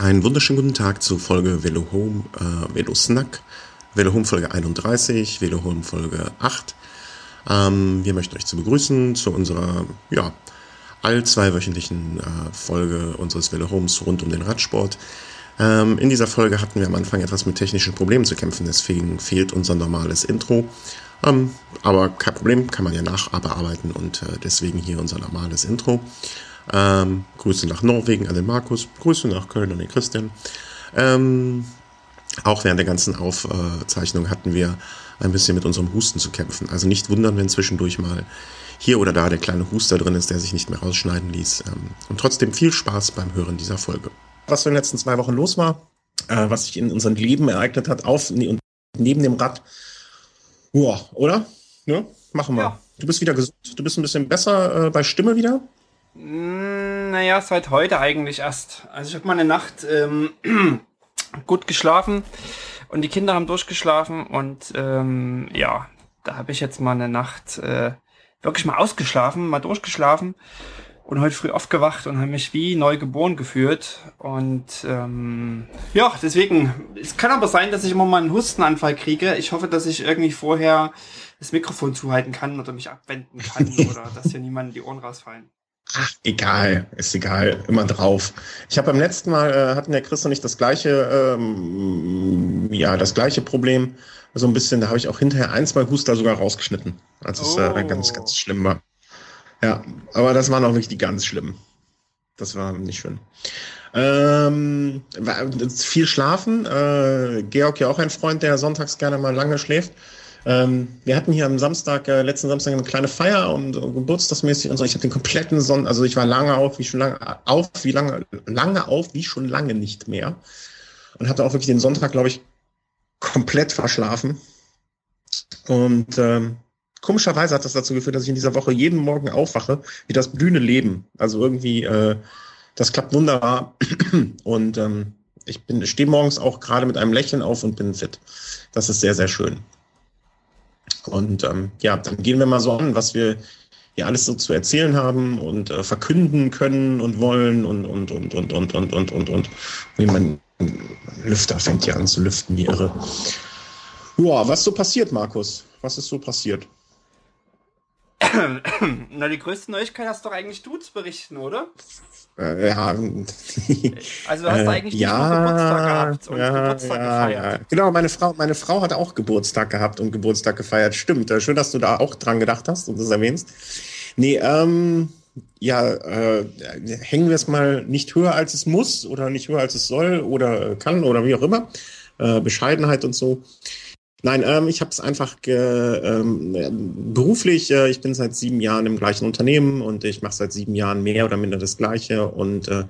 Einen wunderschönen guten Tag zu Folge Velo Home, äh, Velo Snack, Velo Home Folge 31, Velo Home Folge 8. Ähm, wir möchten euch zu begrüßen zu unserer, ja, all zweiwöchentlichen äh, Folge unseres Velo Homes rund um den Radsport. Ähm, in dieser Folge hatten wir am Anfang etwas mit technischen Problemen zu kämpfen, deswegen fehlt unser normales Intro. Ähm, aber kein Problem, kann man ja nachbearbeiten und äh, deswegen hier unser normales Intro. Ähm, Grüße nach Norwegen an den Markus, Grüße nach Köln an den Christian. Ähm, auch während der ganzen Aufzeichnung hatten wir ein bisschen mit unserem Husten zu kämpfen. Also nicht wundern, wenn zwischendurch mal hier oder da der kleine Huster drin ist, der sich nicht mehr rausschneiden ließ. Ähm, und trotzdem viel Spaß beim Hören dieser Folge. Was in den letzten zwei Wochen los war, äh, was sich in unserem Leben ereignet hat, auf und neben dem Rad. Ja, oder? Ja, machen wir. Ja. Du bist wieder gesund, du bist ein bisschen besser äh, bei Stimme wieder. Naja, seit heute eigentlich erst. Also ich habe mal eine Nacht ähm, gut geschlafen und die Kinder haben durchgeschlafen und ähm, ja, da habe ich jetzt mal eine Nacht äh, wirklich mal ausgeschlafen, mal durchgeschlafen und heute früh aufgewacht und habe mich wie neu geboren gefühlt. Und ähm, ja, deswegen, es kann aber sein, dass ich immer mal einen Hustenanfall kriege. Ich hoffe, dass ich irgendwie vorher das Mikrofon zuhalten kann oder mich abwenden kann oder dass hier niemand die Ohren rausfallen. Ach, egal, ist egal, immer drauf. Ich habe beim letzten Mal äh, hatten der Chris und ich das gleiche, ähm, ja, das gleiche Problem. So ein bisschen, da habe ich auch hinterher ein, zwei Huster sogar rausgeschnitten, als es äh, ganz, ganz schlimm war. Ja, aber das waren auch wirklich die ganz schlimmen. Das war nicht schön. Ähm, viel schlafen. Äh, Georg ja auch ein Freund, der sonntags gerne mal lange schläft. Ähm, wir hatten hier am Samstag, äh, letzten Samstag eine kleine Feier und, und geburtstagsmäßig und so. Ich habe den kompletten Sonn, also ich war lange auf, wie schon lange auf, wie lange, lange auf, wie schon lange nicht mehr. Und hatte auch wirklich den Sonntag, glaube ich, komplett verschlafen. Und ähm, komischerweise hat das dazu geführt, dass ich in dieser Woche jeden Morgen aufwache, wie das blühende Leben. Also irgendwie, äh, das klappt wunderbar. Und ähm, ich stehe morgens auch gerade mit einem Lächeln auf und bin fit. Das ist sehr, sehr schön. Und ähm, ja, dann gehen wir mal so an, was wir hier alles so zu erzählen haben und äh, verkünden können und wollen und und und und und und und und und wie mein Lüfter fängt ja an zu lüften, wie irre. Ja, was so passiert, Markus? Was ist so passiert? Na, die größte Neuigkeit hast doch eigentlich du zu berichten, oder? Äh, ja. also du hast äh, eigentlich ja, Geburtstag gehabt und ja, Geburtstag ja, gefeiert. Ja. Genau, meine Frau, meine Frau hat auch Geburtstag gehabt und Geburtstag gefeiert. Stimmt. Schön, dass du da auch dran gedacht hast und das erwähnst. Nee, ähm, ja, äh, hängen wir es mal nicht höher als es muss oder nicht höher als es soll oder kann oder wie auch immer. Äh, Bescheidenheit und so. Nein, ähm, ich habe es einfach ähm, beruflich. Äh, ich bin seit sieben Jahren im gleichen Unternehmen und ich mache seit sieben Jahren mehr oder minder das Gleiche und äh,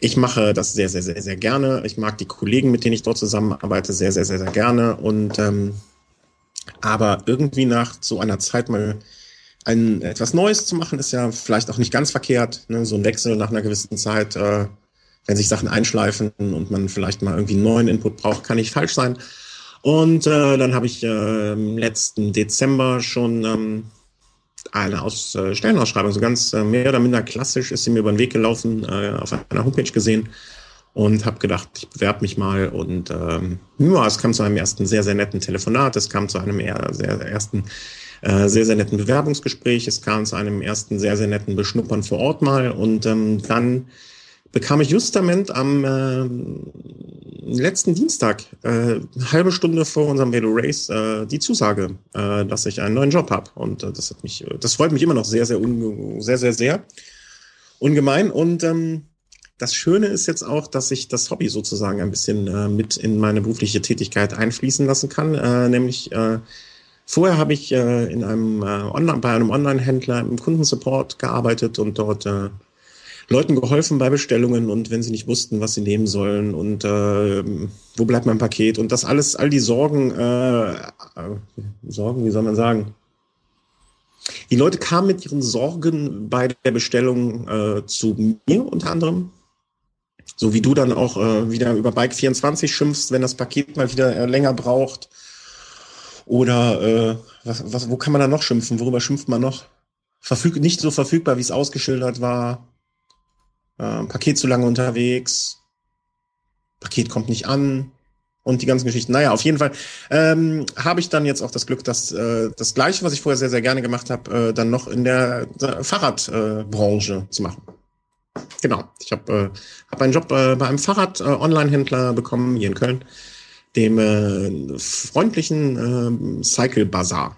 ich mache das sehr, sehr, sehr, sehr gerne. Ich mag die Kollegen, mit denen ich dort zusammenarbeite, sehr, sehr, sehr, sehr gerne. Und ähm, aber irgendwie nach so einer Zeit mal ein etwas Neues zu machen, ist ja vielleicht auch nicht ganz verkehrt. Ne? So ein Wechsel nach einer gewissen Zeit, äh, wenn sich Sachen einschleifen und man vielleicht mal irgendwie einen neuen Input braucht, kann nicht falsch sein. Und äh, dann habe ich äh, im letzten Dezember schon ähm, eine Aus äh, Stellenausschreibung, so ganz äh, mehr oder minder klassisch, ist sie mir über den Weg gelaufen, äh, auf einer Homepage gesehen und habe gedacht, ich bewerbe mich mal. Und ähm, ja, es kam zu einem ersten sehr, sehr netten Telefonat, es kam zu einem eher, sehr ersten sehr, sehr netten Bewerbungsgespräch, es kam zu einem ersten sehr, sehr netten Beschnuppern vor Ort mal und ähm, dann bekam ich justament am äh, letzten Dienstag, äh, halbe Stunde vor unserem Velo Race, äh, die Zusage, äh, dass ich einen neuen Job habe. Und äh, das hat mich, das freut mich immer noch sehr, sehr, sehr, sehr, sehr ungemein. Und ähm, das Schöne ist jetzt auch, dass ich das Hobby sozusagen ein bisschen äh, mit in meine berufliche Tätigkeit einfließen lassen kann. Äh, nämlich äh, vorher habe ich äh, in einem äh, Online, bei einem Online-Händler im Kundensupport gearbeitet und dort äh, Leuten geholfen bei Bestellungen und wenn sie nicht wussten, was sie nehmen sollen und äh, wo bleibt mein Paket und das alles, all die Sorgen, äh, äh, Sorgen, wie soll man sagen? Die Leute kamen mit ihren Sorgen bei der Bestellung äh, zu mir unter anderem. So wie du dann auch äh, wieder über Bike24 schimpfst, wenn das Paket mal wieder äh, länger braucht. Oder äh, was, was, wo kann man da noch schimpfen? Worüber schimpft man noch? Verfüg nicht so verfügbar, wie es ausgeschildert war äh, Paket zu lange unterwegs. Paket kommt nicht an und die ganzen Geschichten. Naja, auf jeden Fall ähm, habe ich dann jetzt auch das Glück, dass äh, das Gleiche, was ich vorher sehr, sehr gerne gemacht habe, äh, dann noch in der, der Fahrradbranche äh, zu machen. Genau. Ich habe äh, hab einen Job äh, bei einem Fahrrad-Online-Händler bekommen, hier in Köln, dem äh, freundlichen äh, Cycle Bazaar.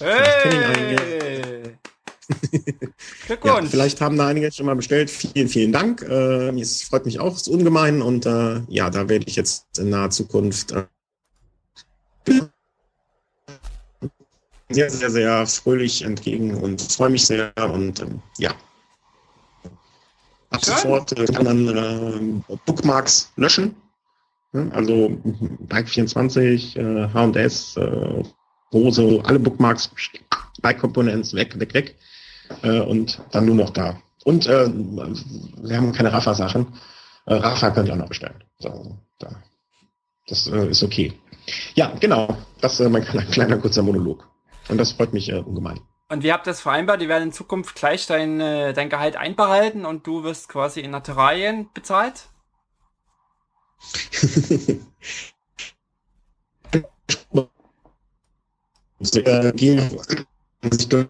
Hey! Glückwunsch. Ja, vielleicht haben da einige schon mal bestellt. Vielen, vielen Dank. Äh, es freut mich auch, es ist ungemein. Und äh, ja, da werde ich jetzt in naher Zukunft äh, sehr, sehr, sehr fröhlich entgegen und freue mich sehr. Und ähm, ja, ab sofort äh, kann man äh, Bookmarks löschen. Also Bike24, äh, H&S, Rose, alle Bookmarks, Bike Components weg, weg, weg äh, und dann nur noch da. Und äh, wir haben keine Rafa-Sachen. Äh, Rafa könnt ihr auch noch bestellen. So, da. Das äh, ist okay. Ja, genau. Das ist äh, mein kleiner, kurzer Monolog. Und das freut mich äh, ungemein. Und wir habt das vereinbart, die werden in Zukunft gleich dein, dein Gehalt einbehalten und du wirst quasi in Naturalien bezahlt?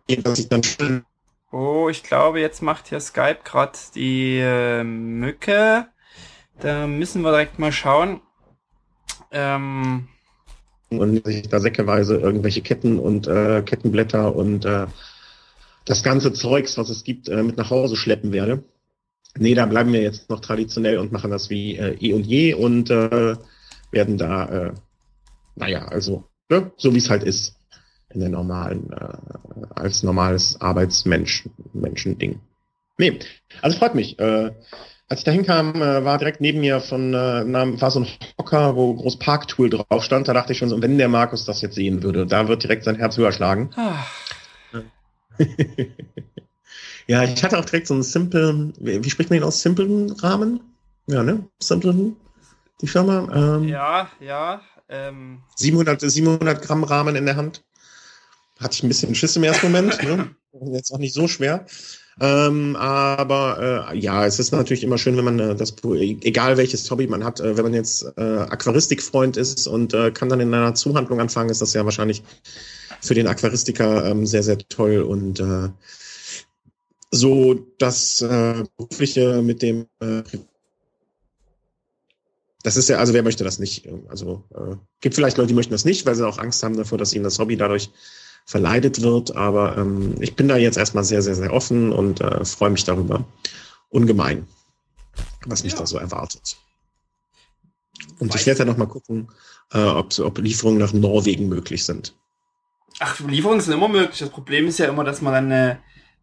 gehen, dass ich dann Oh, ich glaube, jetzt macht hier Skype gerade die äh, Mücke. Da müssen wir direkt mal schauen. Ähm, und sich da säckeweise irgendwelche Ketten und äh, Kettenblätter und äh, das ganze Zeugs, was es gibt, äh, mit nach Hause schleppen werde. Nee, da bleiben wir jetzt noch traditionell und machen das wie äh, eh und je und äh, werden da, äh, naja, also, ne, so wie es halt ist in der normalen, äh, als normales Arbeitsmensch, Menschending. Nee, also freut mich. Äh, als ich da hinkam, äh, war direkt neben mir von äh, war so ein Hocker, wo groß Parktool drauf stand. Da dachte ich schon so, wenn der Markus das jetzt sehen würde, da wird direkt sein Herz höher schlagen. Ah. ja, ich hatte auch direkt so einen simple, wie spricht man ihn aus? Simple Rahmen? Ja, ne? Simple, die Firma. Ähm, ja, ja. Ähm. 700, 700 Gramm Rahmen in der Hand hatte ich ein bisschen Schiss im ersten Moment. Ne? Jetzt auch nicht so schwer. Ähm, aber äh, ja, es ist natürlich immer schön, wenn man äh, das, egal welches Hobby man hat, äh, wenn man jetzt äh, Aquaristikfreund ist und äh, kann dann in einer Zuhandlung anfangen, ist das ja wahrscheinlich für den Aquaristiker ähm, sehr, sehr toll und äh, so das äh, berufliche mit dem äh, das ist ja, also wer möchte das nicht? Also äh, gibt vielleicht Leute, die möchten das nicht, weil sie auch Angst haben davor, dass ihnen das Hobby dadurch verleidet wird. Aber ähm, ich bin da jetzt erstmal sehr, sehr, sehr offen und äh, freue mich darüber ungemein, was mich ja. da so erwartet. Und Weiß ich werde ja noch mal gucken, äh, ob, ob Lieferungen nach Norwegen möglich sind. Ach, Lieferungen sind immer möglich. Das Problem ist ja immer, dass man dann eine,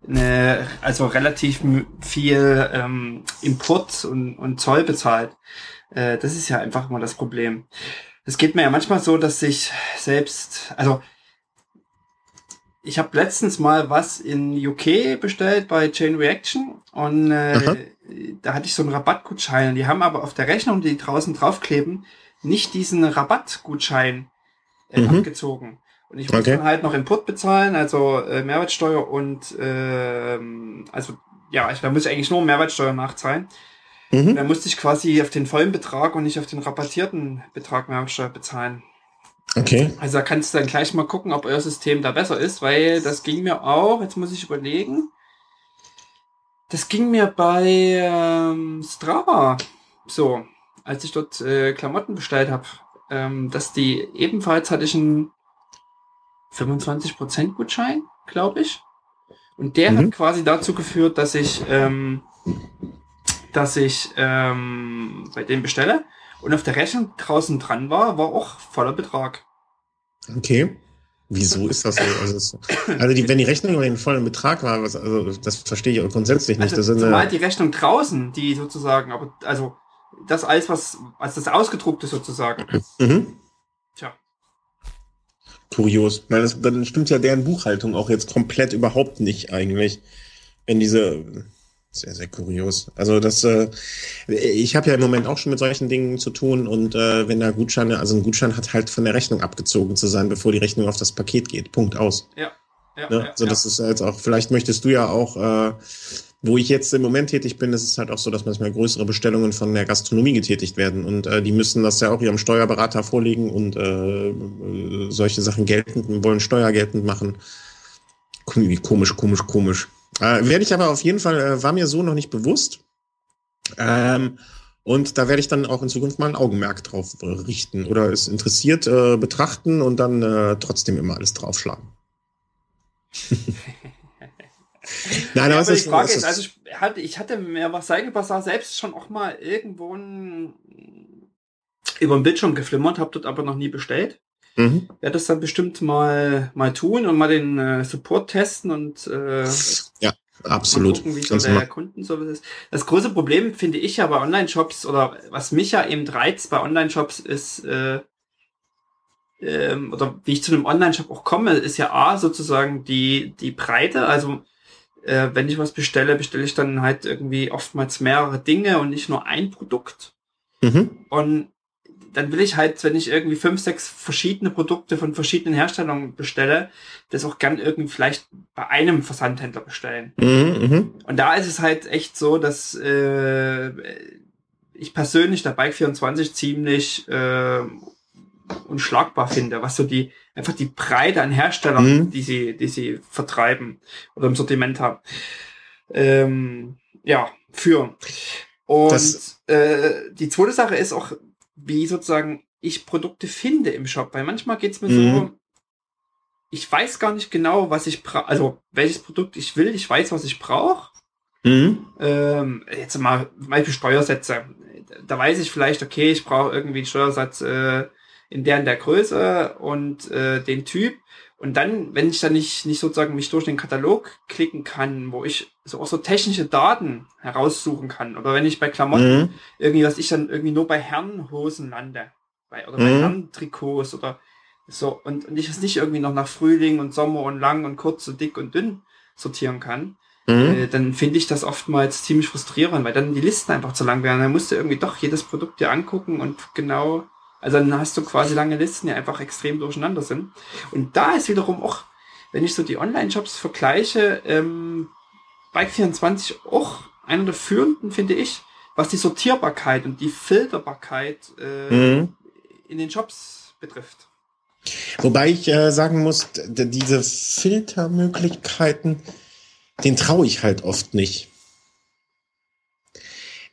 eine also relativ viel ähm, Import und, und Zoll bezahlt. Äh, das ist ja einfach immer das Problem. Es geht mir ja manchmal so, dass sich selbst, also ich habe letztens mal was in UK bestellt bei Chain Reaction und äh, da hatte ich so einen Rabattgutschein. Die haben aber auf der Rechnung, die draußen draufkleben, nicht diesen Rabattgutschein äh, mhm. abgezogen. Und ich muss okay. dann halt noch Import bezahlen, also äh, Mehrwertsteuer und äh, also ja, ich, da muss ich eigentlich nur Mehrwertsteuer nachzahlen. Mhm. Da musste ich quasi auf den vollen Betrag und nicht auf den rabattierten Betrag Mehrwertsteuer bezahlen. Okay. Also da kannst du dann gleich mal gucken, ob euer System da besser ist, weil das ging mir auch, jetzt muss ich überlegen, das ging mir bei ähm, Strava so, als ich dort äh, Klamotten bestellt habe, ähm, dass die ebenfalls hatte ich einen 25% Gutschein, glaube ich. Und der mhm. hat quasi dazu geführt, dass ich, ähm, dass ich ähm, bei dem bestelle und auf der Rechnung draußen dran war, war auch voller Betrag. Okay. Wieso ist das so? Also, also die, wenn die Rechnung über den vollen Betrag war, was, also das verstehe ich grundsätzlich nicht. Also, das zumal die Rechnung draußen, die sozusagen, aber also das alles, was als das ausgedruckte sozusagen. Mhm. Tja. Kurios. Weil das, dann stimmt ja deren Buchhaltung auch jetzt komplett überhaupt nicht eigentlich. Wenn diese sehr, sehr kurios. Also das, äh, ich habe ja im Moment auch schon mit solchen Dingen zu tun und äh, wenn da Gutscheine, also ein Gutschein hat halt von der Rechnung abgezogen zu sein, bevor die Rechnung auf das Paket geht. Punkt aus. Ja. Ja, ne? ja, also das ja. ist jetzt auch, vielleicht möchtest du ja auch äh, wo ich jetzt im Moment tätig bin, ist es halt auch so, dass manchmal größere Bestellungen von der Gastronomie getätigt werden. Und äh, die müssen das ja auch ihrem Steuerberater vorlegen und äh, solche Sachen geltend, wollen Steuer geltend machen. Komisch, komisch, komisch. Äh, werde ich aber auf jeden Fall, äh, war mir so noch nicht bewusst. Ähm, und da werde ich dann auch in Zukunft mal ein Augenmerk drauf äh, richten oder es interessiert äh, betrachten und dann äh, trotzdem immer alles draufschlagen. Nein, ja, aber die Frage ist, also ich hatte, ich hatte mir was Bazaar selbst schon auch mal irgendwo ein, über den Bildschirm geflimmert, habe dort aber noch nie bestellt. Mhm. Werde das dann bestimmt mal mal tun und mal den äh, Support testen und äh, ja, absolut. gucken, wie so der Kundenservice ist. Das große Problem finde ich ja bei Online-Shops oder was mich ja eben reizt bei Online-Shops ist äh, ähm, oder wie ich zu einem Online-Shop auch komme, ist ja A sozusagen die die Breite, also äh, wenn ich was bestelle, bestelle ich dann halt irgendwie oftmals mehrere Dinge und nicht nur ein Produkt. Mhm. Und dann will ich halt, wenn ich irgendwie fünf, sechs verschiedene Produkte von verschiedenen Herstellern bestelle, das auch gern irgendwie vielleicht bei einem Versandhändler bestellen. Mhm, mh. Und da ist es halt echt so, dass äh, ich persönlich der Bike 24 ziemlich äh, unschlagbar finde, was so die einfach die Breite an Herstellern, mhm. die sie, die sie vertreiben oder im Sortiment haben, ähm, ja, führen. Und das äh, die zweite Sache ist auch, wie sozusagen ich Produkte finde im Shop, weil manchmal geht's mir mhm. so, ich weiß gar nicht genau, was ich brauche, also welches Produkt ich will, ich weiß, was ich brauche. Mhm. Ähm, jetzt mal, zum Beispiel Steuersätze. Da weiß ich vielleicht, okay, ich brauche irgendwie einen Steuersatz äh, in der in der Größe und äh, den Typ. Und dann, wenn ich dann nicht, nicht sozusagen mich durch den Katalog klicken kann, wo ich so auch so technische Daten heraussuchen kann, oder wenn ich bei Klamotten mhm. irgendwie, was ich dann irgendwie nur bei Herrenhosen lande, bei, oder mhm. bei Herrentrikots oder so, und, und ich es nicht irgendwie noch nach Frühling und Sommer und lang und kurz und dick und dünn sortieren kann, mhm. äh, dann finde ich das oftmals ziemlich frustrierend, weil dann die Listen einfach zu lang werden. Dann musst du irgendwie doch jedes Produkt dir angucken und genau also dann hast du quasi lange Listen, die einfach extrem durcheinander sind. Und da ist wiederum auch, wenn ich so die Online-Shops vergleiche, ähm, Bike24 auch einer der führenden, finde ich, was die Sortierbarkeit und die Filterbarkeit äh, mhm. in den Shops betrifft. Wobei ich äh, sagen muss, diese Filtermöglichkeiten, den traue ich halt oft nicht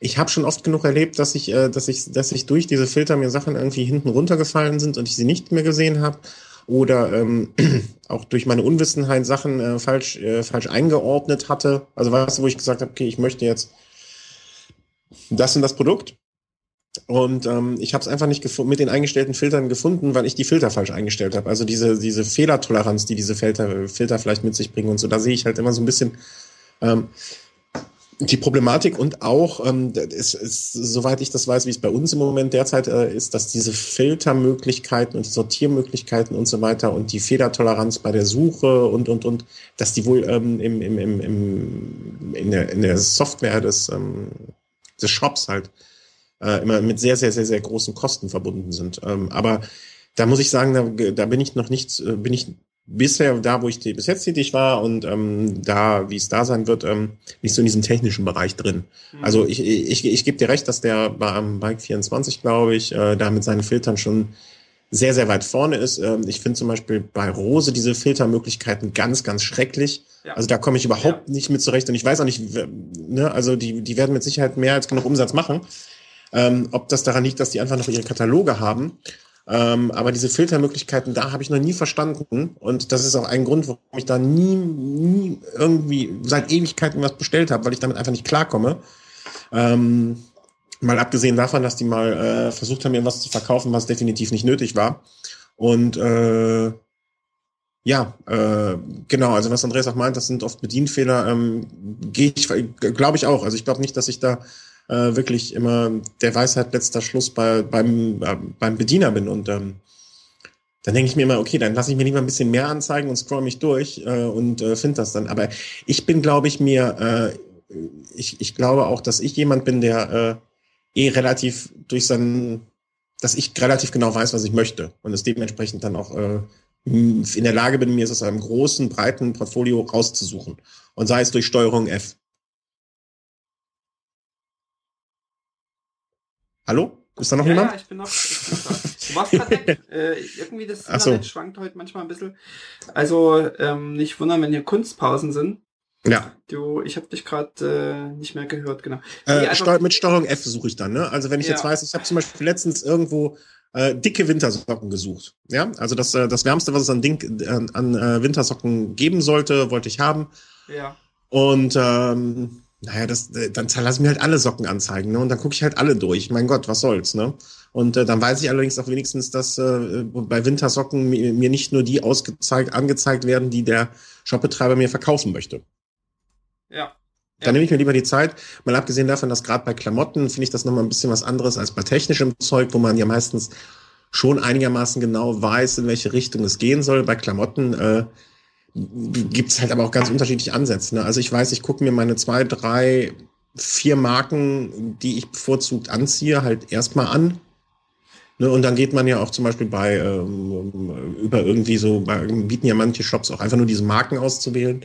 ich habe schon oft genug erlebt, dass ich, äh, dass ich, dass ich durch diese Filter mir Sachen irgendwie hinten runtergefallen sind und ich sie nicht mehr gesehen habe oder ähm, auch durch meine Unwissenheit Sachen äh, falsch, äh, falsch eingeordnet hatte. Also du, wo ich gesagt habe, okay, ich möchte jetzt das und das Produkt. Und ähm, ich habe es einfach nicht mit den eingestellten Filtern gefunden, weil ich die Filter falsch eingestellt habe. Also diese, diese Fehlertoleranz, die diese Filter, Filter vielleicht mit sich bringen und so, da sehe ich halt immer so ein bisschen, ähm, die Problematik und auch, ähm, ist, ist, soweit ich das weiß, wie es bei uns im Moment derzeit äh, ist, dass diese Filtermöglichkeiten und Sortiermöglichkeiten und so weiter und die Fehlertoleranz bei der Suche und, und, und, dass die wohl ähm, im, im, im, im, in, der, in der Software des, ähm, des Shops halt äh, immer mit sehr, sehr, sehr, sehr großen Kosten verbunden sind. Ähm, aber da muss ich sagen, da, da bin ich noch nicht, äh, bin ich bisher da, wo ich bis jetzt tätig war und ähm, da, wie es da sein wird, ähm, nicht so in diesem technischen Bereich drin. Mhm. Also ich, ich, ich gebe dir recht, dass der beim Bike 24, glaube ich, äh, da mit seinen Filtern schon sehr, sehr weit vorne ist. Ähm, ich finde zum Beispiel bei Rose diese Filtermöglichkeiten ganz, ganz schrecklich. Ja. Also da komme ich überhaupt ja. nicht mit zurecht und ich weiß auch nicht, ne, also die, die werden mit Sicherheit mehr als genug Umsatz machen. Ähm, ob das daran liegt, dass die einfach noch ihre Kataloge haben ähm, aber diese Filtermöglichkeiten, da habe ich noch nie verstanden. Und das ist auch ein Grund, warum ich da nie, nie irgendwie seit Ewigkeiten was bestellt habe, weil ich damit einfach nicht klarkomme. Ähm, mal abgesehen davon, dass die mal äh, versucht haben, mir was zu verkaufen, was definitiv nicht nötig war. Und äh, ja, äh, genau, also was Andreas auch meint, das sind oft Bedienfehler, ähm, gehe ich, glaube ich auch. Also ich glaube nicht, dass ich da äh, wirklich immer der Weisheit letzter Schluss bei, beim, äh, beim Bediener bin. Und ähm, dann denke ich mir immer, okay, dann lasse ich mir lieber ein bisschen mehr anzeigen und scroll mich durch äh, und äh, finde das dann. Aber ich bin, glaube ich, mir, äh, ich, ich glaube auch, dass ich jemand bin, der äh, eh relativ durch seinen, dass ich relativ genau weiß, was ich möchte und es dementsprechend dann auch äh, in der Lage bin, mir es aus einem großen, breiten Portfolio rauszusuchen. Und sei es durch Steuerung F. Hallo? Ist da noch ja, jemand? Ja, ich bin noch. Ich bin du warst gerade weg. Äh, irgendwie das Internet so. schwankt heute manchmal ein bisschen. Also ähm, nicht wundern, wenn hier Kunstpausen sind. Ja. Du, ich habe dich gerade äh, nicht mehr gehört, genau. Äh, also, mit Steuerung F suche ich dann, ne? Also wenn ich ja. jetzt weiß, ich habe zum Beispiel letztens irgendwo äh, dicke Wintersocken gesucht. Ja, also das, äh, das Wärmste, was es an, Ding, äh, an äh, Wintersocken geben sollte, wollte ich haben. Ja. Und ähm, naja, das, äh, dann lass mir halt alle Socken anzeigen, ne? Und dann gucke ich halt alle durch. Mein Gott, was soll's, ne? Und äh, dann weiß ich allerdings auch wenigstens, dass äh, bei Wintersocken mir, mir nicht nur die ausgezeigt, angezeigt werden, die der Shopbetreiber mir verkaufen möchte. Ja. Da nehme ich mir lieber die Zeit. Mal abgesehen davon, dass gerade bei Klamotten finde ich das nochmal ein bisschen was anderes als bei technischem Zeug, wo man ja meistens schon einigermaßen genau weiß, in welche Richtung es gehen soll. Bei Klamotten äh, gibt es halt aber auch ganz unterschiedliche Ansätze. Ne? Also ich weiß, ich gucke mir meine zwei, drei, vier Marken, die ich bevorzugt anziehe, halt erstmal an. Ne? Und dann geht man ja auch zum Beispiel bei ähm, über irgendwie so, bei, bieten ja manche Shops auch einfach nur diese Marken auszuwählen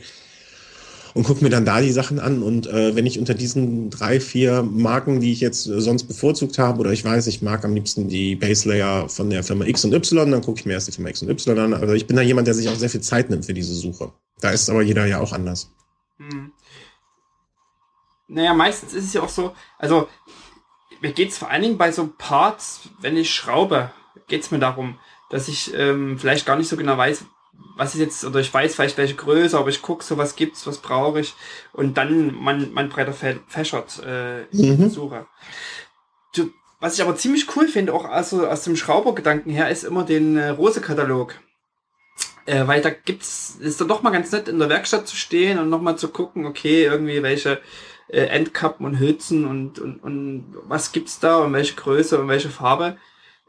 und gucke mir dann da die Sachen an. Und äh, wenn ich unter diesen drei, vier Marken, die ich jetzt äh, sonst bevorzugt habe, oder ich weiß, ich mag am liebsten die Base Layer von der Firma X und Y, dann gucke ich mir erst die Firma X und Y an. Also ich bin da jemand, der sich auch sehr viel Zeit nimmt für diese Suche. Da ist aber jeder ja auch anders. Hm. Naja, meistens ist es ja auch so, also mir geht es vor allen Dingen bei so Parts, wenn ich schraube, geht es mir darum, dass ich ähm, vielleicht gar nicht so genau weiß, was ist jetzt, oder ich weiß vielleicht welche Größe, aber ich gucke so, was gibt's, was brauche ich und dann man, man breiter fächert äh, mhm. Suche. Du, was ich aber ziemlich cool finde, auch also aus dem Schraubergedanken her, ist immer den äh, Rose-Katalog. Äh, weil da gibt's, ist dann doch mal ganz nett in der Werkstatt zu stehen und nochmal zu gucken, okay, irgendwie welche äh, Endkappen und Hülsen und, und, und was gibt's da und welche Größe und welche Farbe.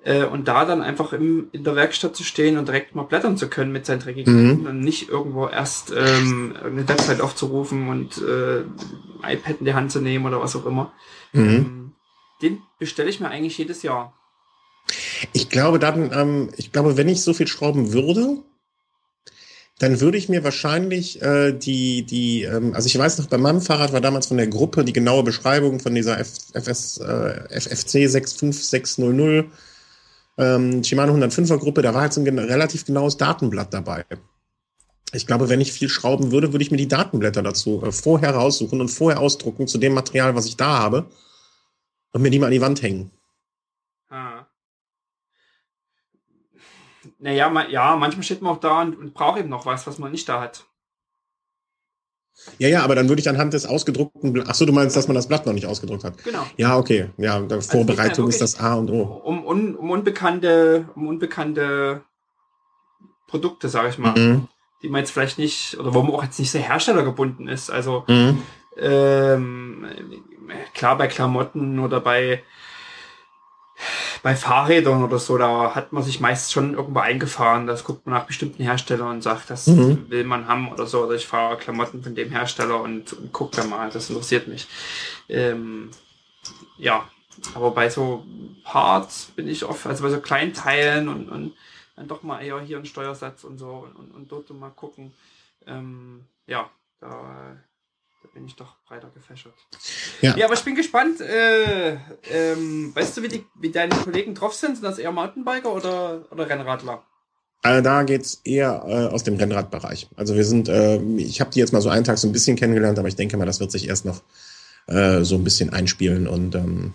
Äh, und da dann einfach im, in der Werkstatt zu stehen und direkt mal blättern zu können mit seinen dreckigen mhm. Und nicht irgendwo erst ähm, eine Website aufzurufen und äh, iPad in die Hand zu nehmen oder was auch immer. Mhm. Ähm, den bestelle ich mir eigentlich jedes Jahr. Ich glaube dann, ähm, ich glaube, wenn ich so viel schrauben würde, dann würde ich mir wahrscheinlich äh, die, die, ähm, also ich weiß noch, bei meinem Fahrrad war damals von der Gruppe die genaue Beschreibung von dieser F, FS, äh, FFC 65600 ähm, Shimano 105er Gruppe, da war halt so ein relativ genaues Datenblatt dabei. Ich glaube, wenn ich viel schrauben würde, würde ich mir die Datenblätter dazu äh, vorher raussuchen und vorher ausdrucken zu dem Material, was ich da habe und mir die mal an die Wand hängen. Ah. Naja, ma ja, manchmal steht man auch da und, und braucht eben noch was, was man nicht da hat. Ja, ja, aber dann würde ich anhand des ausgedruckten, ach so, du meinst, dass man das Blatt noch nicht ausgedruckt hat. Genau. Ja, okay. Ja, also Vorbereitung ist das A und O. Um, um, um unbekannte, um unbekannte Produkte, sage ich mal, mhm. die man jetzt vielleicht nicht, oder wo man auch jetzt nicht sehr herstellergebunden ist. Also mhm. ähm, klar bei Klamotten oder bei bei Fahrrädern oder so, da hat man sich meist schon irgendwo eingefahren. Das guckt man nach bestimmten Herstellern und sagt, das mhm. will man haben oder so. Oder ich fahre Klamotten von dem Hersteller und, und guck da mal, das interessiert mich. Ähm, ja, aber bei so Parts bin ich oft, also bei so Kleinteilen und, und dann doch mal eher hier ein Steuersatz und so und, und dort mal gucken. Ähm, ja, da bin ich doch breiter gefächert. Ja, ja aber ich bin gespannt. Äh, ähm, weißt du, wie, die, wie deine Kollegen drauf sind? Sind das eher Mountainbiker oder, oder Rennradler? Also da geht's eher äh, aus dem Rennradbereich. Also wir sind, äh, ich habe die jetzt mal so einen Tag so ein bisschen kennengelernt, aber ich denke mal, das wird sich erst noch äh, so ein bisschen einspielen. Und ähm,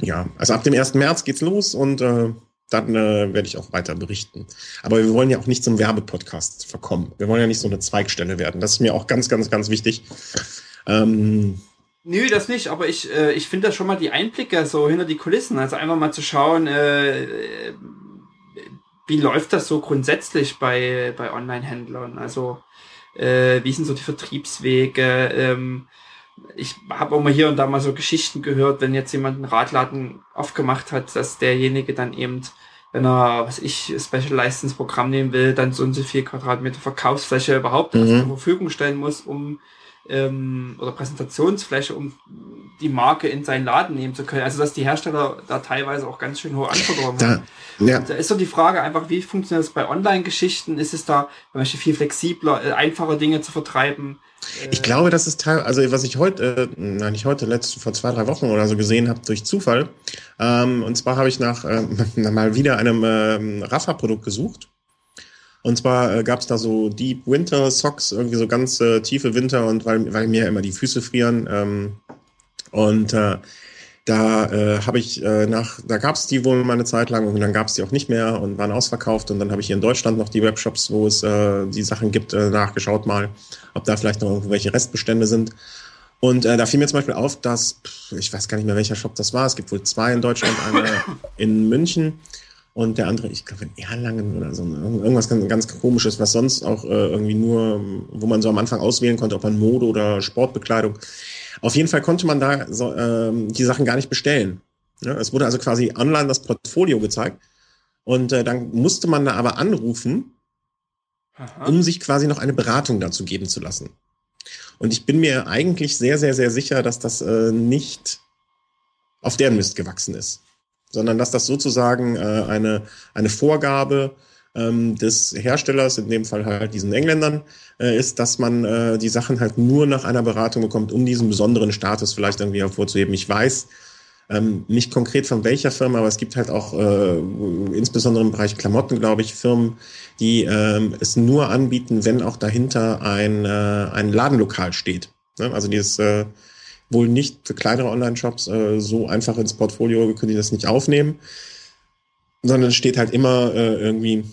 ja, also ab dem 1. März geht's los und äh, dann äh, werde ich auch weiter berichten. Aber wir wollen ja auch nicht zum Werbepodcast verkommen. Wir wollen ja nicht so eine Zweigstelle werden. Das ist mir auch ganz, ganz, ganz wichtig. Ähm, Nö, das nicht, aber ich, äh, ich finde das schon mal die Einblicke so hinter die Kulissen. Also einfach mal zu schauen, äh, wie läuft das so grundsätzlich bei, bei Online-Händlern? Also äh, wie sind so die Vertriebswege? Ähm, ich habe auch mal hier und da mal so Geschichten gehört, wenn jetzt jemand einen Radladen aufgemacht hat, dass derjenige dann eben, wenn er, was ich, Special License Programm nehmen will, dann so und so viel Quadratmeter Verkaufsfläche überhaupt mhm. zur Verfügung stellen muss, um ähm, oder Präsentationsfläche, um die Marke in seinen Laden nehmen zu können. Also dass die Hersteller da teilweise auch ganz schön hohe Anforderungen haben. Ja. da ist so die Frage einfach, wie funktioniert das bei Online-Geschichten? Ist es da zum Beispiel viel flexibler, äh, einfache Dinge zu vertreiben? Ich glaube, das ist Teil, also was ich heute, äh, nein, nicht heute, letzt, vor zwei, drei Wochen oder so gesehen habe durch Zufall. Ähm, und zwar habe ich nach äh, mal wieder einem äh, Rafa-Produkt gesucht. Und zwar äh, gab es da so Deep Winter Socks, irgendwie so ganz äh, tiefe Winter und weil, weil mir immer die Füße frieren. Ähm, und äh, da äh, habe ich äh, nach, da gab es die wohl mal eine Zeit lang und dann gab es die auch nicht mehr und waren ausverkauft. Und dann habe ich hier in Deutschland noch die Webshops, wo es äh, die Sachen gibt, äh, nachgeschaut mal, ob da vielleicht noch irgendwelche Restbestände sind. Und äh, da fiel mir zum Beispiel auf, dass, ich weiß gar nicht mehr, welcher Shop das war, es gibt wohl zwei in Deutschland, einer in München und der andere, ich glaube, in Erlangen oder so. Irgendwas ganz, ganz komisches, was sonst auch äh, irgendwie nur, wo man so am Anfang auswählen konnte, ob man Mode oder Sportbekleidung. Auf jeden Fall konnte man da so, ähm, die Sachen gar nicht bestellen. Ja, es wurde also quasi online das Portfolio gezeigt. Und äh, dann musste man da aber anrufen, Aha. um sich quasi noch eine Beratung dazu geben zu lassen. Und ich bin mir eigentlich sehr, sehr, sehr sicher, dass das äh, nicht auf deren Mist gewachsen ist sondern dass das sozusagen äh, eine, eine Vorgabe ähm, des Herstellers, in dem Fall halt diesen Engländern, äh, ist, dass man äh, die Sachen halt nur nach einer Beratung bekommt, um diesen besonderen Status vielleicht irgendwie hervorzuheben. Ich weiß ähm, nicht konkret von welcher Firma, aber es gibt halt auch äh, insbesondere im Bereich Klamotten, glaube ich, Firmen, die ähm, es nur anbieten, wenn auch dahinter ein, äh, ein Ladenlokal steht. Ne? Also dieses äh, wohl nicht für kleinere Online-Shops äh, so einfach ins Portfolio können die das nicht aufnehmen, sondern es steht halt immer äh, irgendwie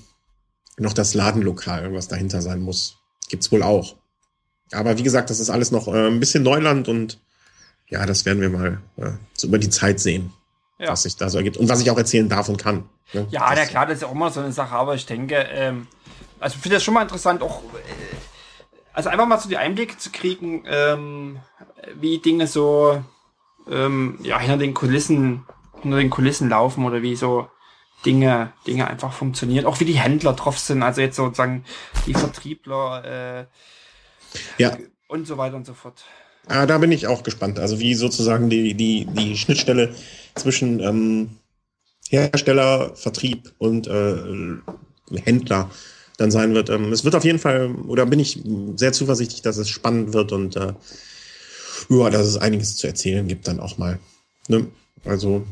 noch das Ladenlokal, was dahinter sein muss. Gibt's wohl auch. Aber wie gesagt, das ist alles noch äh, ein bisschen Neuland und ja, das werden wir mal äh, so über die Zeit sehen, ja. was sich da so ergibt und was ich auch erzählen darf und kann. Ne? Ja, na klar, das ist ja auch immer so eine Sache, aber ich denke, ähm, also ich finde das schon mal interessant, auch äh, also einfach mal so die Einblicke zu kriegen, ähm, wie Dinge so ähm, ja, hinter den Kulissen, hinter den Kulissen laufen oder wie so Dinge, Dinge einfach funktionieren. Auch wie die Händler drauf sind, also jetzt sozusagen die Vertriebler äh, ja. und so weiter und so fort. Ah, da bin ich auch gespannt. Also wie sozusagen die, die, die Schnittstelle zwischen ähm, Hersteller, Vertrieb und äh, Händler dann sein wird. Ähm, es wird auf jeden Fall, oder bin ich sehr zuversichtlich, dass es spannend wird und äh, ja, dass es einiges zu erzählen gibt dann auch mal. Ne? Also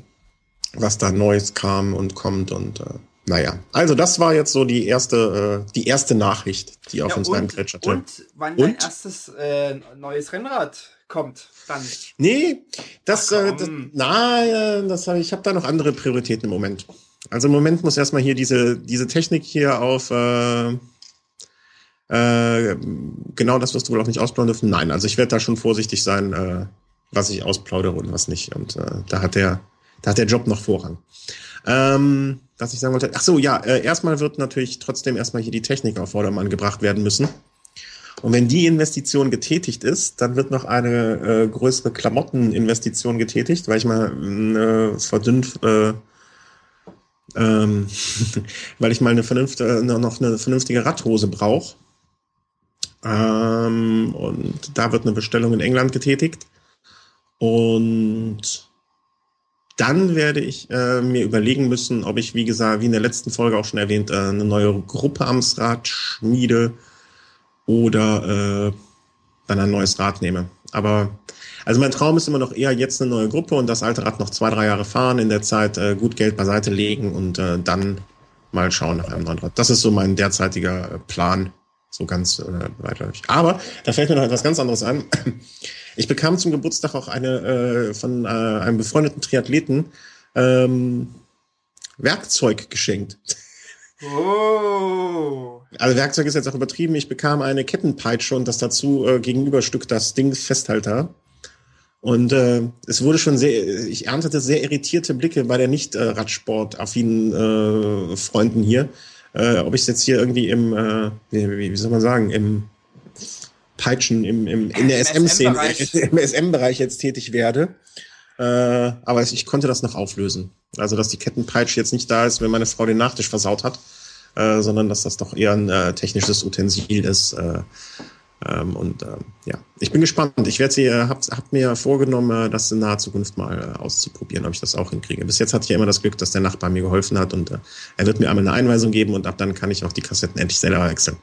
was da Neues kam und kommt und äh, naja, also das war jetzt so die erste, äh, die erste Nachricht, die auf ja, uns reingrätscherte. Und wann und? dein erstes äh, neues Rennrad kommt, dann. Nee, das, Ach, äh, das na, das hab, ich habe da noch andere Prioritäten im Moment. Also im Moment muss erstmal hier diese, diese Technik hier auf äh, äh, genau das wirst du wohl auch nicht ausplaudern dürfen. Nein, also ich werde da schon vorsichtig sein, äh, was ich ausplaudere und was nicht. Und äh, da hat der, da hat der Job noch Vorrang. Ähm, was ich sagen wollte, ach so, ja, äh, erstmal wird natürlich trotzdem erstmal hier die Technik auf Vordermann gebracht werden müssen. Und wenn die Investition getätigt ist, dann wird noch eine äh, größere Klamotteninvestition getätigt, weil ich mal äh, verdünnt äh, ähm, weil ich mal eine vernünftige, noch eine vernünftige Radhose brauche. Ähm, und da wird eine Bestellung in England getätigt. Und dann werde ich äh, mir überlegen müssen, ob ich, wie gesagt, wie in der letzten Folge auch schon erwähnt, äh, eine neue Gruppeams Rad schmiede oder äh, dann ein neues Rad nehme. Aber also mein Traum ist immer noch eher jetzt eine neue Gruppe und das alte Rad noch zwei, drei Jahre fahren, in der Zeit äh, gut Geld beiseite legen und äh, dann mal schauen nach einem neuen Rad. Das ist so mein derzeitiger äh, Plan, so ganz äh, weitläufig. Aber da fällt mir noch etwas ganz anderes an. Ich bekam zum Geburtstag auch eine äh, von äh, einem befreundeten Triathleten ähm, Werkzeug geschenkt. Oh. Also Werkzeug ist jetzt auch übertrieben. Ich bekam eine Kettenpeitsche und das dazu äh, Gegenüberstück das Ding Festhalter. Und äh, es wurde schon sehr, ich erntete sehr irritierte Blicke bei der nicht äh, Radsport-affinen äh, Freunden hier, äh, ob ich es jetzt hier irgendwie im, äh, wie, wie soll man sagen, im Peitschen, im, im, in der SM-Szene, im SM-Bereich jetzt tätig werde. Äh, aber ich konnte das noch auflösen. Also, dass die Kettenpeitsche jetzt nicht da ist, wenn meine Frau den Nachtisch versaut hat, äh, sondern dass das doch eher ein äh, technisches Utensil ist. Äh, Ähm, und ähm, ja, ich bin gespannt. Ich werde sie, äh, hab, hab mir vorgenommen, äh, das in naher Zukunft mal äh, auszuprobieren, ob ich das auch hinkriege. Bis jetzt hatte ich ja immer das Glück, dass der Nachbar mir geholfen hat und äh, er wird mir einmal eine Einweisung geben und ab dann kann ich auch die Kassetten endlich selber wechseln.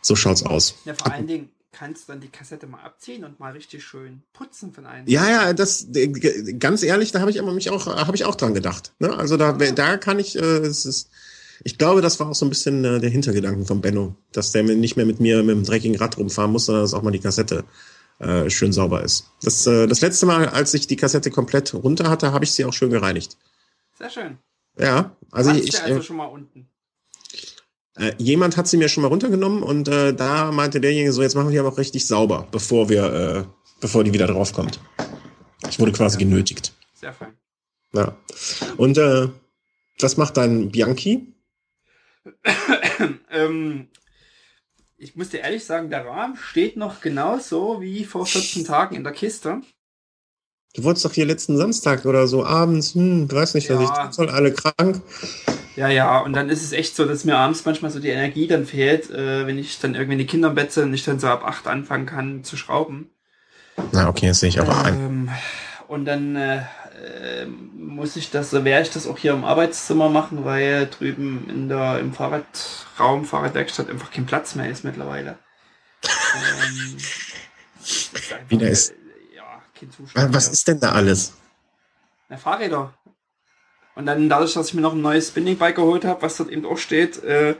So schaut's aus. Ja, vor allen Dingen kannst du dann die Kassette mal abziehen und mal richtig schön putzen von einem. Ja, ja, das ganz ehrlich, da habe ich aber mich auch, habe ich auch dran gedacht. Ne? Also da, da kann ich, äh, es ist ich glaube, das war auch so ein bisschen äh, der Hintergedanken von Benno, dass der nicht mehr mit mir mit dem dreckigen Rad rumfahren muss, sondern dass auch mal die Kassette äh, schön sauber ist. Das, äh, das letzte Mal, als ich die Kassette komplett runter hatte, habe ich sie auch schön gereinigt. Sehr schön. Ja, also Warst ich. also äh, schon mal unten. Äh, jemand hat sie mir schon mal runtergenommen und äh, da meinte derjenige so, jetzt machen wir die aber auch richtig sauber, bevor wir, äh, bevor die wieder draufkommt. Ich wurde quasi genötigt. Sehr fein. Ja. Und äh, was macht dein Bianchi? ähm, ich muss dir ehrlich sagen, der Rahmen steht noch genauso wie vor 14 Tagen in der Kiste. Du wolltest doch hier letzten Samstag oder so abends, hm, weiß nicht, was ja. ich soll, alle krank. Ja, ja, und dann ist es echt so, dass mir abends manchmal so die Energie dann fehlt, äh, wenn ich dann irgendwie die Kinder im Bett sind und ich dann so ab 8 anfangen kann zu schrauben. Na, okay, das sehe ich aber ähm, ein. Und dann äh, äh, muss ich das, werde ich das auch hier im Arbeitszimmer machen, weil drüben in der, im Fahrradraum, Fahrradwerkstatt einfach kein Platz mehr ist mittlerweile. ähm, ist ist. Ja, kein Zustand. Was ist denn da alles? Na, Fahrräder. Und dann dadurch, dass ich mir noch ein neues Spinning-Bike geholt habe, was dort eben auch steht, äh,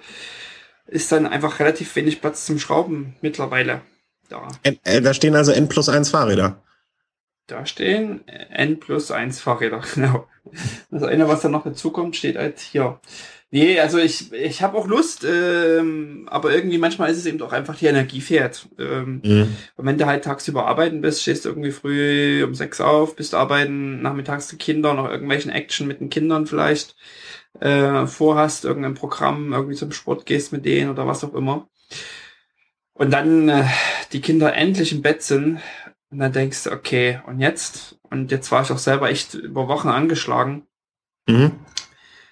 ist dann einfach relativ wenig Platz zum Schrauben mittlerweile da. N, äh, da stehen also N plus 1 Fahrräder da stehen. N plus 1 Fahrräder, genau. Das eine, was dann noch dazukommt, steht halt hier. Nee, also ich, ich habe auch Lust, ähm, aber irgendwie manchmal ist es eben doch einfach die Energie fährt. Ähm, mhm. Und wenn du halt tagsüber arbeiten bist, stehst du irgendwie früh um sechs auf, bist arbeiten, nachmittags die Kinder, noch irgendwelchen Action mit den Kindern vielleicht äh, vorhast, irgendein Programm, irgendwie zum Sport gehst mit denen oder was auch immer. Und dann äh, die Kinder endlich im Bett sind und dann denkst du, okay, und jetzt? Und jetzt war ich auch selber echt über Wochen angeschlagen. Mhm.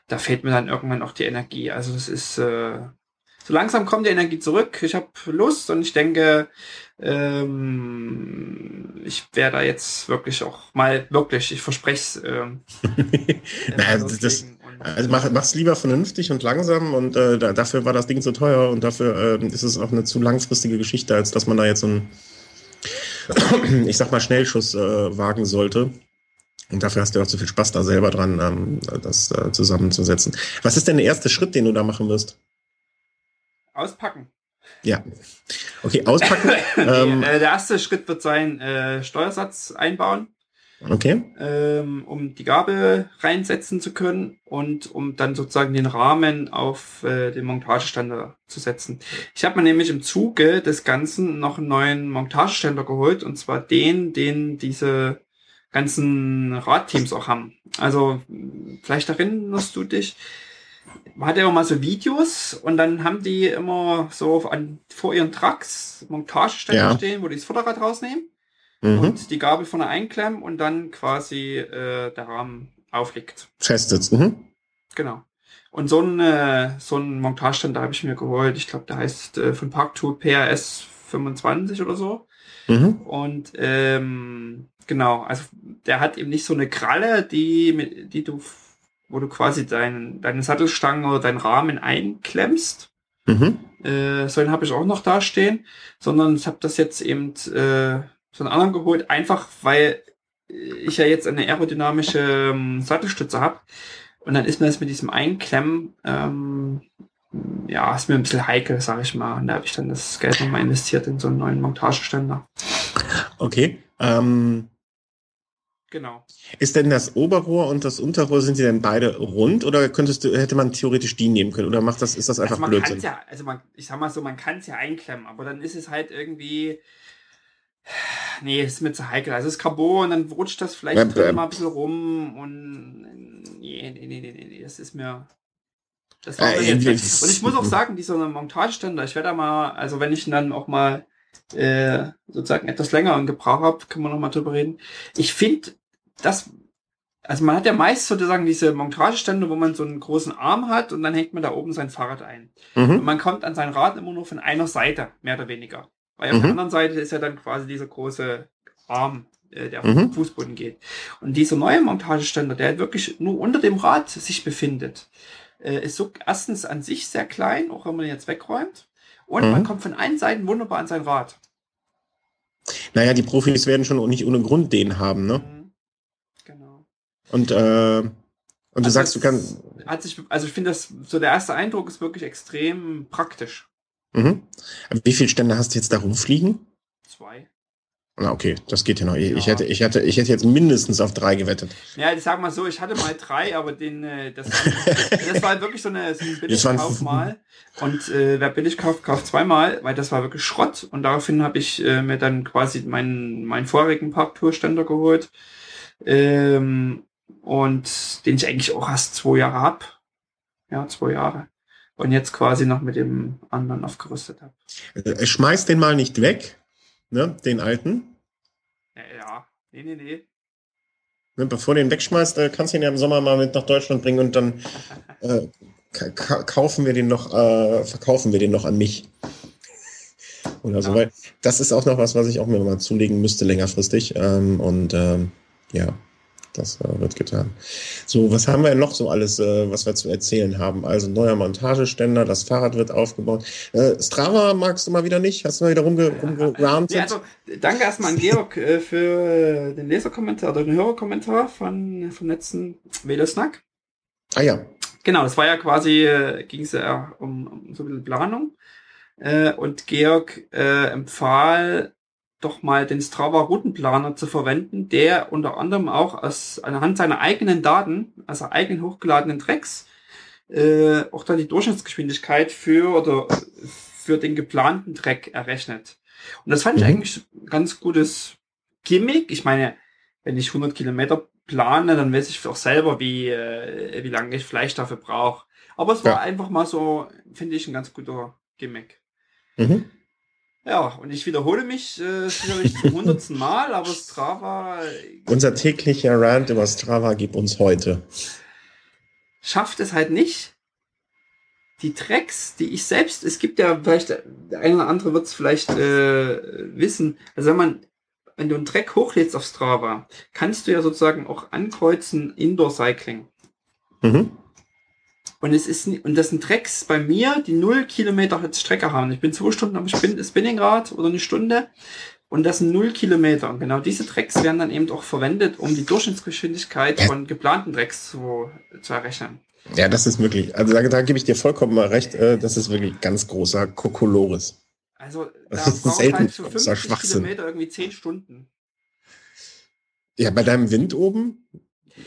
Da fehlt mir dann irgendwann auch die Energie. Also das ist, äh, so langsam kommt die Energie zurück. Ich habe Lust und ich denke, ähm, ich werde da jetzt wirklich auch mal wirklich, ich verspreche es. Ähm, naja, das, also mach, mach's lieber vernünftig und langsam und äh, da, dafür war das Ding so teuer und dafür äh, ist es auch eine zu langfristige Geschichte, als dass man da jetzt so ein ich sag mal, Schnellschuss äh, wagen sollte. Und dafür hast du auch zu viel Spaß da selber dran, ähm, das äh, zusammenzusetzen. Was ist denn der erste Schritt, den du da machen wirst? Auspacken. Ja. Okay, auspacken. nee, ähm, äh, der erste Schritt wird sein, äh, Steuersatz einbauen. Okay. Ähm, um die Gabel reinsetzen zu können und um dann sozusagen den Rahmen auf äh, den Montageständer zu setzen. Ich habe mir nämlich im Zuge des Ganzen noch einen neuen Montageständer geholt und zwar den, den diese ganzen Radteams auch haben. Also vielleicht erinnerst du dich, man hat ja immer mal so Videos und dann haben die immer so an, vor ihren Trucks Montageständer ja. stehen, wo die das Vorderrad rausnehmen mhm. und die Gabel vorne einklemmen und dann quasi äh, der Rahmen aufliegt. Festet. Mhm. Genau. Und so ein, äh, so ein Montagestand, da habe ich mir geholt. Ich glaube, der heißt äh, von Parktool PRS 25 oder so. Mhm. Und ähm, genau, also der hat eben nicht so eine Kralle, die, die du, wo du quasi deinen, deine Sattelstange oder deinen Rahmen einklemmst. Mhm. Äh, so einen habe ich auch noch da stehen, sondern ich habe das jetzt eben äh, so einen anderen geholt, einfach weil ich ja jetzt eine aerodynamische ähm, Sattelstütze habe. Und dann ist mir das mit diesem Einklemmen, ähm, ja, ist mir ein bisschen heikel, sage ich mal. Und da habe ich dann das Geld nochmal investiert in so einen neuen Montageständer. Okay. Ähm, genau. Ist denn das Oberrohr und das Unterrohr, sind die denn beide rund oder könntest du, hätte man theoretisch die nehmen können? Oder macht das, ist das einfach also man Blödsinn? Ja, also man, ich sag mal so, man kann es ja einklemmen, aber dann ist es halt irgendwie, Nee, ist mir zu heikel. Also es ist Carbon, dann rutscht das vielleicht ähm, drin mal ein bisschen rum und nee, nee, nee, nee, nee, das ist mir. Das war äh, jetzt und ich muss auch sagen, dieser Montageständer, ich werde da mal, also wenn ich ihn dann auch mal äh, sozusagen etwas länger in Gebrauch habe, können wir noch mal drüber reden. Ich finde, das, also man hat ja meist sozusagen diese Montageständer, wo man so einen großen Arm hat und dann hängt man da oben sein Fahrrad ein. Mhm. Und man kommt an sein Rad immer nur von einer Seite, mehr oder weniger. Weil mhm. auf der anderen Seite ist ja dann quasi dieser große Arm, äh, der auf mhm. den Fußboden geht. Und dieser neue Montageständer, der wirklich nur unter dem Rad sich befindet, äh, ist so erstens an sich sehr klein, auch wenn man ihn jetzt wegräumt. Und mhm. man kommt von allen Seiten wunderbar an sein Rad. Naja, die Profis werden schon nicht ohne Grund den haben, ne? Mhm. Genau. Und, äh, und du also sagst, du kannst. Hat sich, also ich finde das, so der erste Eindruck ist wirklich extrem praktisch. Mhm. Wie viele Stände hast du jetzt da rumfliegen? Zwei. Na, okay, das geht ja noch. Ich, ja. hätte, ich, hätte, ich hätte jetzt mindestens auf drei gewettet. Ja, ich sag mal so, ich hatte mal drei, aber den, äh, das, das war wirklich so, eine, so ein Billigkauf mal. Und äh, wer billig kauft, kauft zweimal, weil das war wirklich Schrott. Und daraufhin habe ich äh, mir dann quasi meinen, meinen vorigen Parktourständer geholt. Ähm, und den ich eigentlich auch erst zwei Jahre hab. Ja, zwei Jahre. Und jetzt quasi noch mit dem anderen aufgerüstet habe. Äh, schmeiß den mal nicht weg, ne, den alten. Ja, nee, nee, nee. Ne, bevor du ihn wegschmeißt, äh, kannst du ihn ja im Sommer mal mit nach Deutschland bringen und dann äh, kaufen wir den noch, äh, verkaufen wir den noch an mich. Oder so, weil das ist auch noch was, was ich auch mir mal zulegen müsste längerfristig. Ähm, und ähm, ja, das äh, wird getan. So, was haben wir noch so alles, äh, was wir zu erzählen haben? Also neuer Montageständer, das Fahrrad wird aufgebaut. Äh, Strava magst du mal wieder nicht? Hast du mal wieder rumge rumgerantet? Ja, also, danke erstmal an Georg äh, für den Leserkommentar oder den Hörerkommentar von, vom letzten Velosnack. Ah ja. Genau, das war ja quasi, äh, ging es ja um, um so ein bisschen Planung. Äh, und Georg empfahl doch mal den Strava Routenplaner zu verwenden, der unter anderem auch aus anhand seiner eigenen Daten, also eigenen hochgeladenen Tracks, äh, auch dann die Durchschnittsgeschwindigkeit für oder für den geplanten Track errechnet. Und das fand mhm. ich eigentlich ganz gutes Gimmick. Ich meine, wenn ich 100 Kilometer plane, dann weiß ich auch selber, wie, äh, wie lange ich Fleisch dafür brauche. Aber es war ja. einfach mal so, finde ich, ein ganz guter Gimmick. Mhm. Ja, und ich wiederhole mich äh, sicherlich zum hundertsten Mal, aber Strava. Unser täglicher Rant über Strava gibt uns heute. Schafft es halt nicht. Die Tracks, die ich selbst, es gibt ja vielleicht, der eine oder andere wird es vielleicht äh, wissen, also wenn man, wenn du einen Track hochlädst auf Strava, kannst du ja sozusagen auch ankreuzen Indoor Cycling. Mhm. Und es ist, und das sind Tracks bei mir, die null Kilometer Strecke haben. Ich bin zwei Stunden am Spinningrad oder eine Stunde. Und das sind null Kilometer. Und genau diese Tracks werden dann eben auch verwendet, um die Durchschnittsgeschwindigkeit von geplanten Tracks zu, zu errechnen. Ja, das ist möglich. Also da, da gebe ich dir vollkommen mal recht. Äh, das ist wirklich ganz großer Kokolores. Also da braucht selten, halt für 50 Kilometer irgendwie zehn Stunden. Ja, bei deinem Wind oben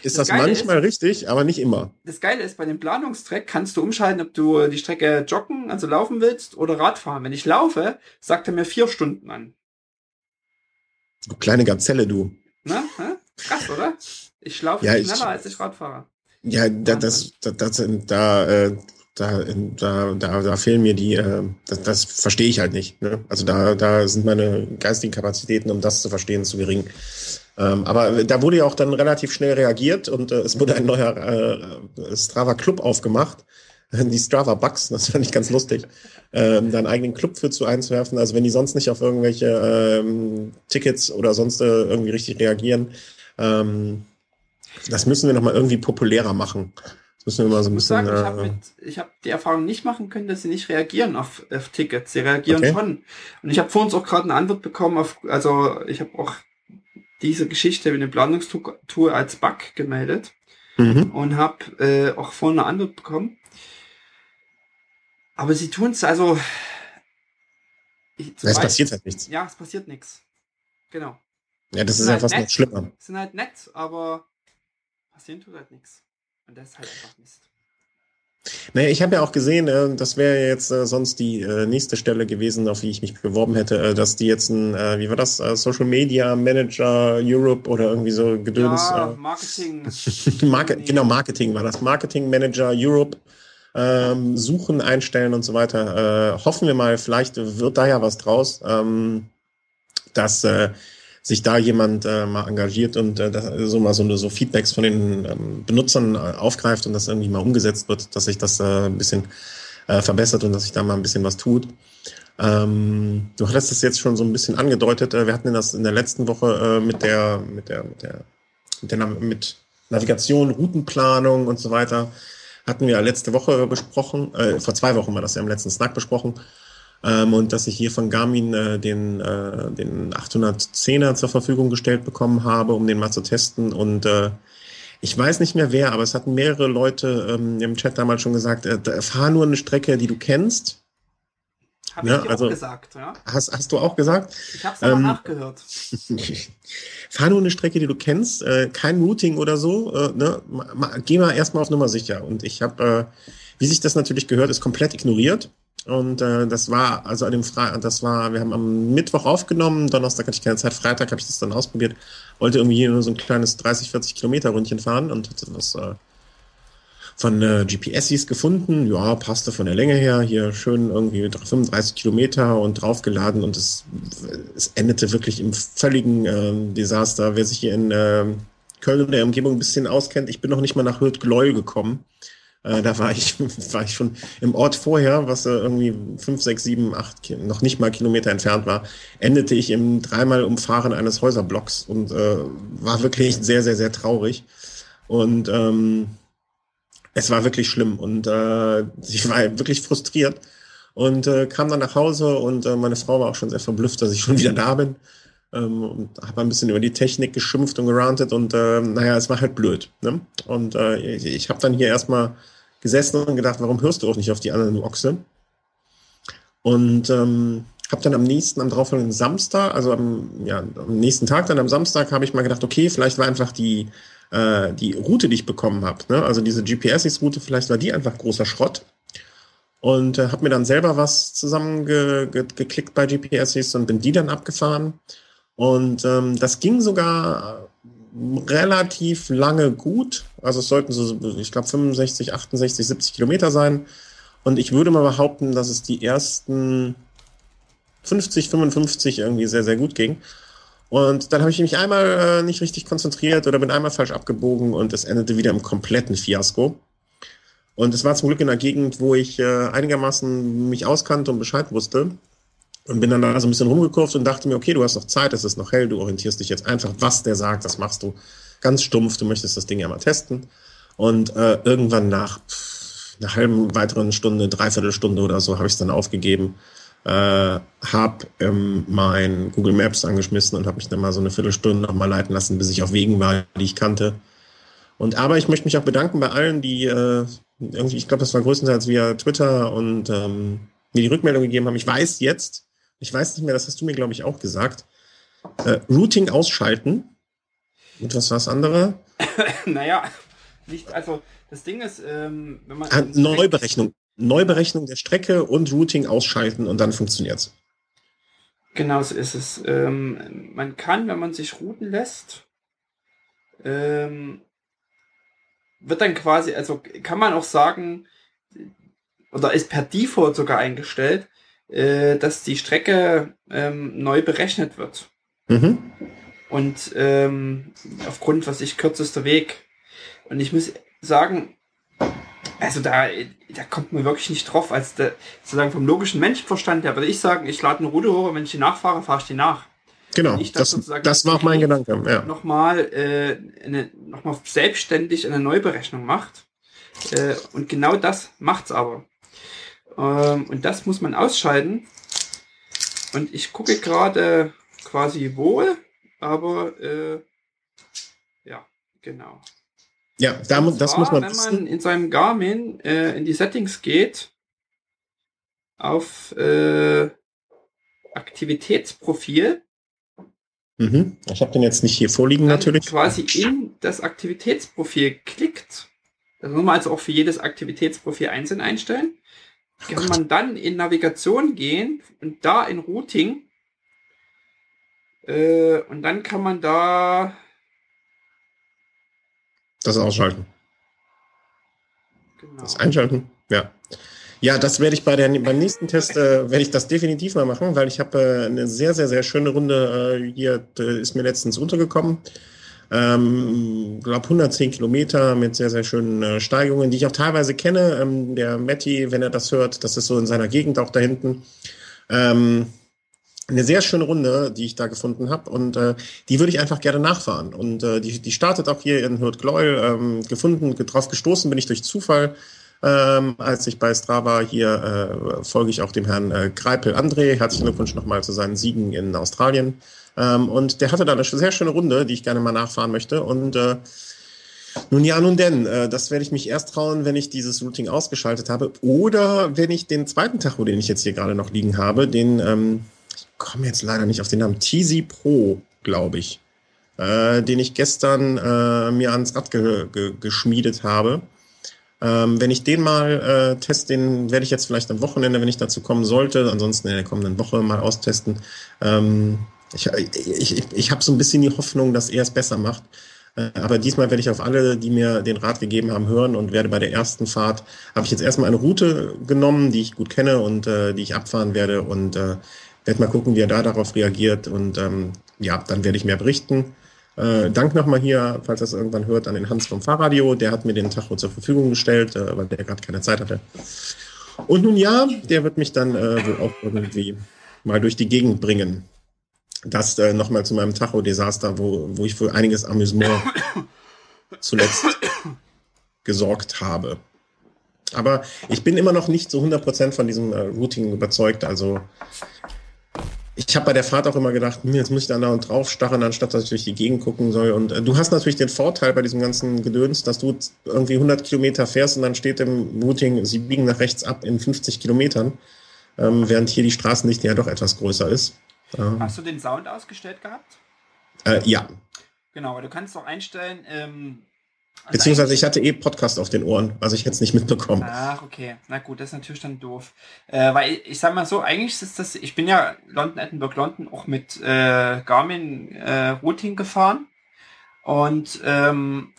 ist das, das manchmal ist, richtig, aber nicht immer. Das Geile ist, bei dem Planungstrack kannst du umschalten, ob du die Strecke joggen, also laufen willst oder Radfahren. Wenn ich laufe, sagt er mir vier Stunden an. Du kleine Gazelle, du. Na, hä? krass, oder? Ich laufe ja, schneller, ich, als ich Radfahre. Ja, da, das, das, das, da, äh, da, da, da, da fehlen mir die, äh, das, das verstehe ich halt nicht. Ne? Also da, da sind meine geistigen Kapazitäten, um das zu verstehen, zu gering. Ähm, aber da wurde ja auch dann relativ schnell reagiert und äh, es wurde ein neuer äh, Strava Club aufgemacht. Die Strava Bugs, das fand ich ganz lustig, ähm, da einen eigenen Club für zu einzuwerfen. Also wenn die sonst nicht auf irgendwelche ähm, Tickets oder sonst äh, irgendwie richtig reagieren, ähm, das müssen wir nochmal irgendwie populärer machen. Das müssen wir mal so ein bisschen. Sagen, ich habe äh, hab die Erfahrung nicht machen können, dass sie nicht reagieren auf, auf Tickets. Sie reagieren okay. schon. Und ich habe vor uns auch gerade eine Antwort bekommen auf, also ich habe auch diese Geschichte mit dem Planungstour als Bug gemeldet mhm. und habe äh, auch vorhin eine Antwort bekommen. Aber sie tun es also. Ich, es passiert halt nichts. Ja, es passiert nichts. Genau. Ja, das ist ja halt fast nett, noch schlimmer. Sind halt nett, aber passieren tut halt nichts. Und das ist halt einfach Mist. Naja, ich habe ja auch gesehen, äh, das wäre jetzt äh, sonst die äh, nächste Stelle gewesen, auf die ich mich beworben hätte, äh, dass die jetzt ein, äh, wie war das, äh, Social Media Manager Europe oder irgendwie so Gedöns. Ja, Marketing. Market, genau, Marketing war das. Marketing Manager Europe ähm, suchen, einstellen und so weiter. Äh, hoffen wir mal, vielleicht wird da ja was draus, ähm, dass äh, sich da jemand äh, mal engagiert und äh, das, so mal so, so Feedbacks von den ähm, Benutzern äh, aufgreift und das irgendwie mal umgesetzt wird, dass sich das äh, ein bisschen äh, verbessert und dass sich da mal ein bisschen was tut. Ähm, du hattest es jetzt schon so ein bisschen angedeutet. Äh, wir hatten das in der letzten Woche äh, mit der, mit der, mit der, mit der, mit Navigation, Routenplanung und so weiter. Hatten wir letzte Woche besprochen, äh, vor zwei Wochen war das ja im letzten Snack besprochen. Ähm, und dass ich hier von Garmin äh, den, äh, den 810er zur Verfügung gestellt bekommen habe, um den mal zu testen. Und äh, ich weiß nicht mehr wer, aber es hatten mehrere Leute ähm, im Chat damals schon gesagt, äh, fahr nur eine Strecke, die du kennst. Habe ja, ich also, auch gesagt, ja. Hast, hast du auch gesagt? Ich habe es aber ähm, nachgehört. fahr nur eine Strecke, die du kennst, äh, kein Routing oder so. Äh, ne? Geh mal erstmal auf Nummer sicher. Und ich habe, äh, wie sich das natürlich gehört, ist komplett ignoriert. Und äh, das war, also an dem Freitag, das war, wir haben am Mittwoch aufgenommen, Donnerstag hatte ich keine Zeit, Freitag habe ich das dann ausprobiert, wollte irgendwie nur so ein kleines 30, 40 Kilometer Rundchen fahren und hatte das äh, von äh, GPSs gefunden. Ja, passte von der Länge her, hier schön irgendwie 35 Kilometer und draufgeladen und es, es endete wirklich im völligen äh, Desaster. Wer sich hier in äh, Köln und der Umgebung ein bisschen auskennt, ich bin noch nicht mal nach Hürth-Gläu gekommen. Äh, da war ich, war ich schon im Ort vorher, was äh, irgendwie fünf, sechs, sieben, acht, noch nicht mal Kilometer entfernt war, endete ich im dreimal Umfahren eines Häuserblocks und äh, war wirklich sehr, sehr, sehr traurig. Und ähm, es war wirklich schlimm und äh, ich war wirklich frustriert und äh, kam dann nach Hause und äh, meine Frau war auch schon sehr verblüfft, dass ich schon wieder da bin ähm, und habe ein bisschen über die Technik geschimpft und gerantet und äh, naja, es war halt blöd. Ne? Und äh, ich, ich habe dann hier erstmal gesessen und gedacht, warum hörst du auch nicht auf die anderen Ochse? Und ähm, habe dann am nächsten, am darauffolgenden Samstag, also am, ja, am nächsten Tag, dann am Samstag, habe ich mal gedacht, okay, vielleicht war einfach die, äh, die Route, die ich bekommen habe, ne? also diese GPS-Route, vielleicht war die einfach großer Schrott. Und äh, habe mir dann selber was zusammengeklickt bei GPS und bin die dann abgefahren. Und ähm, das ging sogar relativ lange gut. Also es sollten so, ich glaube, 65, 68, 70 Kilometer sein. Und ich würde mal behaupten, dass es die ersten 50, 55 irgendwie sehr, sehr gut ging. Und dann habe ich mich einmal äh, nicht richtig konzentriert oder bin einmal falsch abgebogen und es endete wieder im kompletten Fiasko. Und es war zum Glück in einer Gegend, wo ich äh, einigermaßen mich auskannte und Bescheid wusste. Und bin dann da so ein bisschen rumgekurft und dachte mir, okay, du hast noch Zeit, es ist noch hell, du orientierst dich jetzt einfach, was der sagt, das machst du ganz stumpf, du möchtest das Ding ja mal testen. Und äh, irgendwann nach einer halben weiteren Stunde, dreiviertel Stunde oder so, habe ich es dann aufgegeben, äh, habe ähm, mein Google Maps angeschmissen und habe mich dann mal so eine Viertelstunde noch mal leiten lassen, bis ich auf Wegen war, die ich kannte. Und aber ich möchte mich auch bedanken bei allen, die äh, irgendwie, ich glaube, das war größtenteils via Twitter und ähm, mir die Rückmeldung gegeben haben. Ich weiß jetzt, ich weiß nicht mehr, das hast du mir, glaube ich, auch gesagt. Äh, Routing ausschalten. Und was war das andere? naja, nicht, also das Ding ist, ähm, wenn man. Ah, Neuberechnung. Neuberechnung der Strecke und Routing ausschalten und dann funktioniert's. Genau so ist es. Ähm, man kann, wenn man sich routen lässt, ähm, wird dann quasi, also kann man auch sagen, oder ist per Default sogar eingestellt, äh, dass die Strecke ähm, neu berechnet wird. Mhm. Und ähm, aufgrund, was ich, kürzester Weg. Und ich muss sagen, also da, da kommt man wirklich nicht drauf, als der, sozusagen vom logischen Menschenverstand her würde ich sagen, ich lade eine Route hoch und wenn ich die nachfahre, fahre ich die nach. Genau, das, das, das war auch mein Gedanke. Ja. Nochmal, äh, eine, nochmal selbstständig eine Neuberechnung macht. Äh, und genau das macht's aber. Ähm, und das muss man ausschalten. Und ich gucke gerade quasi wohl, aber äh, ja, genau. Ja, da, zwar, das muss man. Wenn man in seinem Garmin äh, in die Settings geht, auf äh, Aktivitätsprofil. Mhm. Ich habe den jetzt nicht hier vorliegen natürlich. Quasi in das Aktivitätsprofil klickt. Das muss man also auch für jedes Aktivitätsprofil einzeln einstellen kann man dann in Navigation gehen und da in Routing. Äh, und dann kann man da das ausschalten. Genau. Das einschalten, ja. Ja, das werde ich bei der, beim nächsten Test, äh, werde ich das definitiv mal machen, weil ich habe äh, eine sehr, sehr, sehr schöne Runde äh, hier, ist mir letztens untergekommen. Ähm, glaube 110 Kilometer mit sehr, sehr schönen äh, Steigungen, die ich auch teilweise kenne. Ähm, der Matti, wenn er das hört, das ist so in seiner Gegend auch da hinten. Ähm, eine sehr schöne Runde, die ich da gefunden habe und äh, die würde ich einfach gerne nachfahren. Und äh, die, die startet auch hier in Hürth-Gleul. Ähm, gefunden, drauf gestoßen bin ich durch Zufall. Ähm, als ich bei Strava hier äh, folge ich auch dem Herrn äh, Greipel André. Herzlichen Glückwunsch nochmal zu seinen Siegen in Australien. Ähm, und der hatte da eine sehr schöne Runde, die ich gerne mal nachfahren möchte. Und äh, nun ja, nun denn, äh, das werde ich mich erst trauen, wenn ich dieses Routing ausgeschaltet habe. Oder wenn ich den zweiten Tacho, den ich jetzt hier gerade noch liegen habe, den ähm, komme jetzt leider nicht auf den Namen, Tizi Pro, glaube ich, äh, den ich gestern äh, mir ans Rad ge ge geschmiedet habe. Ähm, wenn ich den mal äh, teste, den werde ich jetzt vielleicht am Wochenende, wenn ich dazu kommen sollte, ansonsten in der kommenden Woche mal austesten. Ähm, ich ich, ich, ich habe so ein bisschen die Hoffnung, dass er es besser macht. Äh, aber diesmal werde ich auf alle, die mir den Rat gegeben haben, hören und werde bei der ersten Fahrt, habe ich jetzt erstmal eine Route genommen, die ich gut kenne und äh, die ich abfahren werde und äh, werde mal gucken, wie er da darauf reagiert und ähm, ja, dann werde ich mehr berichten. Äh, Dank nochmal hier, falls es irgendwann hört, an den Hans vom Fahrradio. Der hat mir den Tacho zur Verfügung gestellt, äh, weil der gerade keine Zeit hatte. Und nun ja, der wird mich dann äh, wohl auch irgendwie mal durch die Gegend bringen. Das äh, nochmal zu meinem Tacho-Desaster, wo, wo ich für einiges Amüsement zuletzt gesorgt habe. Aber ich bin immer noch nicht so 100% von diesem äh, Routing überzeugt. Also ich habe bei der Fahrt auch immer gedacht, hm, jetzt muss ich da und drauf starren, anstatt dass ich durch die Gegend gucken soll. Und äh, du hast natürlich den Vorteil bei diesem ganzen Gedöns, dass du irgendwie 100 Kilometer fährst und dann steht im Routing, sie biegen nach rechts ab in 50 Kilometern, ähm, während hier die Straßendichte ja doch etwas größer ist. Ähm, hast du den Sound ausgestellt gehabt? Äh, ja. Genau, aber du kannst doch einstellen, ähm, also Beziehungsweise ich hatte eh Podcast auf den Ohren, also ich hätte es nicht mitbekommen. Ach, okay. Na gut, das ist natürlich dann doof. Äh, weil ich, ich sag mal so, eigentlich ist das, ich bin ja London, Edinburgh, London auch mit äh, Garmin äh, Routing gefahren. Und ähm,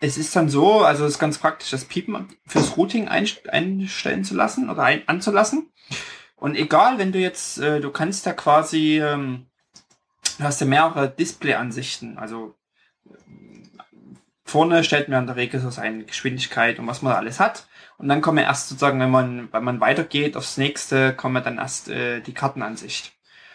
es ist dann so, also es ist ganz praktisch, das Piepen fürs Routing einstellen zu lassen oder ein, anzulassen. Und egal, wenn du jetzt, äh, du kannst da quasi, ähm, du hast ja mehrere Display-Ansichten, also vorne stellt man in der Regel so seine Geschwindigkeit und was man alles hat. Und dann kommen erst sozusagen, wenn man, wenn man weitergeht aufs nächste, kommen dann erst äh, die Kartenansicht.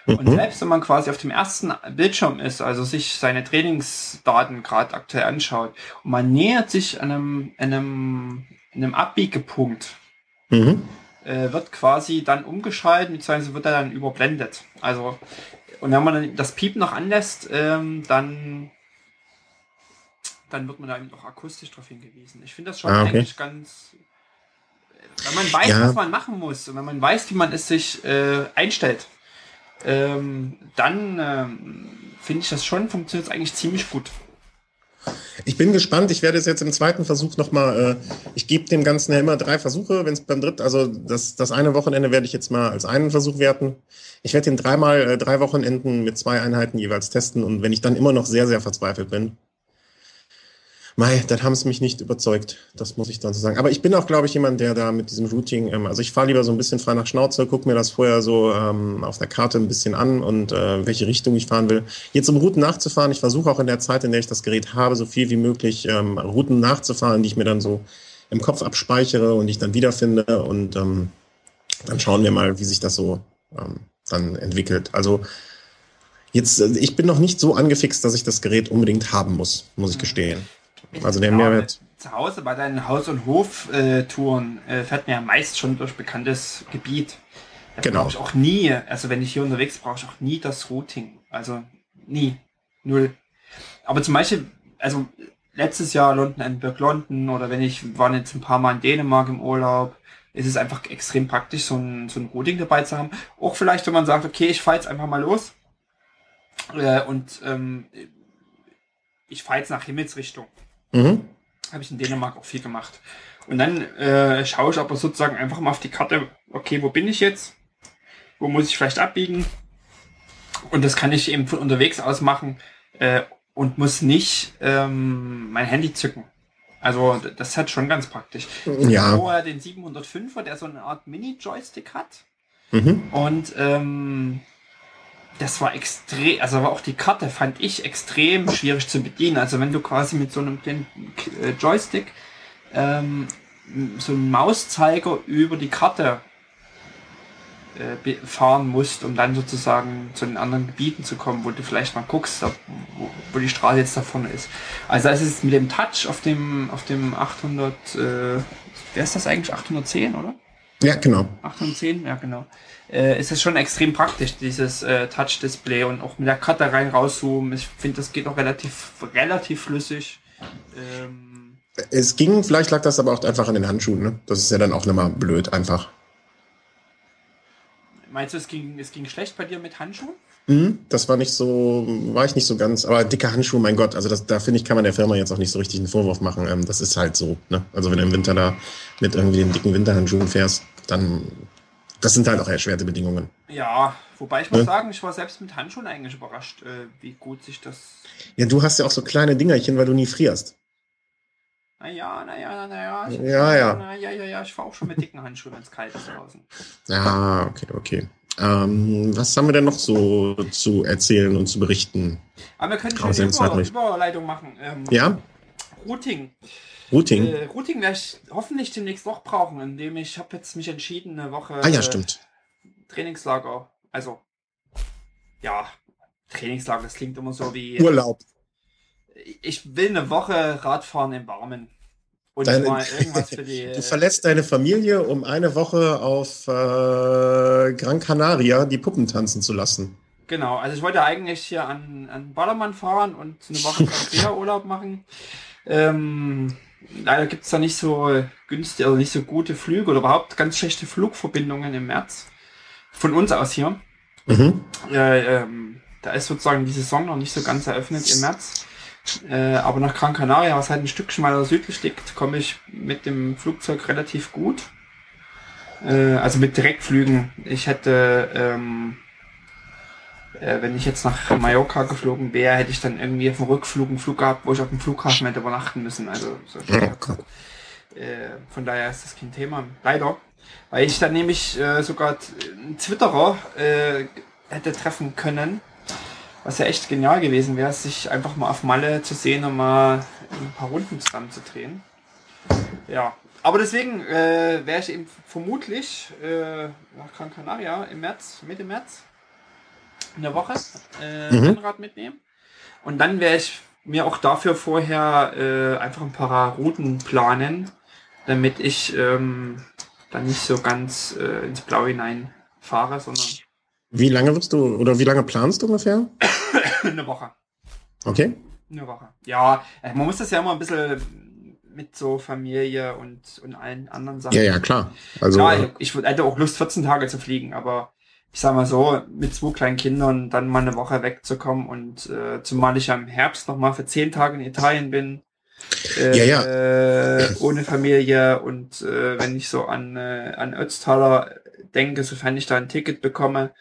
Mhm. Und selbst wenn man quasi auf dem ersten Bildschirm ist, also sich seine Trainingsdaten gerade aktuell anschaut und man nähert sich einem, einem, einem Abbiegepunkt, mhm. Äh, wird quasi dann umgeschaltet, beziehungsweise wird er dann überblendet. Also, und wenn man dann das Piepen noch anlässt, ähm, dann dann wird man da eben auch akustisch darauf hingewiesen. Ich finde das schon ah, okay. eigentlich ganz. Wenn man weiß, ja. was man machen muss und wenn man weiß, wie man es sich äh, einstellt, ähm, dann ähm, finde ich das schon, funktioniert es eigentlich ziemlich gut. Ich bin gespannt. Ich werde es jetzt im zweiten Versuch nochmal, äh, ich gebe dem Ganzen ja immer drei Versuche, wenn es beim dritten, also das, das eine Wochenende werde ich jetzt mal als einen Versuch werten. Ich werde den dreimal, äh, drei Wochenenden mit zwei Einheiten jeweils testen und wenn ich dann immer noch sehr, sehr verzweifelt bin, Mei, dann haben sie mich nicht überzeugt. Das muss ich dann so sagen. Aber ich bin auch, glaube ich, jemand, der da mit diesem Routing, ähm, also ich fahre lieber so ein bisschen frei nach Schnauze, gucke mir das vorher so ähm, auf der Karte ein bisschen an und äh, welche Richtung ich fahren will. Jetzt um Routen nachzufahren, ich versuche auch in der Zeit, in der ich das Gerät habe, so viel wie möglich ähm, Routen nachzufahren, die ich mir dann so im Kopf abspeichere und ich dann wiederfinde. Und ähm, dann schauen wir mal, wie sich das so ähm, dann entwickelt. Also jetzt, äh, ich bin noch nicht so angefixt, dass ich das Gerät unbedingt haben muss, muss ich mhm. gestehen. Also der Mehrwert. Zu Hause bei deinen Haus- und Hoftouren äh, fährt man ja meist schon durch bekanntes Gebiet. Da genau. brauche ich auch nie, also wenn ich hier unterwegs brauche ich auch nie das Routing. Also nie. Null. Aber zum Beispiel, also letztes Jahr London Edinburgh London oder wenn ich war jetzt ein paar Mal in Dänemark im Urlaub, ist es einfach extrem praktisch, so ein, so ein Routing dabei zu haben. Auch vielleicht, wenn man sagt, okay, ich fahre jetzt einfach mal los äh, und ähm, ich fahre jetzt nach Himmelsrichtung. Mhm. Habe ich in Dänemark auch viel gemacht. Und dann äh, schaue ich aber sozusagen einfach mal auf die Karte, okay, wo bin ich jetzt? Wo muss ich vielleicht abbiegen? Und das kann ich eben von unterwegs aus machen äh, und muss nicht ähm, mein Handy zücken. Also das hat schon ganz praktisch. Ja. Vorher den 705er, der so eine Art Mini-Joystick hat. Mhm. Und ähm, das war extrem, also auch die Karte fand ich extrem schwierig zu bedienen. Also wenn du quasi mit so einem äh, Joystick ähm, so einen Mauszeiger über die Karte äh, fahren musst, um dann sozusagen zu den anderen Gebieten zu kommen, wo du vielleicht mal guckst, ob, wo, wo, die Straße jetzt da vorne ist. Also es ist mit dem Touch auf dem auf dem 800, äh, wer ist das eigentlich 810, oder? Ja, genau. 810, ja genau. Äh, ist es schon extrem praktisch, dieses äh, Touch-Display und auch mit der Karte rein rauszoomen. Ich finde, das geht auch relativ relativ flüssig. Ähm, es ging, vielleicht lag das aber auch einfach an den Handschuhen, ne? Das ist ja dann auch nochmal blöd, einfach. Meinst du, es ging, es ging schlecht bei dir mit Handschuhen? Mhm, das war nicht so, war ich nicht so ganz, aber dicke Handschuhe, mein Gott, also das, da finde ich, kann man der Firma jetzt auch nicht so richtig einen Vorwurf machen. Ähm, das ist halt so, ne? Also wenn du im Winter da mit irgendwie den dicken Winterhandschuhen fährst, dann, das sind halt auch erschwerte Bedingungen. Ja, wobei ich muss ja? sagen, ich war selbst mit Handschuhen eigentlich überrascht, äh, wie gut sich das. Ja, du hast ja auch so kleine Dingerchen, weil du nie frierst. Naja, naja, naja. Ja, ja. Na, ja, ja, ja. Ich fahre auch schon mit dicken Handschuhen, wenn es kalt ist draußen. Ja, okay, okay. Ähm, was haben wir denn noch so zu erzählen und zu berichten? Aber wir können schon eine Über Überleitung machen. Ähm, ja? Routing. Routing. Äh, Routing werde ich hoffentlich demnächst noch brauchen, indem ich habe jetzt mich entschieden, eine Woche ah, ja, stimmt. Trainingslager. Also, ja, Trainingslager, das klingt immer so wie. Urlaub ich will eine Woche Radfahren im Warmen. Und Deine, mal irgendwas für die. Du verlässt deine Familie, um eine Woche auf äh, Gran Canaria die Puppen tanzen zu lassen. Genau, also ich wollte eigentlich hier an, an Ballermann fahren und eine Woche Urlaub machen. Ähm, leider gibt es da nicht so günstige, also nicht so gute Flüge oder überhaupt ganz schlechte Flugverbindungen im März. Von uns aus hier. Mhm. Äh, ähm, da ist sozusagen die Saison noch nicht so ganz eröffnet im März. Äh, aber nach Gran Canaria, was halt ein Stückchen weiter südlich liegt, komme ich mit dem Flugzeug relativ gut. Äh, also mit Direktflügen. Ich hätte, ähm, äh, wenn ich jetzt nach Mallorca geflogen wäre, hätte ich dann irgendwie auf dem Rückflug einen Flug gehabt, wo ich auf dem Flughafen hätte übernachten müssen. Also so äh, von daher ist das kein Thema. Leider. Weil ich dann nämlich äh, sogar einen Twitterer äh, hätte treffen können, was ja echt genial gewesen wäre, sich einfach mal auf Malle zu sehen und mal ein paar Runden zusammen zu drehen. Ja, aber deswegen äh, wäre ich eben vermutlich äh, nach Gran Canaria im März, Mitte März, in der Woche, äh, mhm. Rennrad mitnehmen. Und dann werde ich mir auch dafür vorher äh, einfach ein paar Routen planen, damit ich ähm, dann nicht so ganz äh, ins Blau hinein fahre, sondern wie lange wirst du oder wie lange planst du ungefähr? Eine Woche. Okay. Eine Woche. Ja, äh, man muss das ja immer ein bisschen mit so Familie und, und allen anderen Sachen. Ja, ja, klar. Also, ja, äh, ich, ich hätte auch Lust, 14 Tage zu fliegen, aber ich sag mal so, mit zwei kleinen Kindern dann mal eine Woche wegzukommen und äh, zumal ich ja im Herbst nochmal für 10 Tage in Italien bin. Äh, ja, ja. Äh, ohne Familie und äh, wenn ich so an, äh, an Ötztaler denke, sofern ich da ein Ticket bekomme,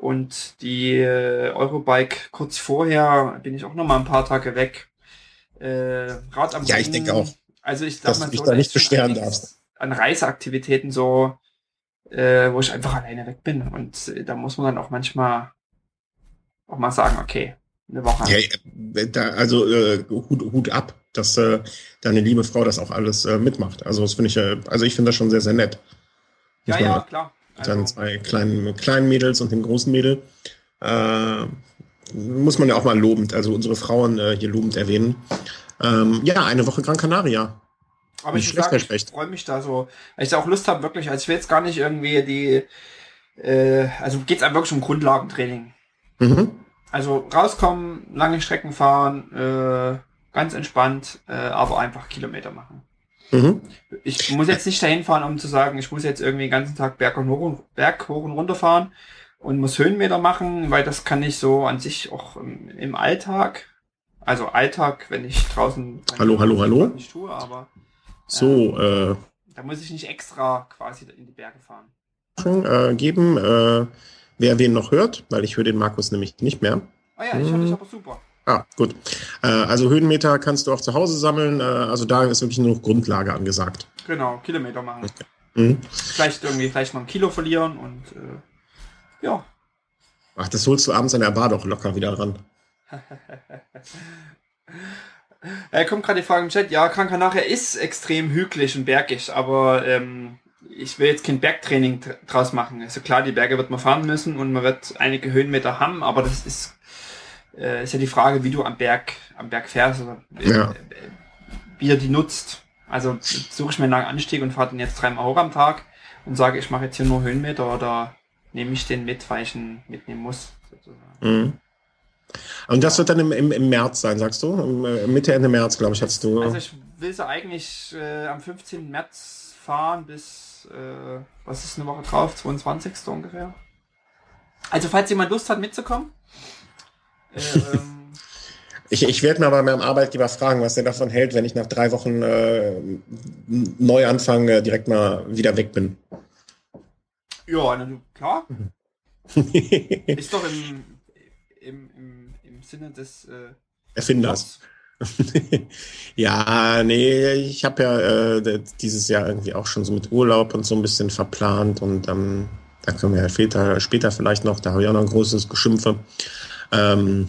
und die äh, Eurobike kurz vorher bin ich auch noch mal ein paar Tage weg. Äh, Rad am Ja, Ring, ich denke auch. Also ich darf man so, da nicht beschweren darfst. An Reiseaktivitäten so, äh, wo ich einfach alleine weg bin. Und äh, da muss man dann auch manchmal auch mal sagen, okay, eine Woche. Ja, da, also äh, Hut, Hut ab, dass äh, deine liebe Frau das auch alles äh, mitmacht. Also das finde ich, äh, also ich finde das schon sehr, sehr nett. Ja, ja, klar. Also, dann zwei kleinen, kleinen Mädels und dem großen Mädel. Äh, muss man ja auch mal lobend, also unsere Frauen äh, hier lobend erwähnen. Ähm, ja, eine Woche Gran Canaria. Aber nicht ich schlecht, sagen, ich freue mich da so, weil ich da auch Lust habe, wirklich. Also ich will jetzt gar nicht irgendwie die, äh, also geht's einfach wirklich um Grundlagentraining. Mhm. Also rauskommen, lange Strecken fahren, äh, ganz entspannt, äh, aber einfach Kilometer machen. Mhm. Ich muss jetzt nicht dahin fahren, um zu sagen, ich muss jetzt irgendwie den ganzen Tag Berg, und hoch, Berg hoch und runter fahren und muss Höhenmeter machen, weil das kann ich so an sich auch im, im Alltag. Also Alltag, wenn ich draußen hallo, hallo, hallo nicht tue, aber so, äh, da muss ich nicht extra quasi in die Berge fahren. Äh, geben, äh, wer wen noch hört, weil ich höre den Markus nämlich nicht mehr. Ah ja, ich höre dich hm. aber super. Ah, gut. Äh, also Höhenmeter kannst du auch zu Hause sammeln. Äh, also da ist wirklich nur noch Grundlage angesagt. Genau, Kilometer machen. Okay. Mhm. Vielleicht irgendwie vielleicht noch ein Kilo verlieren und äh, ja. Ach, das holst du abends an der Bar doch locker wieder ran. Er kommt gerade die Frage im Chat. Ja, Kranker nachher ist extrem hügelig und bergig, aber ähm, ich will jetzt kein Bergtraining draus machen. Also klar, die Berge wird man fahren müssen und man wird einige Höhenmeter haben, aber das ist, äh, ist ja die Frage, wie du am Berg, am Berg fährst oder ja. äh, wie ihr die nutzt. Also suche ich mir einen langen Anstieg und fahre den jetzt dreimal hoch am Tag und sage, ich mache jetzt hier nur Höhenmeter oder nehme ich den mit, weil ich ihn mitnehmen muss. Mhm. Und das wird dann im, im, im März sein, sagst du? Äh, Mitte, Ende März, glaube ich, hast du. Also ich will sie eigentlich äh, am 15. März fahren bis, äh, was ist eine Woche drauf? 22. ungefähr. Also falls jemand Lust hat mitzukommen. Äh, ähm, ich, ich werde mal bei meinem Arbeitgeber fragen, was er davon hält, wenn ich nach drei Wochen äh, neu anfange, direkt mal wieder weg bin. Ja, na, klar. ist doch im, im, im, im Sinne des äh, Erfinders. ja, nee, ich habe ja äh, dieses Jahr irgendwie auch schon so mit Urlaub und so ein bisschen verplant und ähm, da können wir ja später, später vielleicht noch, da habe ich auch noch ein großes Geschimpfe. Ähm,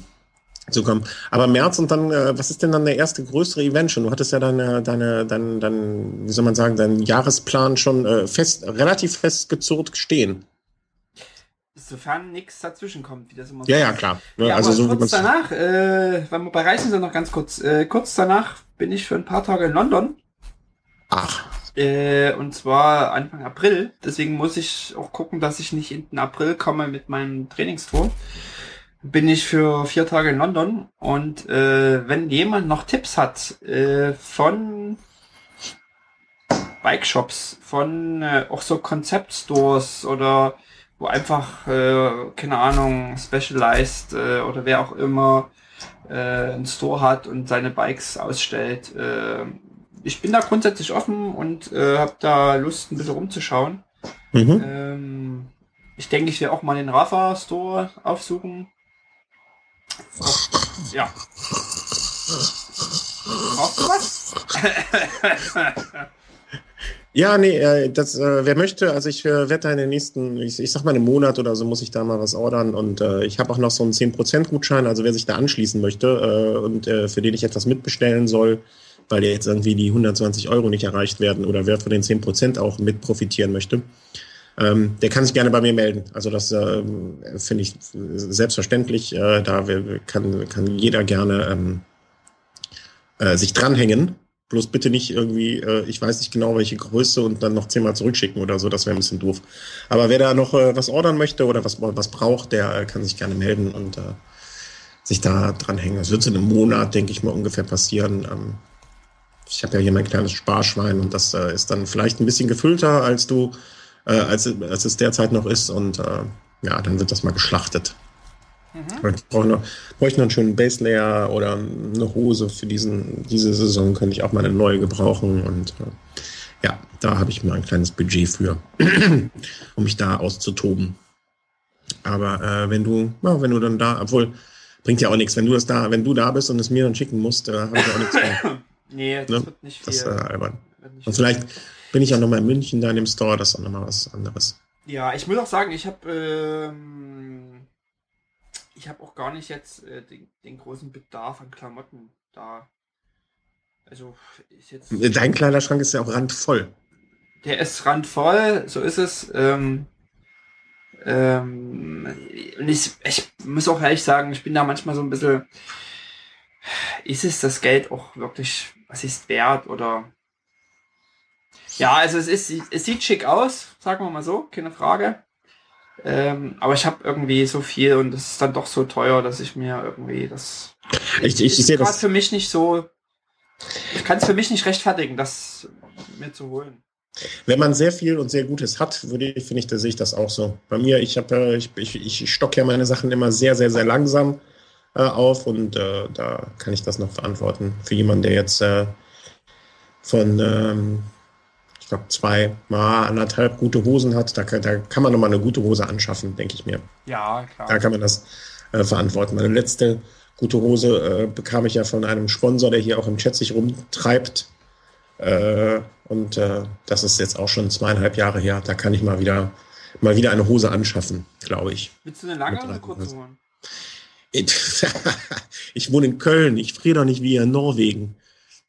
zu kommen. Aber März und dann, äh, was ist denn dann der erste größere Event schon? Du hattest ja deine, deine, dein, dein, wie soll man sagen, deinen Jahresplan schon äh, fest, relativ festgezurrt stehen. Sofern nichts dazwischen kommt, wie das immer so Ja, ja, klar. Ja, ja also so kurz danach, äh, weil wir bei Reisen sind noch ganz kurz, äh, kurz danach bin ich für ein paar Tage in London. Ach. Äh, und zwar Anfang April. Deswegen muss ich auch gucken, dass ich nicht in den April komme mit meinem Trainingstour bin ich für vier Tage in London und äh, wenn jemand noch Tipps hat äh, von Bike Shops, von äh, auch so Concept Stores oder wo einfach, äh, keine Ahnung, Specialized äh, oder wer auch immer äh, einen Store hat und seine Bikes ausstellt. Äh, ich bin da grundsätzlich offen und habe da Lust, ein bisschen rumzuschauen. Mhm. Ähm, ich denke, ich werde auch mal den Rafa Store aufsuchen. Ja. Brauchst du was? ja, nee, äh, das, äh, wer möchte, also ich äh, werde da in den nächsten, ich, ich sag mal einen Monat oder so, muss ich da mal was ordern und äh, ich habe auch noch so einen 10% Gutschein, also wer sich da anschließen möchte äh, und äh, für den ich etwas mitbestellen soll, weil jetzt irgendwie die 120 Euro nicht erreicht werden oder wer von den 10% auch mit profitieren möchte, ähm, der kann sich gerne bei mir melden. Also das äh, finde ich selbstverständlich. Äh, da kann, kann jeder gerne ähm, äh, sich dranhängen. Bloß bitte nicht irgendwie, äh, ich weiß nicht genau, welche Größe und dann noch zehnmal zurückschicken oder so, das wäre ein bisschen doof. Aber wer da noch äh, was ordern möchte oder was, was braucht, der äh, kann sich gerne melden und äh, sich da dranhängen. Das wird in einem Monat, denke ich mal, ungefähr passieren. Ähm, ich habe ja hier mein kleines Sparschwein und das äh, ist dann vielleicht ein bisschen gefüllter, als du äh, als, als es derzeit noch ist. Und äh, ja, dann wird das mal geschlachtet. Mhm. Ich brauche noch, brauche noch einen schönen Base Layer oder eine Hose für diesen, diese Saison, könnte ich auch mal eine neue gebrauchen. Und äh, ja, da habe ich mir ein kleines Budget für, um mich da auszutoben. Aber äh, wenn du, ja, wenn du dann da, obwohl bringt ja auch nichts, wenn du das da, wenn du da bist und es mir dann schicken musst, äh, habe ich auch nichts mehr. nee, das ne? wird nicht viel. Das äh, albern. Und vielleicht, bin ich auch nochmal in München da in dem Store, das ist auch nochmal was anderes. Ja, ich muss auch sagen, ich habe ähm, ich habe auch gar nicht jetzt äh, den, den, großen Bedarf an Klamotten da. Also ist jetzt. Dein Kleiderschrank ist ja auch randvoll. Der ist randvoll, so ist es. Ähm, ähm, und ich, ich muss auch ehrlich sagen, ich bin da manchmal so ein bisschen. Ist es das Geld auch wirklich, was ist wert oder ja, also es ist, es sieht schick aus, sagen wir mal so, keine Frage. Ähm, aber ich habe irgendwie so viel und es ist dann doch so teuer, dass ich mir irgendwie das. Ich, ich, ich sehe das für mich nicht so. Ich kann es für mich nicht rechtfertigen, das mir zu holen. Wenn man sehr viel und sehr Gutes hat, würde ich, finde ich, da sehe ich das auch so. Bei mir, ich habe, ich, ich, ich stocke ja meine Sachen immer sehr, sehr, sehr langsam äh, auf und äh, da kann ich das noch verantworten. Für jemanden, der jetzt äh, von ähm, glaube, zwei, mal anderthalb gute Hosen hat, da kann, da kann man nochmal eine gute Hose anschaffen, denke ich mir. Ja, klar. Da kann man das äh, verantworten. Meine letzte gute Hose äh, bekam ich ja von einem Sponsor, der hier auch im Chat sich rumtreibt. Äh, und äh, das ist jetzt auch schon zweieinhalb Jahre her. Da kann ich mal wieder, mal wieder eine Hose anschaffen, glaube ich. Willst du eine lange oder kurze holen? ich wohne in Köln. Ich friere doch nicht wie in Norwegen.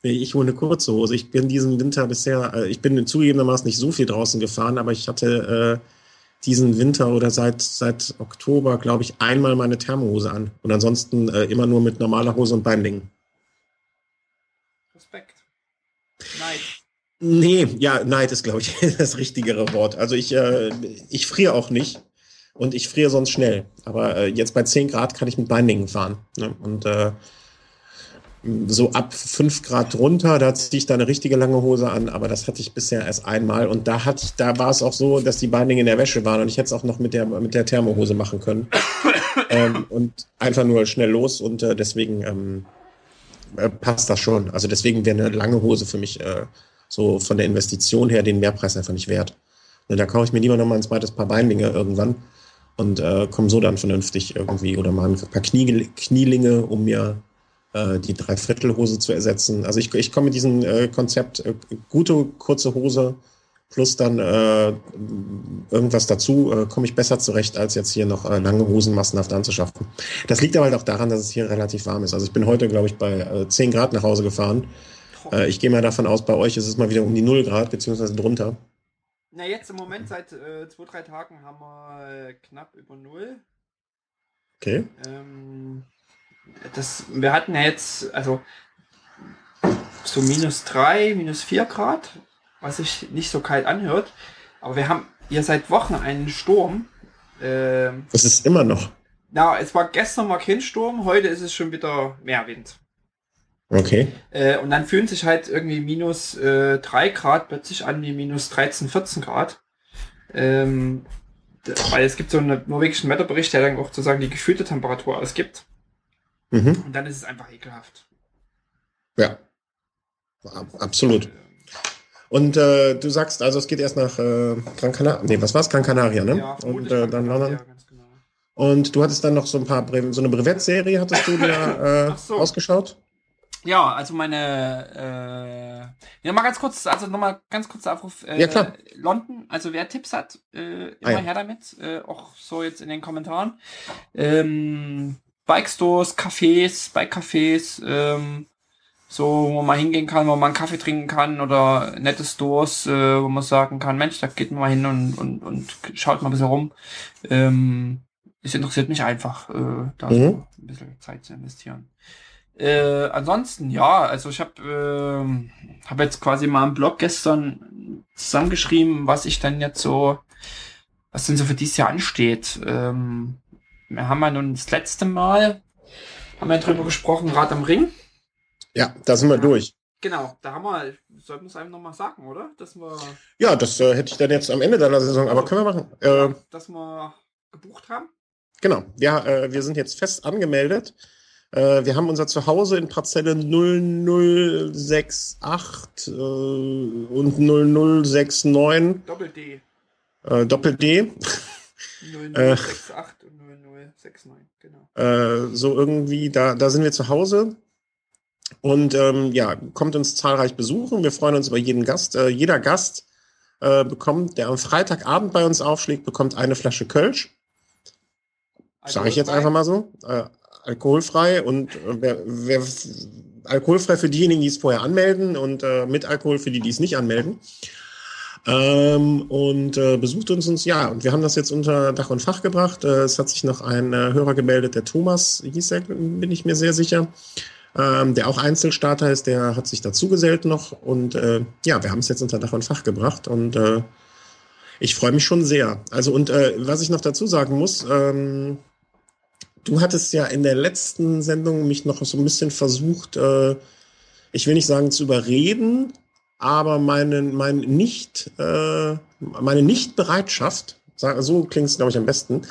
Nee, ich hole eine kurze Hose. Ich bin diesen Winter bisher, äh, ich bin zugegebenermaßen nicht so viel draußen gefahren, aber ich hatte äh, diesen Winter oder seit, seit Oktober, glaube ich, einmal meine Thermohose an. Und ansonsten äh, immer nur mit normaler Hose und Beinlingen. Respekt. Neid. Nee, ja, Neid ist, glaube ich, das richtigere Wort. Also ich, äh, ich friere auch nicht. Und ich friere sonst schnell. Aber äh, jetzt bei 10 Grad kann ich mit Beinlingen fahren. Ne? Und äh, so ab 5 Grad drunter, da ziehe ich da eine richtige lange Hose an, aber das hatte ich bisher erst einmal. Und da hatte ich, da war es auch so, dass die Beinlinge in der Wäsche waren und ich hätte es auch noch mit der, mit der Thermohose machen können. ähm, und einfach nur schnell los und äh, deswegen ähm, äh, passt das schon. Also deswegen wäre eine lange Hose für mich äh, so von der Investition her den Mehrpreis einfach nicht wert. Und da kaufe ich mir lieber noch mal ein zweites Paar Beinlinge irgendwann und äh, komme so dann vernünftig irgendwie oder mal ein paar Knie, Knielinge, um mir die Dreiviertelhose zu ersetzen. Also ich, ich komme mit diesem äh, Konzept äh, gute kurze Hose plus dann äh, irgendwas dazu, äh, komme ich besser zurecht, als jetzt hier noch äh, lange Hosen massenhaft anzuschaffen. Das liegt aber halt auch daran, dass es hier relativ warm ist. Also ich bin heute, glaube ich, bei äh, 10 Grad nach Hause gefahren. Äh, ich gehe mal davon aus, bei euch ist es mal wieder um die 0 Grad, beziehungsweise drunter. Na, jetzt im Moment seit äh, zwei, drei Tagen haben wir äh, knapp über 0. Okay. Ähm, das, wir hatten ja jetzt, also so minus 3, minus 4 Grad, was sich nicht so kalt anhört. Aber wir haben hier seit Wochen einen Sturm. Ähm, Es ist immer noch. na, es war gestern mal kein Sturm, heute ist es schon wieder mehr Wind. Okay. Äh, und dann fühlen sich halt irgendwie minus äh, 3 Grad plötzlich an wie minus 13, 14 Grad. Ähm, weil es gibt so einen norwegischen Wetterbericht, der dann auch sozusagen die gefühlte Temperatur ausgibt. Mhm. Und dann ist es einfach ekelhaft. Ja. Ab- Absolut. Und äh, du sagst also, es geht erst nach äh, Gran Canaria. Nee, was war's? Gran Canaria, ne? Ja, und äh, dann London. genau. Und du hattest dann noch so ein paar Bre so eine Brevettserie hattest du dir äh, so. ausgeschaut? Ja, also meine, äh, ja mal ganz kurz, also nochmal ganz kurzer Aufruf. Äh, Ja, klar. London, also wer Tipps hat, äh, immer Ah, ja. her damit, äh, auch so jetzt in den Kommentaren. Ähm, Bike-Stores, Cafés, Bike-Cafés, ähm, so, wo man hingehen kann, wo man einen Kaffee trinken kann oder nette Stores, äh, wo man sagen kann, Mensch, da geht man mal hin und, und, und schaut mal ein bisschen rum. Ähm, es interessiert mich einfach, äh, da Mhm. so ein bisschen Zeit zu investieren. Äh, ansonsten, ja, also ich habe ähm, hab jetzt quasi mal im Blog gestern zusammengeschrieben, was ich dann jetzt so, was denn so für dieses Jahr ansteht. Ähm, wir haben ja nun das letzte Mal, haben wir drüber gesprochen, Rad am Ring. Ja, da sind wir durch. Genau, da haben wir, sollten wir es einfach nochmal sagen, oder? Dass wir, Ja, das äh, hätte ich dann jetzt am Ende deiner Saison, aber können wir machen. Äh, dass wir gebucht haben. genau. Ja, äh, wir sind jetzt fest angemeldet. Äh, wir haben unser Zuhause in Parzelle 0068 äh, und 0069 Doppel-D. äh, Doppel-D. 0068 und 0069, genau. Äh, so irgendwie, da, da sind wir zu Hause. Und ähm, ja, kommt uns zahlreich besuchen. Wir freuen uns über jeden Gast. Äh, jeder Gast äh, bekommt, der am Freitagabend bei uns aufschlägt, bekommt eine Flasche Kölsch. Sage ich jetzt einfach mal so. Äh, alkoholfrei und äh, wer, wer, alkoholfrei für diejenigen, die es vorher anmelden und äh, mit Alkohol für die, die es nicht anmelden. Ähm, und äh, besucht uns uns, ja, und wir haben das jetzt unter Dach und Fach gebracht. Äh, es hat sich noch ein äh, Hörer gemeldet, der Thomas hieß er, bin ich mir sehr sicher, ähm, der auch Einzelstarter ist, der hat sich dazu gesellt noch. Und äh, ja, wir haben es jetzt unter Dach und Fach gebracht und äh, ich freue mich schon sehr. Also, und äh, was ich noch dazu sagen muss, ähm, du hattest ja in der letzten Sendung mich noch so ein bisschen versucht, ich will nicht sagen zu überreden, aber meine, mein nicht, äh, meine Nichtbereitschaft, so klingt es, glaube ich, am besten,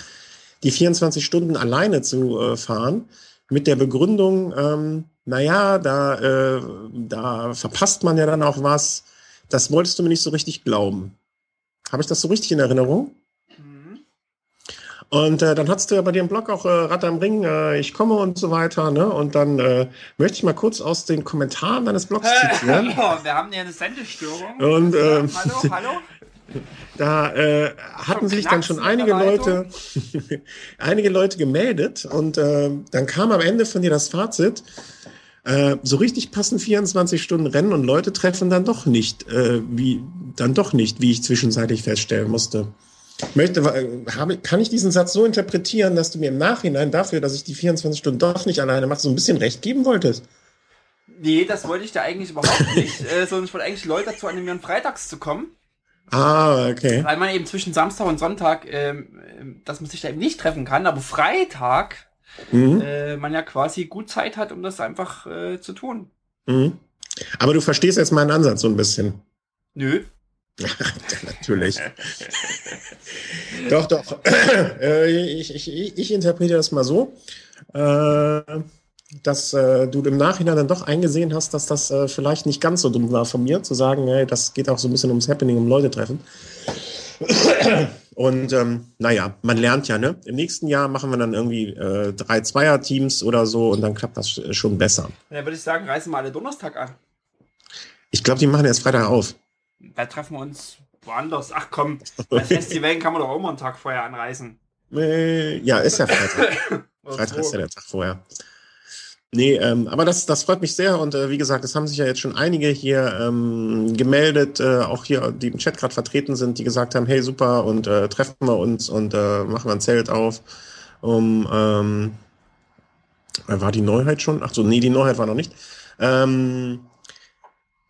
die 24 Stunden alleine zu äh, fahren, mit der Begründung, ähm, naja, da, äh, da verpasst man ja dann auch was. Das wolltest du mir nicht so richtig glauben. Habe ich das so richtig in Erinnerung? Und äh, dann hattest du ja bei dir im Blog auch äh, Rad am Ring, äh, ich komme und so weiter. Ne? Und dann äh, möchte ich mal kurz aus den Kommentaren deines Blogs zitieren. Oh, wir haben hier eine Sendestörung. Und, Ja, ähm, hallo, hallo. Da äh, hatten sich dann schon einige Leute, einige Leute gemeldet und äh, dann kam am Ende von dir das Fazit. äh, so richtig passen 24 Stunden Rennen und Leute treffen dann doch nicht, äh, wie, dann doch nicht, wie ich zwischenzeitlich feststellen musste. Möchte, äh, kann ich diesen Satz so interpretieren, dass du mir im Nachhinein dafür, dass ich die 24 Stunden doch nicht alleine mache, so ein bisschen recht geben wolltest? Nee, das wollte ich da eigentlich überhaupt nicht, äh, sondern ich wollte eigentlich Leute dazu animieren, freitags zu kommen. Ah, okay. Weil man eben zwischen Samstag und Sonntag, ähm, ähm, dass man sich da eben nicht treffen kann, aber Freitag mhm. äh, man ja quasi gut Zeit hat, um das einfach äh, zu tun. Mhm. Aber du verstehst jetzt meinen Ansatz so ein bisschen. Nö. ja, natürlich. doch, doch. Äh, ich, ich, ich interpretiere das mal so. Äh, dass äh, du im Nachhinein dann doch eingesehen hast, dass das vielleicht nicht ganz so dumm war von mir, zu sagen, hey, das geht auch so ein bisschen ums Happening, um Leute treffen. Und ähm, naja, man lernt ja, ne? Im nächsten Jahr machen wir dann irgendwie äh, drei Zweier-Teams oder so und dann klappt das schon besser. Ja, würde ich sagen, reißen wir alle Donnerstag an. Ich glaube, die machen erst Freitag auf. Da treffen wir uns woanders. Ach komm, das Festival kann man doch auch immer einen Tag vorher anreisen. Äh, ja, ist ja Freitag. Freitag ist ja der Tag vorher. Nee, ähm, aber das, das freut mich sehr und äh, wie gesagt, es haben sich ja jetzt schon einige hier ähm, gemeldet, äh, auch hier, die im Chat gerade vertreten sind, die gesagt haben, hey super und äh, treffen wir uns und äh, machen wir ein Zelt auf. Um, ähm, war die Neuheit schon? Ach so, nee, die Neuheit war noch nicht. Ähm,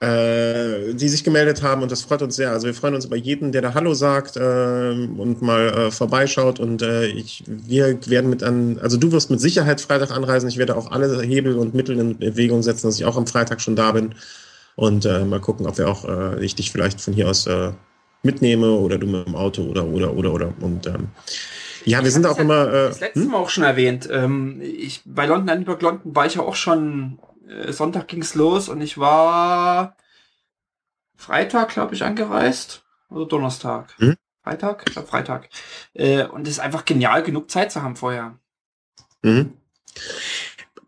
äh, die sich gemeldet haben und das freut uns sehr. Also wir freuen uns über jeden, der da Hallo sagt äh, und mal äh, vorbeischaut und äh, ich, wir werden mit an, also du wirst mit Sicherheit Freitag anreisen. Ich werde auch alle Hebel und Mittel in Bewegung setzen, dass ich auch am Freitag schon da bin und äh, mal gucken, ob wir auch äh, ich dich vielleicht von hier aus äh, mitnehme oder du mit dem Auto oder oder oder oder und ähm, ja, wir ich sind auch ja immer. Äh, das letzte hm? Mal auch schon erwähnt. Ähm, ich bei London London war ich ja auch schon Sonntag ging's los und ich war Freitag, glaube ich, angereist. Oder Donnerstag. Hm? Freitag? Ich glaube Freitag. Äh, und es ist einfach genial, genug Zeit zu haben vorher. Mhm.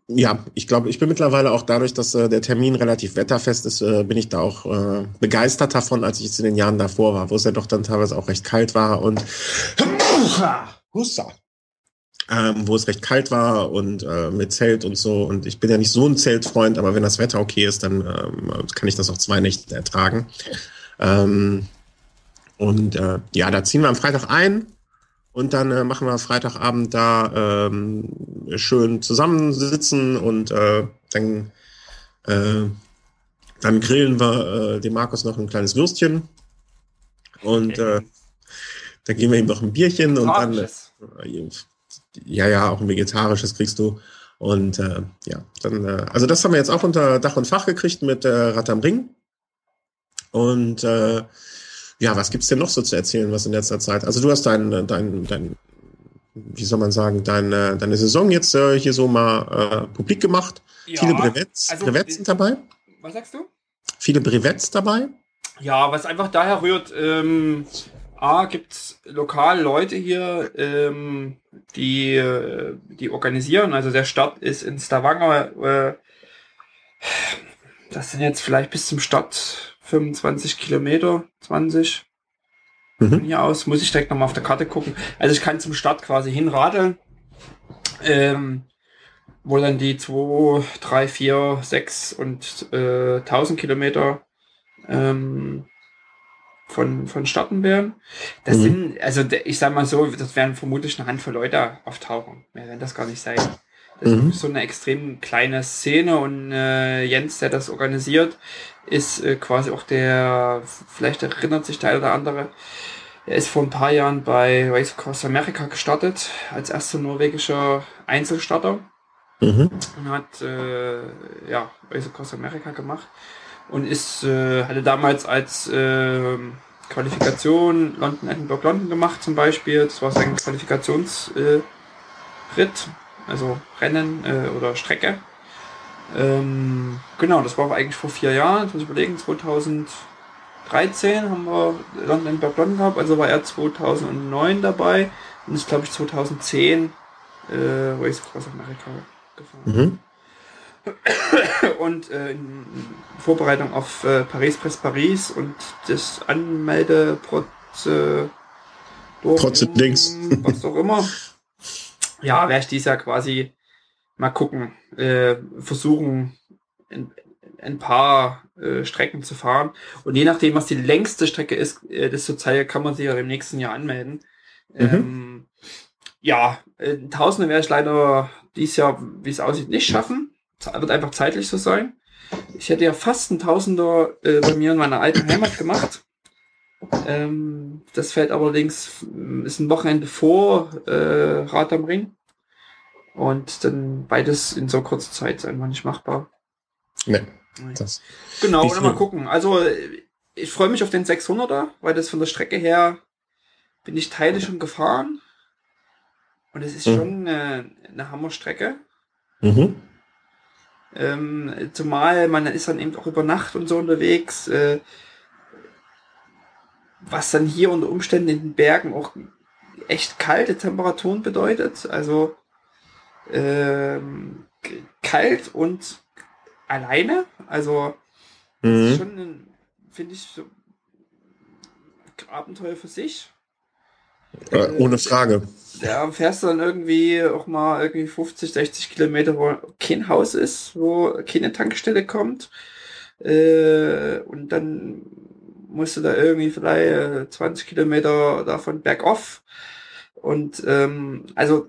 Ja, ich glaube, ich bin mittlerweile auch dadurch, dass äh, der Termin relativ wetterfest ist, äh, bin ich da auch äh, begeistert davon, als ich jetzt in den Jahren davor war, wo es ja doch dann teilweise auch recht kalt war und Hussa ähm, wo es recht kalt war und äh, mit Zelt und so. Und ich bin ja nicht so ein Zeltfreund, aber wenn das Wetter okay ist, dann ähm, kann ich das auch zwei Nächte ertragen. Ähm, und äh, ja, da ziehen wir am Freitag ein und dann äh, machen wir Freitagabend da ähm, schön zusammensitzen und äh, dann, äh, dann grillen wir äh, dem Markus noch ein kleines Würstchen und äh, dann geben wir ihm noch ein Bierchen und dann äh, ja, ja, auch ein vegetarisches kriegst du. Und äh, ja, dann, äh, also das haben wir jetzt auch unter Dach und Fach gekriegt mit äh, Rad am Ring. Und äh, ja, was gibt's denn noch so zu erzählen, was in letzter Zeit? Also du hast dein, dein, dein wie soll man sagen, deine, deine Saison jetzt äh, hier so mal äh, publik gemacht. Ja, Viele Brevets, also, Brevets sind dabei. Was sagst du? Viele Brevets dabei. Ja, was einfach daher rührt, ähm, A, gibt's lokal Leute hier, ähm, die, äh, die organisieren. Also der Start ist in Stavanger. Äh, das sind jetzt vielleicht bis zum Start 25 Kilometer, 20. Mhm. Von hier aus muss ich direkt nochmal auf der Karte gucken. Also ich kann zum Start quasi hinradeln. Ähm, wo dann die 2, 3, 4, 6 und äh, 1000 Kilometer ähm, von, von Starten wären. Das mhm. sind, also ich sag mal so, das werden vermutlich eine Handvoll Leute auftauchen. Mehr werden das gar nicht sein. Das mhm. ist so eine extrem kleine Szene und äh, Jens, der das organisiert, ist äh, quasi auch der, vielleicht erinnert sich der eine oder andere, er ist vor ein paar Jahren bei Race Across America gestartet, als erster norwegischer Einzelstarter. Mhm. Und hat äh, ja, Race Across America gemacht und ist, äh, hatte damals als äh, Qualifikation London, Edinburgh, London gemacht zum Beispiel. Das war sein Qualifikationsritt, äh, also Rennen äh, oder Strecke. Ähm, genau, das war eigentlich vor vier Jahren, jetzt muss ich überlegen, 2013 haben wir London, Edinburgh, London gehabt, also war er 2009 dabei und ist glaube ich 2010 äh, Race Across America gefahren. Mhm. Und äh, in Vorbereitung auf äh, Paris Press Paris und das Anmeldeprozedur, Prozedings. was auch immer. Ja, werde ich dies Jahr quasi mal gucken, äh, versuchen, ein, ein paar äh, Strecken zu fahren. Und je nachdem, was die längste Strecke ist, äh, desto Zeit kann man sich ja im nächsten Jahr anmelden. Mhm. Ähm, ja, äh, Tausende werde ich leider dieses Jahr, wie es aussieht, nicht schaffen. Wird einfach zeitlich so sein. Ich hätte ja fast ein Tausender äh, bei mir in meiner alten Heimat gemacht. Ähm, das fällt allerdings, ist ein Wochenende vor äh, Rad am Ring. Und dann beides in so kurzer Zeit einfach nicht machbar. Nee. Das genau, oder mal gucken. Also ich freue mich auf den 600er, weil das von der Strecke her bin ich Teile schon gefahren. Und es ist mhm. schon eine, eine Hammerstrecke. Mhm. Ähm, zumal man ist dann eben auch über Nacht und so unterwegs, äh, was dann hier unter Umständen in den Bergen auch echt kalte Temperaturen bedeutet. Also ähm, kalt und alleine. Also mhm. das ist mhm. schon, finde ich, so Abenteuer für sich. Äh, ohne Frage. Da fährst du dann irgendwie auch mal irgendwie 50, 60 Kilometer, wo kein Haus ist, wo keine Tankstelle kommt. Äh, und dann musst du da irgendwie vielleicht 20 Kilometer davon bergauf. Und ähm, also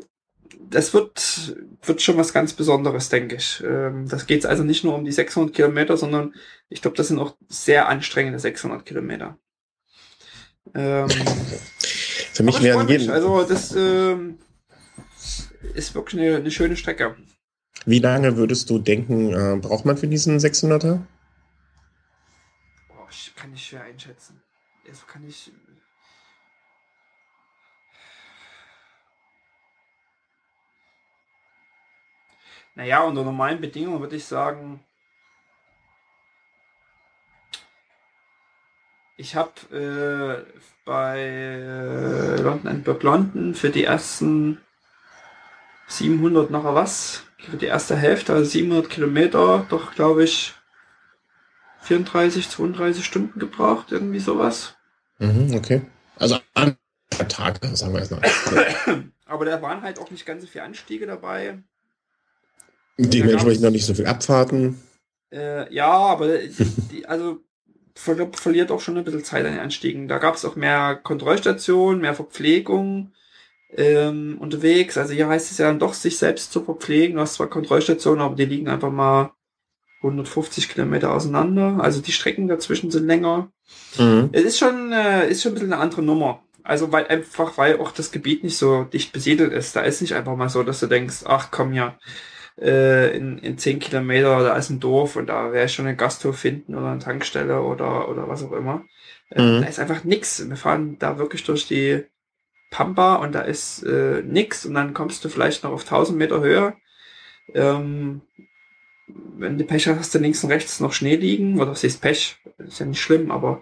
das wird, wird schon was ganz Besonderes, denke ich. Ähm, das geht also nicht nur um die 600 Kilometer, sondern ich glaube, das sind auch sehr anstrengende 600 Kilometer. Ähm, Für mich wären jeden. Also das ähm, ist wirklich eine, eine, schöne Strecke. Wie lange würdest du denken, äh, braucht man für diesen 600er? Boah, ich kann ich schwer einschätzen. Also kann ich Naja, unter normalen Bedingungen würde ich sagen, ich habe äh, bei äh, London and Burg London für die ersten 700 nachher was, für die erste Hälfte, also 700 Kilometer, doch glaube ich 34, 32 Stunden gebraucht, irgendwie sowas. Mhm, okay. Also an Tag, sagen wir jetzt mal. Aber da waren halt auch nicht ganz so viele Anstiege dabei. Dementsprechend noch nicht so viel Abfahrten. Äh, ja, aber die, also ver verliert auch schon ein bisschen Zeit an den Anstiegen. Da gab es auch mehr Kontrollstationen, mehr Verpflegung ähm, unterwegs. Also hier heißt es ja dann doch, sich selbst zu verpflegen. Du hast zwar Kontrollstationen, aber die liegen einfach mal 150 Kilometer auseinander. Also die Strecken dazwischen sind länger. Mhm. Es ist schon, äh, ist schon ein bisschen eine andere Nummer. Also weil einfach, weil auch das Gebiet nicht so dicht besiedelt ist. Da ist nicht einfach mal so, dass du denkst, ach komm ja, äh, in, in zehn Kilometer, da ist ein Dorf und da wäre schon ein Gasthof finden oder eine Tankstelle oder, oder was auch immer. Äh, mhm. Da ist einfach nix. Wir fahren da wirklich durch die Pampa und da ist äh, nix und dann kommst du vielleicht noch auf 1000 Meter Höhe. Ähm, wenn du Pech hast, hast du links und rechts noch Schnee liegen oder siehst Pech, ist ja nicht schlimm, aber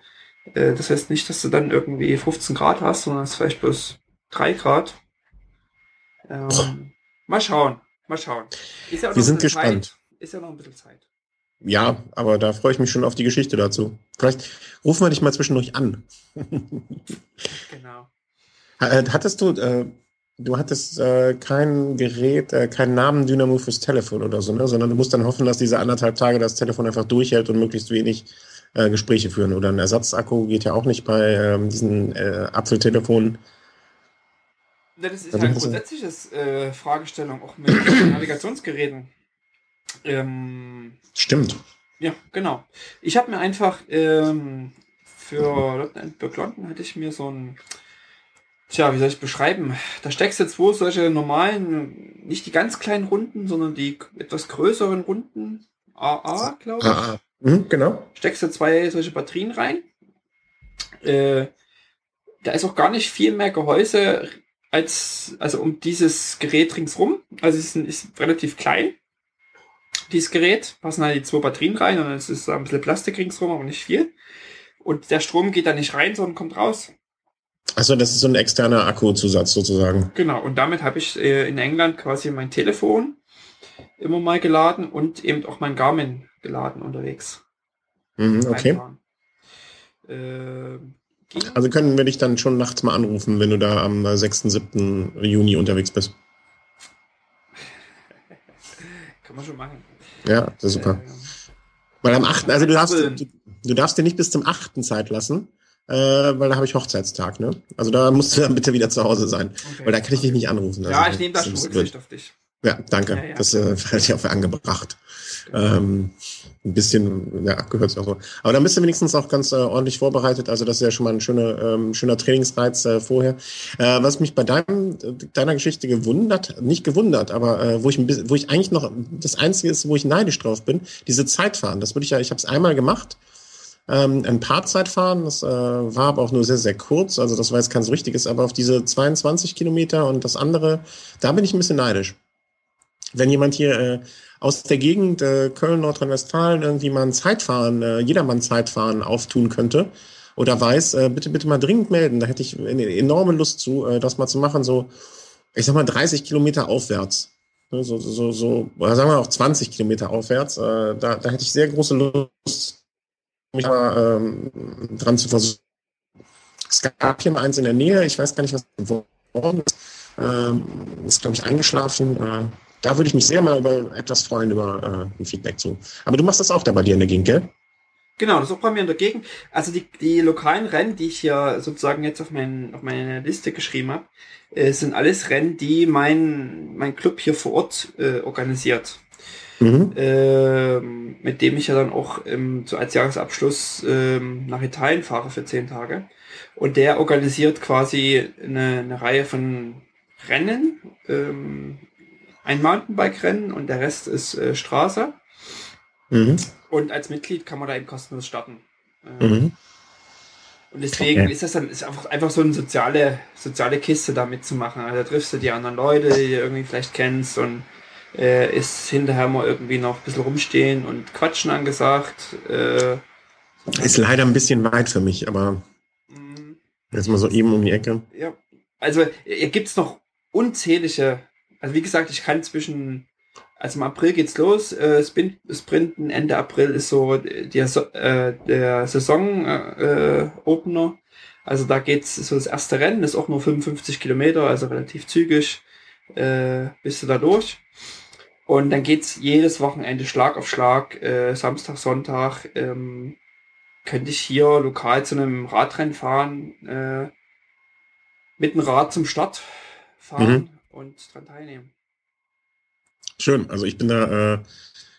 äh, das heißt nicht, dass du dann irgendwie 15 Grad hast, sondern es ist vielleicht bloß 3 Grad. Ähm, mal schauen. Mal schauen. Ja Wir sind gespannt. Zeit. Ist ja noch ein bisschen Zeit. Ja, aber da freue ich mich schon auf die Geschichte dazu. Vielleicht rufen wir dich mal zwischendurch an. genau. Äh, hattest du, äh, du hattest äh, kein Gerät, äh, keinen Namen Dynamo fürs Telefon oder so, ne? sondern du musst dann hoffen, dass diese anderthalb Tage das Telefon einfach durchhält und möglichst wenig äh, Gespräche führen. Oder ein Ersatzakku geht ja auch nicht bei ähm, diesen äh, Apfeltelefonen. Ja, das ist halt grundsätzliches äh, Fragestellung, auch mit Navigationsgeräten. Ähm, Stimmt. Ja, genau. Ich habe mir einfach ähm, für Burg London hatte ich mir so ein, tja, wie soll ich beschreiben? Da steckst du zwei solche normalen, nicht die ganz kleinen Runden, sondern die etwas größeren Runden, AA, glaube ich. AA. Mhm, genau. Steckst du zwei solche Batterien rein. Äh, da ist auch gar nicht viel mehr Gehäuse als, also um dieses Gerät ringsrum. Also es ist, ist relativ klein. Dieses Gerät passen halt die zwei Batterien rein und es ist ein bisschen Plastik ringsrum, aber nicht viel. Und der Strom geht da nicht rein, sondern kommt raus. Also das ist so ein externer Akkuzusatz sozusagen. Genau, und damit habe ich äh, in England quasi mein Telefon immer mal geladen und eben auch mein Garmin geladen unterwegs. Mhm, okay. Äh, also können wir dich dann schon nachts mal anrufen, wenn du da am 6., 7. Juni unterwegs bist. Kann man schon machen. Ja, das ist super. Weil am 8., also du darfst, du, du darfst dir nicht bis zum 8. Zeit lassen, äh, weil da habe ich Hochzeitstag, ne? Also da musst du dann bitte wieder zu Hause sein. Okay. Weil da kann ich dich nicht anrufen. Also, ja, ich nehme da schon Rücksicht auf dich. Ja, danke. Ja, ja. Das äh, halte ich auch für angebracht. Ähm, ein bisschen ja, abgehört so. Aber dann bist du wenigstens auch ganz äh, ordentlich vorbereitet. Also das ist ja schon mal ein schöner, ähm, schöner Trainingsreiz äh, vorher. Äh, was mich bei deinem, deiner Geschichte gewundert, nicht gewundert, aber äh, wo ich wo ich eigentlich noch das Einzige ist, wo ich neidisch drauf bin, diese Zeitfahren. Das würde ich ja, ich habe es einmal gemacht. Ähm, ein paar Zeitfahren, das äh, war aber auch nur sehr, sehr kurz, also das war jetzt kein so richtiges, aber auf diese 22 Kilometer und das andere, da bin ich ein bisschen neidisch wenn jemand hier äh, aus der Gegend äh, Köln, Nordrhein-Westfalen irgendwie mal ein Zeitfahren, äh, jedermann Zeitfahren auftun könnte oder weiß, äh, bitte, bitte mal dringend melden. Da hätte ich eine enorme Lust zu, äh, das mal zu machen, so, ich sag mal, 30 Kilometer aufwärts. So, so, so, so oder sagen wir auch 20 Kilometer aufwärts. Äh, da, da hätte ich sehr große Lust, mich mal ähm, dran zu versuchen. Es gab hier mal eins in der Nähe, ich weiß gar nicht, was geworden ist. Ähm, ist, glaube ich, eingeschlafen. Da würde ich mich sehr mal über etwas freuen, über äh, ein Feedback zu. Aber du machst das auch da bei dir in der Gegend, gell? Genau, das ist auch bei mir in der Gegend. Also die, die lokalen Rennen, die ich hier sozusagen jetzt auf, mein, auf meine Liste geschrieben habe, äh, sind alles Rennen, die mein, mein Club hier vor Ort äh, organisiert. Mhm. Äh, mit dem ich ja dann auch ähm, so als Jahresabschluss ähm, nach Italien fahre für zehn Tage. Und der organisiert quasi eine, eine Reihe von Rennen, ähm, ein Mountainbike-Rennen und der Rest ist äh, Straße. Mhm. Und als Mitglied kann man da eben kostenlos starten. Äh, mhm. Und deswegen okay. ist das dann ist einfach, einfach so eine soziale, soziale Kiste da mitzumachen. Also da triffst du die anderen Leute, die du irgendwie vielleicht kennst und äh, ist hinterher mal irgendwie noch ein bisschen rumstehen und quatschen angesagt. Äh, ist leider ein bisschen weit für mich, aber mhm. jetzt mal so eben um die Ecke. Ja, also hier gibt es noch unzählige also wie gesagt, ich kann zwischen, also im April geht's los, äh, Sprinten Ende April ist so der, äh, der Saison-Opener. Äh, also da geht's so das erste Rennen, ist auch nur 55 Kilometer, also relativ zügig äh, bist du da durch. Und dann geht's jedes Wochenende Schlag auf Schlag, äh, Samstag, Sonntag, ähm, könnte ich hier lokal zu einem Radrennen fahren, äh, mit dem Rad zum Start fahren. Und dran teilnehmen. Schön, also ich bin da, äh,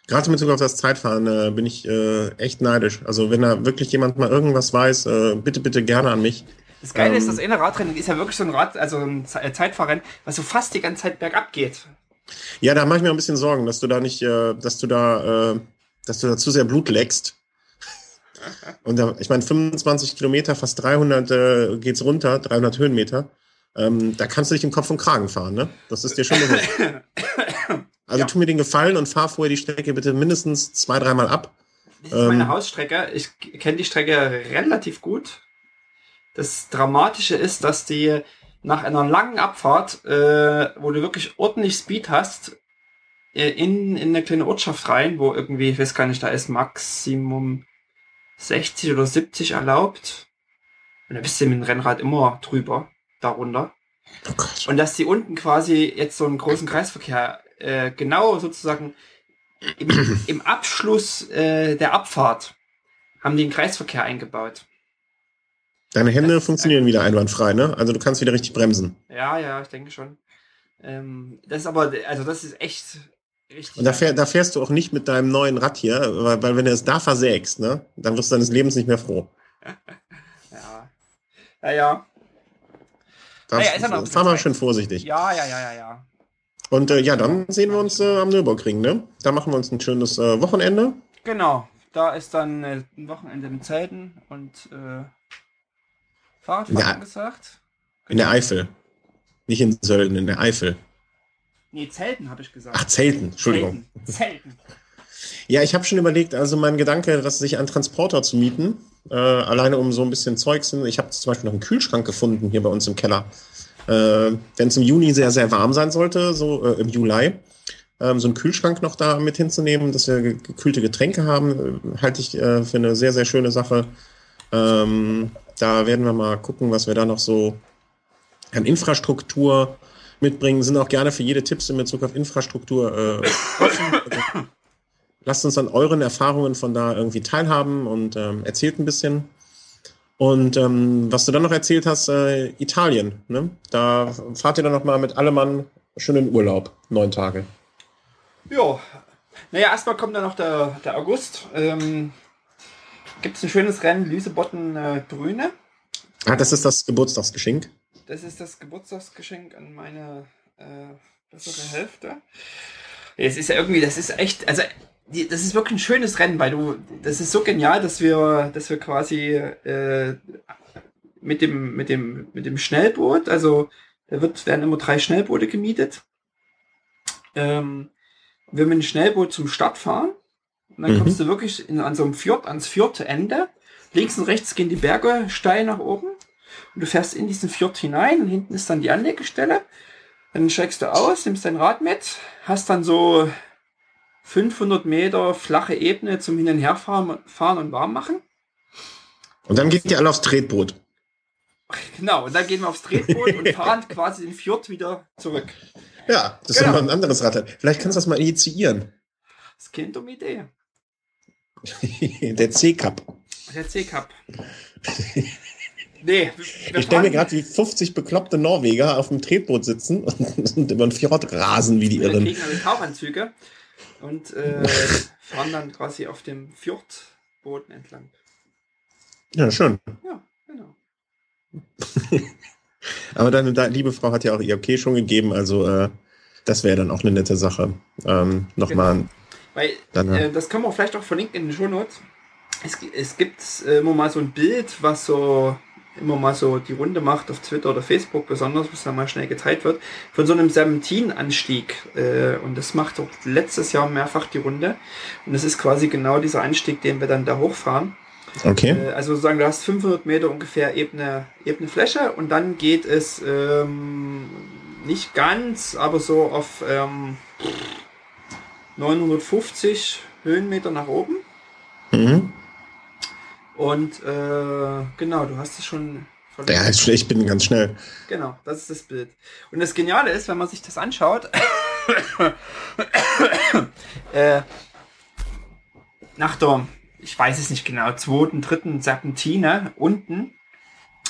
gerade mit Bezug auf das Zeitfahren, äh, bin ich äh, echt neidisch. Also wenn da wirklich jemand mal irgendwas weiß, äh, bitte, bitte gerne an mich. Das Geile ähm, ist, das eine Radrennen ist ja wirklich so ein Rad, also ein äh, Zeitfahrrennen, was so fast die ganze Zeit bergab geht. Ja, da mache ich mir ein bisschen Sorgen, dass du da nicht, äh, dass du da, dass du da zu sehr Blut leckst. Und da, ich meine, 25 Kilometer, fast 300 äh, geht's runter, 300 Höhenmeter. Ähm, da kannst du dich im Kopf und Kragen fahren, ne? Das ist dir schon bewusst. Also ja. tu mir den Gefallen und fahr vorher die Strecke bitte mindestens zwei, dreimal ab. Das ist ähm, meine Hausstrecke. Ich kenne die Strecke relativ gut. Das Dramatische ist, dass die nach einer langen Abfahrt, äh, wo du wirklich ordentlich Speed hast, äh, in, in eine kleine Ortschaft rein, wo irgendwie, ich weiß gar nicht, da ist Maximum 60 oder 70 erlaubt. Und da bist du mit dem Rennrad immer drüber darunter. Oh und dass die unten quasi jetzt so einen großen Kreisverkehr äh, genau sozusagen im, im Abschluss äh, der Abfahrt haben die einen Kreisverkehr eingebaut. Deine Hände das funktionieren wieder einwandfrei, ne? Also du kannst wieder richtig bremsen. Ja, ja, ich denke schon. Ähm, das ist aber, also das ist echt richtig. Und da, fähr, da, fährst du auch nicht mit deinem neuen Rad hier, weil, weil wenn du es da versägst, ne, dann wirst du deines Lebens nicht mehr froh. ja. Ja, ja. Da ja, ja, fahr mal schön vorsichtig. Ja, ja, ja, ja, ja. Und äh, ja, dann sehen wir uns äh, am Nürburgring, ne? Da machen wir uns ein schönes äh, Wochenende. Genau, da ist dann äh, ein Wochenende mit Zelten und äh, Fahrradfahren ja, gesagt. In der Eifel. Nicht in Sölden, in der Eifel. Nee, Zelten habe ich gesagt. Ach, Zelten, Entschuldigung. Zelten. Zelten. Ja, ich habe schon überlegt, also mein Gedanke, dass sich einen Transporter zu mieten, äh, alleine um so ein bisschen Zeug sind. Ich habe zum Beispiel noch einen Kühlschrank gefunden hier bei uns im Keller. Äh, Wenn es im Juni sehr, sehr warm sein sollte, so äh, im Juli, ähm, so einen Kühlschrank noch da mit hinzunehmen, dass wir gekühlte Getränke haben, äh, halte ich äh, für eine sehr, sehr schöne Sache. Ähm, da werden wir mal gucken, was wir da noch so an Infrastruktur mitbringen. Sind auch gerne für jede Tipps in Bezug auf Infrastruktur äh, offen. Lasst uns an euren Erfahrungen von da irgendwie teilhaben und ähm, erzählt ein bisschen. Und ähm, was du dann noch erzählt hast, äh, Italien, ne? Da fahrt ihr dann noch mal mit allem Mann schön in Urlaub, neun Tage. Ja, naja, erstmal kommt dann noch der, der August. Ähm, Gibt es ein schönes Rennen, Lüsebotten äh. Ah, das ist das Geburtstagsgeschenk. Das ist das Geburtstagsgeschenk an meine äh, bessere Hälfte. Es ist ja irgendwie, das ist echt, also das ist wirklich ein schönes Rennen, weil du, das ist so genial, dass wir, dass wir quasi äh, mit dem, mit dem, mit dem Schnellboot, also da wird, werden immer drei Schnellboote gemietet. Ähm, wir mit dem Schnellboot zum Start fahren. Und dann mhm. kommst du wirklich in, an so einem Fjord, ans vierte Ende. Links und rechts gehen die Berge steil nach oben. Und du fährst in diesen Fjord hinein und hinten ist dann die Anlegestelle. Dann steigst du aus, nimmst dein Rad mit, hast dann so 500 Meter flache Ebene zum Hin- und Herfahren fahren und warm machen. Und dann geht ihr alle aufs Tretboot. Genau, und dann gehen wir aufs Tretboot und fahren quasi den Fjord wieder zurück. Ja, das genau. ist immer ein anderes Rad. Vielleicht kannst du das mal initiieren. Das Kind um Idee. Der C-Cup. Der C-Cup. Nee, ich stelle mir gerade wie 50 bekloppte Norweger auf dem Tretboot sitzen und, über den Fjord rasen wie die Irren. Wir kriegen also Tauchanzüge und äh, fahren dann quasi auf dem Fjordboden entlang. Ja, schön. Ja, genau. Aber deine, liebe Frau hat ja auch ihr Okay schon gegeben, also äh, das wäre dann auch eine nette Sache. Ähm, Nochmal. Genau. Weil, dann, äh, das können wir vielleicht auch verlinken in den Show Notes. Es, es gibt äh, immer mal so ein Bild, was so immer mal so die Runde macht auf Twitter oder Facebook besonders, was dann mal schnell geteilt wird, von so einem Serpentin-Anstieg. Äh, und das macht auch letztes Jahr mehrfach die Runde. Und das ist quasi genau dieser Anstieg, den wir dann da hochfahren. Okay. Äh, also sozusagen, du hast 500 Meter ungefähr ebene, ebene Fläche und dann geht es ähm, nicht ganz, aber so auf ähm, 950 Höhenmeter nach oben. Mhm. Und äh, genau, du hast es schon. Ja, ich bin ganz schnell. Genau, das ist das Bild. Und das Geniale ist, wenn man sich das anschaut, äh, nach der, ich weiß es nicht genau, zweiten, dritten Serpentine unten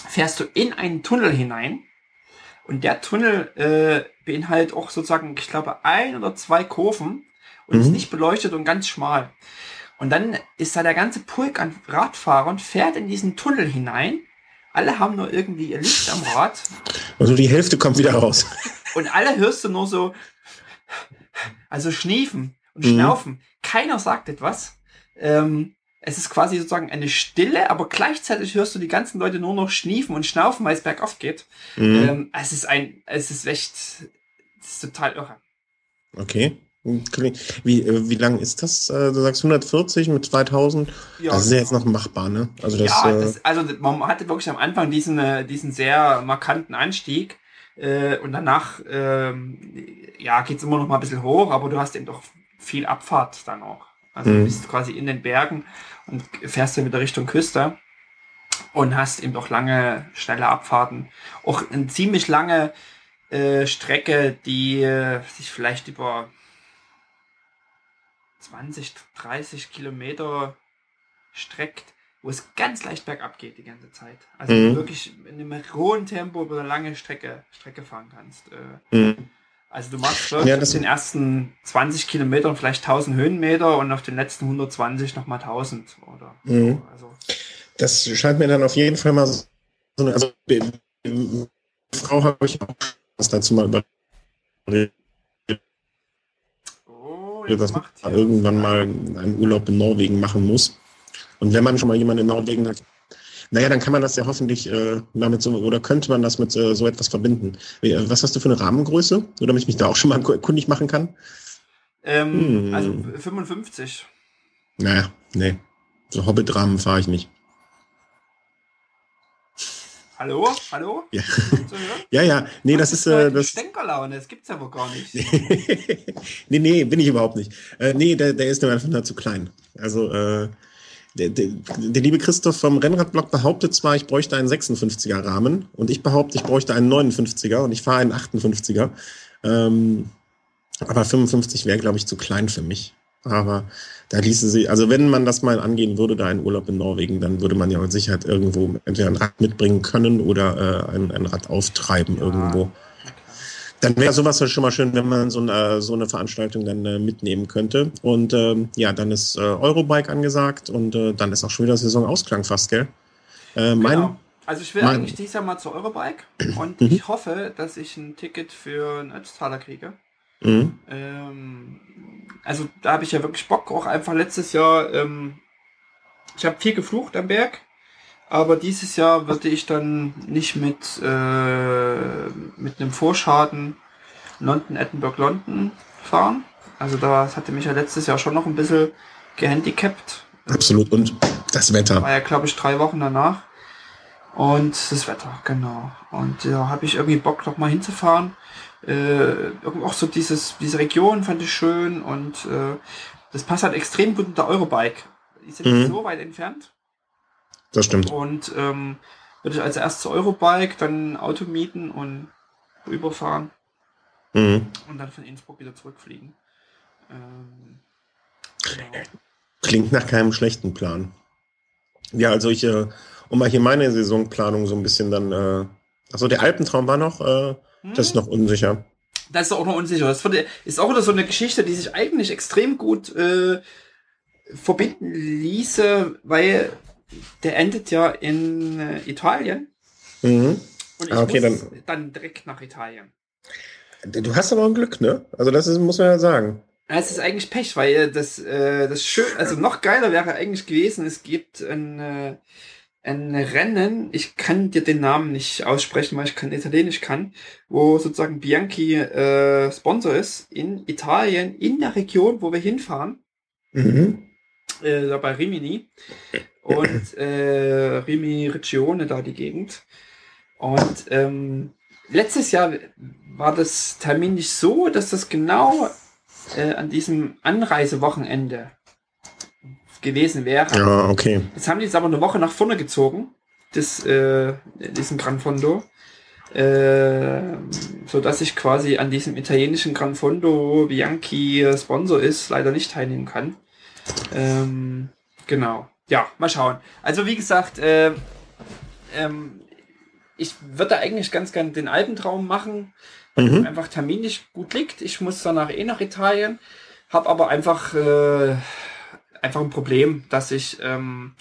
fährst du in einen Tunnel hinein. Und der Tunnel äh, beinhaltet auch sozusagen, ich glaube, ein oder zwei Kurven und mhm. ist nicht beleuchtet und ganz schmal. Und dann ist da der ganze Pulk an Radfahrern, fährt in diesen Tunnel hinein. Alle haben nur irgendwie ihr Licht am Rad. Also die Hälfte kommt wieder raus. Und alle hörst du nur so, also schniefen und mhm. schnaufen. Keiner sagt etwas. Ähm, es ist quasi sozusagen eine Stille, aber gleichzeitig hörst du die ganzen Leute nur noch schniefen und schnaufen, weil es bergauf geht. Mhm. Ähm, es ist ein, es ist echt, es ist total irre. Okay. Wie, äh, wie lang ist das? Äh, du sagst 140 mit 2000? Ja, das ist ja jetzt noch machbar, ne? Also, das, ja, das, also man hatte wirklich am Anfang diesen, äh, diesen sehr markanten Anstieg äh, und danach ähm, ja, geht's immer noch mal ein bisschen hoch, aber du hast eben doch viel Abfahrt dann auch. Also mhm. du bist quasi in den Bergen und fährst dann wieder Richtung Küste und hast eben doch lange, schnelle Abfahrten. Auch eine ziemlich lange äh, Strecke, die äh, sich vielleicht über 20, 30 Kilometer streckt, wo es ganz leicht bergab geht die ganze Zeit. Also mhm. wirklich in einem hohen Tempo über eine lange Strecke, Strecke fahren kannst. Äh. Mhm. Also du machst wirklich ja, auf den ersten 20 Kilometern vielleicht 1000 Höhenmeter und auf den letzten 120 nochmal 1000 oder mhm. so. Also. Das scheint mir dann auf jeden Fall mal so eine, also Frau habe ich auch was dazu mal über dass man irgendwann mal einen Urlaub in Norwegen machen muss. Und wenn man schon mal jemanden in Norwegen hat, naja, dann kann man das ja hoffentlich äh, damit so, oder könnte man das mit äh, so etwas verbinden. Äh, was hast du für eine Rahmengröße? Oder damit ich mich da auch schon mal kundig machen kann? Ähm, hm. Also 55. Naja, nee. So Hobbit-Rahmen fahre ich nicht. Hallo? Hallo? Ja, ja, ja. Nee, das ist. Äh, das Stänkerlaune, das gibt's ja wohl gar nicht. nee, nee, bin ich überhaupt nicht. Äh, nee, der, der ist mir einfach nur zu klein. Also, äh, der, der, der liebe Christoph vom Rennradblog behauptet zwar, ich bräuchte einen 56er Rahmen und ich behaupte, ich bräuchte einen 59er und ich fahre einen 58er. Ähm, aber 55 wäre, glaube ich, zu klein für mich. Aber da ließe sie, also wenn man das mal angehen würde, da ein Urlaub in Norwegen, dann würde man ja mit Sicherheit irgendwo entweder ein Rad mitbringen können oder äh, ein, ein Rad auftreiben ja. irgendwo. Dann wäre sowas schon mal schön, wenn man so eine, so eine Veranstaltung dann äh, mitnehmen könnte. Und ähm, ja, dann ist äh, Eurobike angesagt und äh, dann ist auch schon wieder Saisonausklang fast, gell? Äh, mein, genau. Also ich will mein, eigentlich dieses Jahr mal zur Eurobike und mhm. ich hoffe, dass ich ein Ticket für einen Ötztaler kriege. Mhm. Ähm, also da habe ich ja wirklich Bock, auch einfach letztes Jahr, ähm, ich habe viel geflucht am Berg, aber dieses Jahr würde ich dann nicht mit, äh, mit einem Vorschaden London, Edinburgh, London fahren. Also das hatte mich ja letztes Jahr schon noch ein bisschen gehandicapt. Absolut. Und das Wetter. War ja, glaube ich, drei Wochen danach. Und das Wetter, genau. Und da habe ich irgendwie Bock, noch mal hinzufahren. Äh, auch so dieses, diese Region fand ich schön und äh, das passt halt extrem gut mit der Eurobike. Die sind mhm. nicht so weit entfernt. Das stimmt. Und ähm, würde ich als erstes Eurobike, dann Auto mieten und rüberfahren. Mhm. Und dann von Innsbruck wieder zurückfliegen. Ähm, genau. Klingt nach keinem schlechten Plan. Ja, also ich, äh, um mal hier meine Saisonplanung so ein bisschen dann, äh, achso, der Alpentraum war noch, äh, hm? das ist noch unsicher. Das ist auch noch unsicher. Das ist auch wieder so eine Geschichte, die sich eigentlich extrem gut äh, verbinden ließe, weil der endet ja in äh, Italien. Mhm. Und ich ah, okay, muss dann, dann direkt nach Italien. Du hast aber ein Glück, ne? Also das ist, muss man ja sagen. Es ist eigentlich Pech, weil das, äh, das schön, also noch geiler wäre eigentlich gewesen, es gibt ein, äh, ein Rennen, ich kann dir den Namen nicht aussprechen, weil ich kein Italienisch kann, wo sozusagen Bianchi äh, Sponsor ist in Italien, in der Region, wo wir hinfahren. Mhm. Äh, da bei Rimini. Und äh, Rimi Regione, da die Gegend. Und ähm, letztes Jahr war das Termin nicht so, dass das genau äh, an diesem Anreisewochenende gewesen wäre. Ja, okay. Jetzt haben die es aber eine Woche nach vorne gezogen, das, äh, diesen Gran Fondo. Äh, so dass ich quasi an diesem italienischen Gran Fondo Bianchi Sponsor ist, leider nicht teilnehmen kann. Ähm, genau. Ja, mal schauen. Also wie gesagt, äh, ähm, ich würde eigentlich ganz gern den Alpentraum machen, weil mhm. einfach terminlich gut liegt. Ich muss danach eh nach Italien, habe aber einfach äh, einfach ein Problem, dass ich ähm,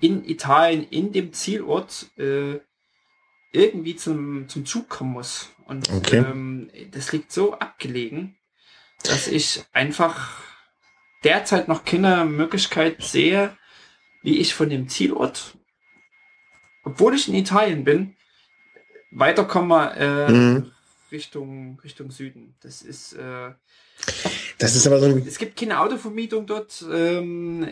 in Italien, in dem Zielort, äh, irgendwie zum, zum Zug kommen muss. Und okay. ähm, das liegt so abgelegen, dass ich einfach derzeit noch keine Möglichkeit sehe, wie ich von dem Zielort, obwohl ich in Italien bin, weiterkomme äh, mhm. Richtung, Richtung Süden. Das ist äh, das ist aber so ein Es gibt keine Autovermietung dort. Ähm,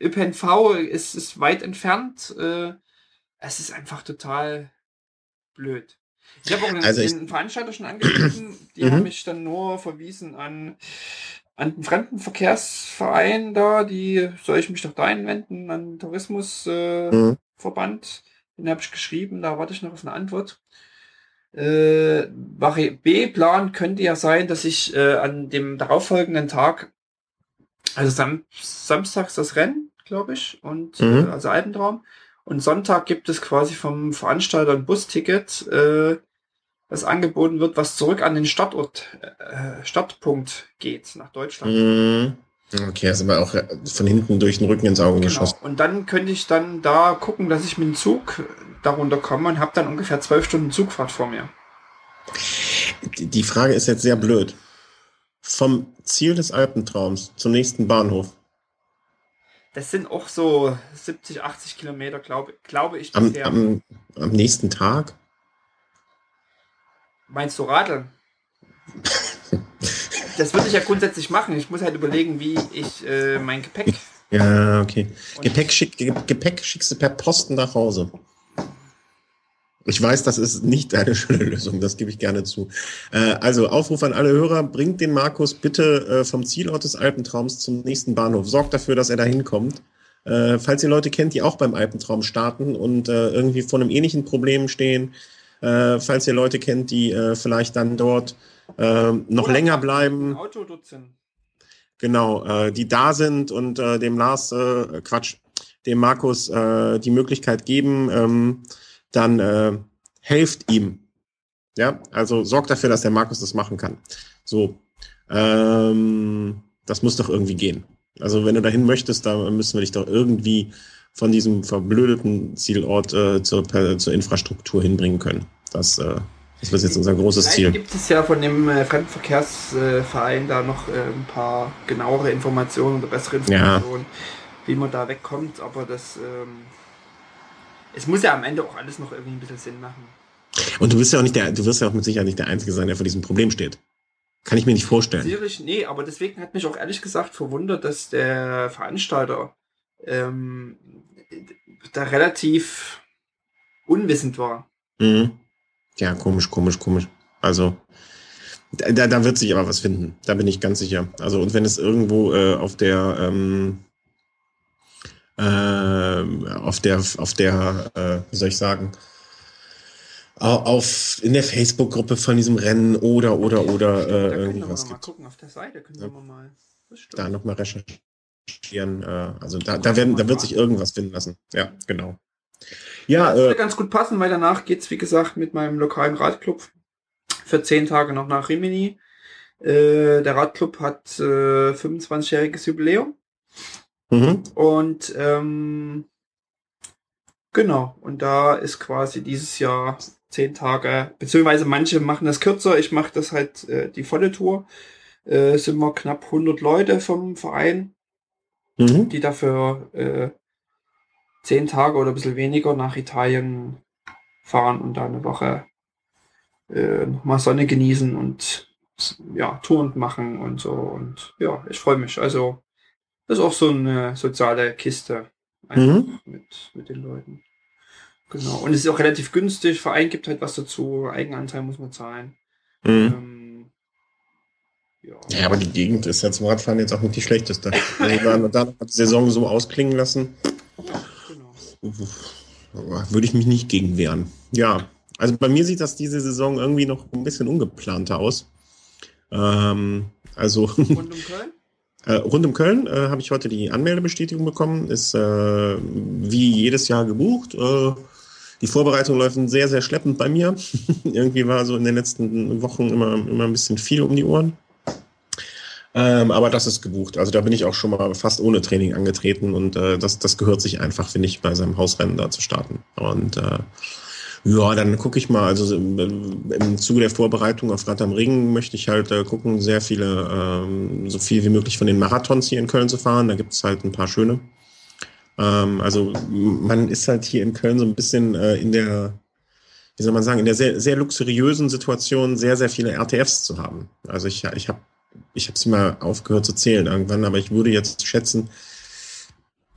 ÖPNV ist, ist weit entfernt. Äh, es ist einfach total blöd. Ich habe auch einen, also ich, einen Veranstalter schon angeschrieben, die mhm. haben mich dann nur verwiesen an, an den Fremdenverkehrsverein da, die soll ich mich doch da hinwenden, an den Tourismusverband. Äh, mhm. Den habe ich geschrieben, da warte ich noch auf eine Antwort. Äh, B-Plan könnte ja sein, dass ich äh, an dem darauffolgenden Tag, also Sam samstags das Rennen, glaube ich, und mhm. äh, also Alpentraum. Und Sonntag gibt es quasi vom Veranstalter ein Busticket, äh, das angeboten wird, was zurück an den Startort, äh, Startpunkt geht, nach Deutschland. Mhm. Okay, also aber auch äh, von hinten durch den Rücken ins Auge genau. geschossen. Und dann könnte ich dann da gucken, dass ich mit dem Zug darunter komme und habe dann ungefähr zwölf Stunden Zugfahrt vor mir. Die Frage ist jetzt sehr blöd. Vom Ziel des Alpentraums zum nächsten Bahnhof. Das sind auch so 70, 80 Kilometer, glaube, glaube ich. Am, am, am nächsten Tag? Meinst du Radeln? das würde ich ja grundsätzlich machen. Ich muss halt überlegen, wie ich äh, mein Gepäck. Ja, okay. Gepäck, schick, Gepäck schickst du per Posten nach Hause. Ich weiß, das ist nicht eine schöne Lösung, das gebe ich gerne zu. Äh, also Aufruf an alle Hörer, bringt den Markus bitte äh, vom Zielort des Alpentraums zum nächsten Bahnhof. Sorgt dafür, dass er da hinkommt. Äh, falls ihr Leute kennt, die auch beim Alpentraum starten und irgendwie vor einem ähnlichen Problem stehen, falls ihr Leute kennt, die vielleicht dann dort äh, noch Oder länger bleiben. Auto Genau, die da sind und dem Lars, Quatsch, dem Markus die Möglichkeit geben, ähm, dann äh, helft ihm. Ja, also sorgt dafür, dass der Markus das machen kann. So, ähm, das muss doch irgendwie gehen. Also wenn du dahin möchtest, da müssen wir dich doch irgendwie von diesem verblödeten Zielort äh, zur, per, zur Infrastruktur hinbringen können. Das, äh, das wird jetzt unser großes Vielleicht Ziel. gibt es ja von dem äh, Fremdenverkehrsverein da noch äh, ein paar genauere Informationen oder bessere Informationen, ja. wie man da wegkommt. Aber das, ähm, es muss ja am Ende auch alles noch irgendwie ein bisschen Sinn machen. Und du wirst ja auch nicht der, du wirst ja auch mit Sicherheit nicht der Einzige sein, der vor diesem Problem steht. Kann ich mir nicht vorstellen. Sicherlich, nee, aber deswegen hat mich auch ehrlich gesagt verwundert, dass der Veranstalter ähm, da relativ unwissend war. Mhm. Ja, komisch, komisch, komisch. Also, da, da wird sich aber was finden. Da bin ich ganz sicher. Also, und wenn es irgendwo äh, auf der, ähm, äh, auf der, auf der, äh, wie soll ich sagen, auf in der Facebook-Gruppe von diesem Rennen oder oder oder äh, da irgendwas wir mal gucken auf der Seite können ja. wir mal da nochmal recherchieren. Äh, also da, da werden da wird sich irgendwas finden lassen. Ja, genau. Ja, das würde äh, ganz gut passen, weil danach geht's wie gesagt mit meinem lokalen Radclub für zehn Tage noch nach Rimini. Äh, der Radclub hat äh, 25-jähriges Jubiläum. Mhm. Und ähm, genau, und da ist quasi dieses Jahr zehn Tage, beziehungsweise manche machen das kürzer, ich mache das halt äh, die volle Tour. Äh, sind wir knapp 100 Leute vom Verein, mhm. die dafür äh, zehn Tage oder ein bisschen weniger nach Italien fahren und da eine Woche äh, nochmal Sonne genießen und ja, Touren machen und so. Und ja, ich freue mich. Also, das ist auch so eine soziale Kiste mhm. mit, mit den Leuten. Genau. Und es ist auch relativ günstig. Verein gibt halt was dazu. Eigenanteil muss man zahlen. Mhm. Ähm, ja. ja. aber die Gegend ist ja zum Radfahren jetzt auch nicht die schlechteste. Also dann, dann hat die Saison so ausklingen lassen. Genau. Würde ich mich nicht gegen wehren. Ja, also bei mir sieht das diese Saison irgendwie noch ein bisschen ungeplanter aus. Ähm, also rund um Köln? Äh, rund um Köln äh, habe ich heute die Anmeldebestätigung bekommen. Ist äh, wie jedes Jahr gebucht. Die Vorbereitungen laufen sehr, sehr schleppend bei mir. Irgendwie war so in den letzten Wochen immer, immer ein bisschen viel um die Ohren. Ähm, aber das ist gebucht. Also da bin ich auch schon mal fast ohne Training angetreten und äh, das, das gehört sich einfach, finde ich, bei seinem Hausrennen da zu starten. Und äh, ja, dann gucke ich mal, also im, im Zuge der Vorbereitung auf Rad am Ring möchte ich halt äh, gucken, sehr viele, ähm, so viel wie möglich von den Marathons hier in Köln zu fahren. Da gibt es halt ein paar schöne. Ähm, also man ist halt hier in Köln so ein bisschen äh, in der, wie soll man sagen, in der sehr, sehr luxuriösen Situation, sehr, sehr viele RTFs zu haben. Also ich, ich habe ich habe es mal aufgehört zu zählen irgendwann, aber ich würde jetzt schätzen,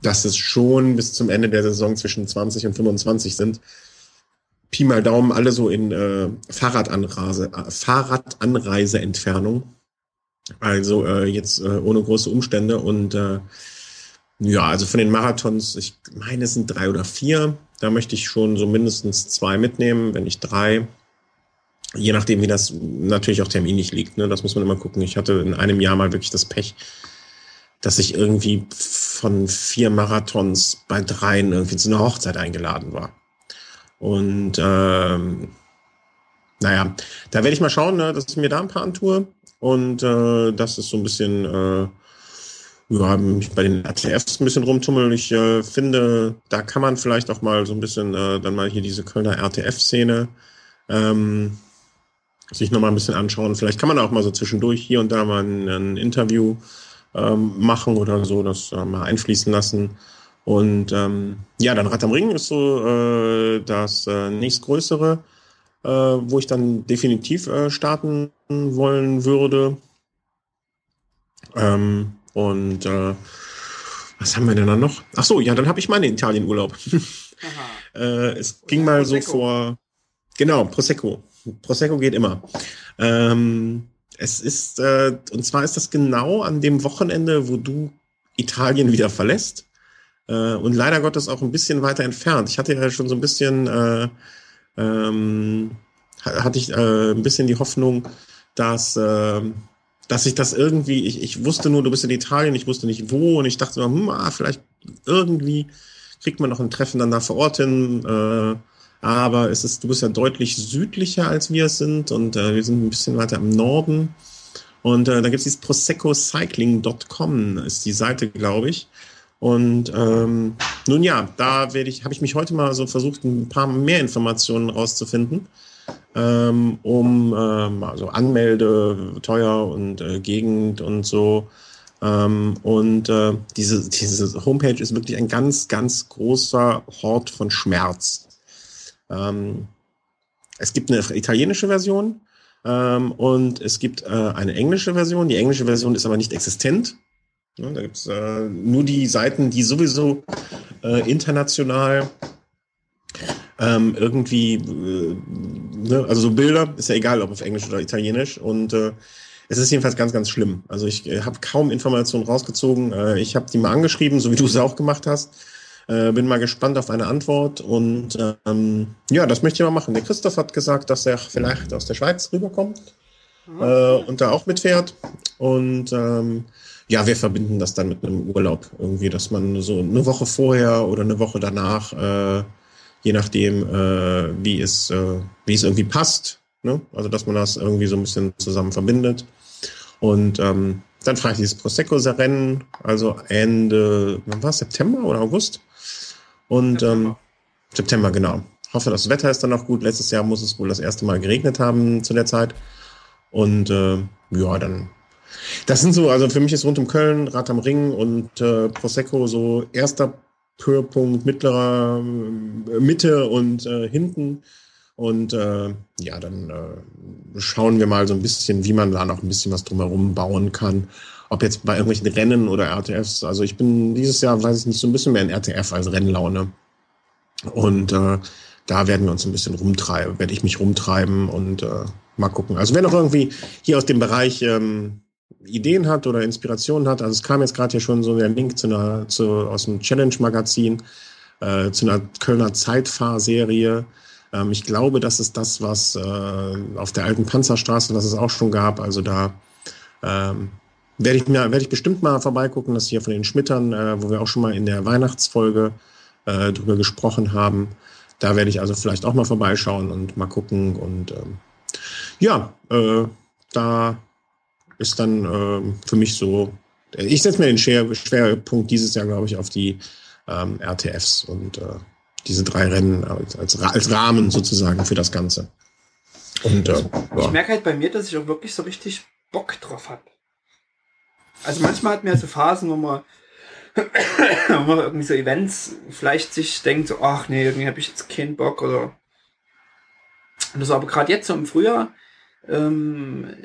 dass es schon bis zum Ende der Saison zwischen 20 und 25 sind. Pi mal Daumen, alle so in äh, Fahrradanreise, äh, Fahrradanreiseentfernung. Also äh, jetzt äh, ohne große Umstände und äh, ja, also von den Marathons, ich meine, es sind drei oder vier. Da möchte ich schon so mindestens zwei mitnehmen, wenn nicht drei. Je nachdem, wie das natürlich auch terminlich liegt. Ne? Das muss man immer gucken. Ich hatte in einem Jahr mal wirklich das Pech, dass ich irgendwie von vier Marathons bei dreien irgendwie zu einer Hochzeit eingeladen war. Und ähm, naja, da werde ich mal schauen, ne, dass ich mir da ein paar antue. Und äh, das ist so ein bisschen äh, ja, mich bei den RTFs ein bisschen rumtummeln. Ich äh, finde, da kann man vielleicht auch mal so ein bisschen äh, dann mal hier diese Kölner RTF-Szene ähm, sich nochmal ein bisschen anschauen. Vielleicht kann man auch mal so zwischendurch hier und da mal ein, ein Interview ähm, machen oder so, das äh, mal einfließen lassen. Und ähm, ja, dann Rad am Ring ist so äh, das äh, nächstgrößere, äh, wo ich dann definitiv äh, starten wollen würde. Ähm, und äh, was haben wir denn dann noch? Ach so, ja, dann habe ich meinen Italienurlaub. äh, es ging mal Prosecco. so vor. Genau, Prosecco. Prosecco geht immer. Ähm, es ist, äh, und zwar ist das genau an dem Wochenende, wo du Italien wieder verlässt. Äh, und leider Gottes auch ein bisschen weiter entfernt. Ich hatte ja schon so ein bisschen, äh, ähm, hatte ich äh, ein bisschen die Hoffnung, dass äh, dass ich das irgendwie, ich, ich wusste nur, du bist in Italien, ich wusste nicht wo und ich dachte, hm, ah, vielleicht irgendwie kriegt man noch ein Treffen dann da vor Ort hin. Äh, aber es ist, du bist ja deutlich südlicher als wir es sind und äh, wir sind ein bisschen weiter im Norden. Und äh, da gibt es dieses proseccocycling.com, ist die Seite, glaube ich. Und ähm, nun ja, da werde ich, habe ich mich heute mal so versucht, ein paar mehr Informationen rauszufinden, ähm, um ähm, also Anmelde, teuer und äh, Gegend und so. Ähm, und äh, diese, diese Homepage ist wirklich ein ganz, ganz großer Hort von Schmerz. Ähm, es gibt eine italienische Version ähm, und es gibt äh, eine englische Version. Die englische Version ist aber nicht existent. Ja, da gibt es äh, nur die Seiten, die sowieso äh, international ähm, irgendwie, äh, ne, also so Bilder, ist ja egal, ob auf Englisch oder Italienisch. Und äh, es ist jedenfalls ganz, ganz schlimm. Also ich äh, habe kaum Informationen rausgezogen. Äh, ich habe die mal angeschrieben, so wie du es auch gemacht hast. Bin mal gespannt auf eine Antwort und ähm, ja, das möchte ich mal machen. Der Christoph hat gesagt, dass er vielleicht aus der Schweiz rüberkommt mhm. und da auch mitfährt. Und ähm, ja, wir verbinden das dann mit einem Urlaub irgendwie, dass man so eine Woche vorher oder eine Woche danach, äh, je nachdem, äh, wie es äh, wie es irgendwie passt, ne? also dass man das irgendwie so ein bisschen zusammen verbindet. Und ähm, dann fahre ich dieses Prosecco-Rennen, also Ende, wann war es, September oder August? Und September. Ähm, September, genau. Hoffe, das Wetter ist dann auch gut. Letztes Jahr muss es wohl das erste Mal geregnet haben zu der Zeit. Und äh, ja, dann. Das sind so, also für mich ist rund um Köln, Rad am Ring und äh, Prosecco so erster Höhepunkt, mittlerer äh, Mitte und äh, hinten. Und äh, ja, dann äh, schauen wir mal so ein bisschen, wie man da noch ein bisschen was drumherum bauen kann ob jetzt bei irgendwelchen Rennen oder RTFs. Also ich bin dieses Jahr, weiß ich nicht, so ein bisschen mehr in RTF als Rennlaune. Und äh, da werden wir uns ein bisschen rumtreiben, werde ich mich rumtreiben und äh, mal gucken. Also wer noch irgendwie hier aus dem Bereich ähm, Ideen hat oder Inspirationen hat, also es kam jetzt gerade hier schon so der Link zu einer, zu, aus dem Challenge-Magazin, äh, zu einer Kölner Zeitfahrserie. Ähm, ich glaube, das ist das, was äh, auf der alten Panzerstraße, was es auch schon gab. Also da ähm, werde ich mir, werde ich bestimmt mal vorbeigucken, das hier von den Schmittern, äh, wo wir auch schon mal in der Weihnachtsfolge äh, drüber gesprochen haben. Da werde ich also vielleicht auch mal vorbeischauen und mal gucken. Und ähm, ja, äh, da ist dann äh, für mich so, ich setze mir den Schwerpunkt dieses Jahr, glaube ich, auf die ähm, RTFs und äh, diese drei Rennen als, als, als Rahmen sozusagen für das Ganze. Und, äh, ich ja. merke halt bei mir, dass ich auch wirklich so richtig Bock drauf habe. Also manchmal hat man ja so Phasen, wo man, wo man irgendwie so Events vielleicht sich denkt, so, ach nee, irgendwie habe ich jetzt keinen Bock oder. Und das aber gerade jetzt so im Frühjahr, ähm,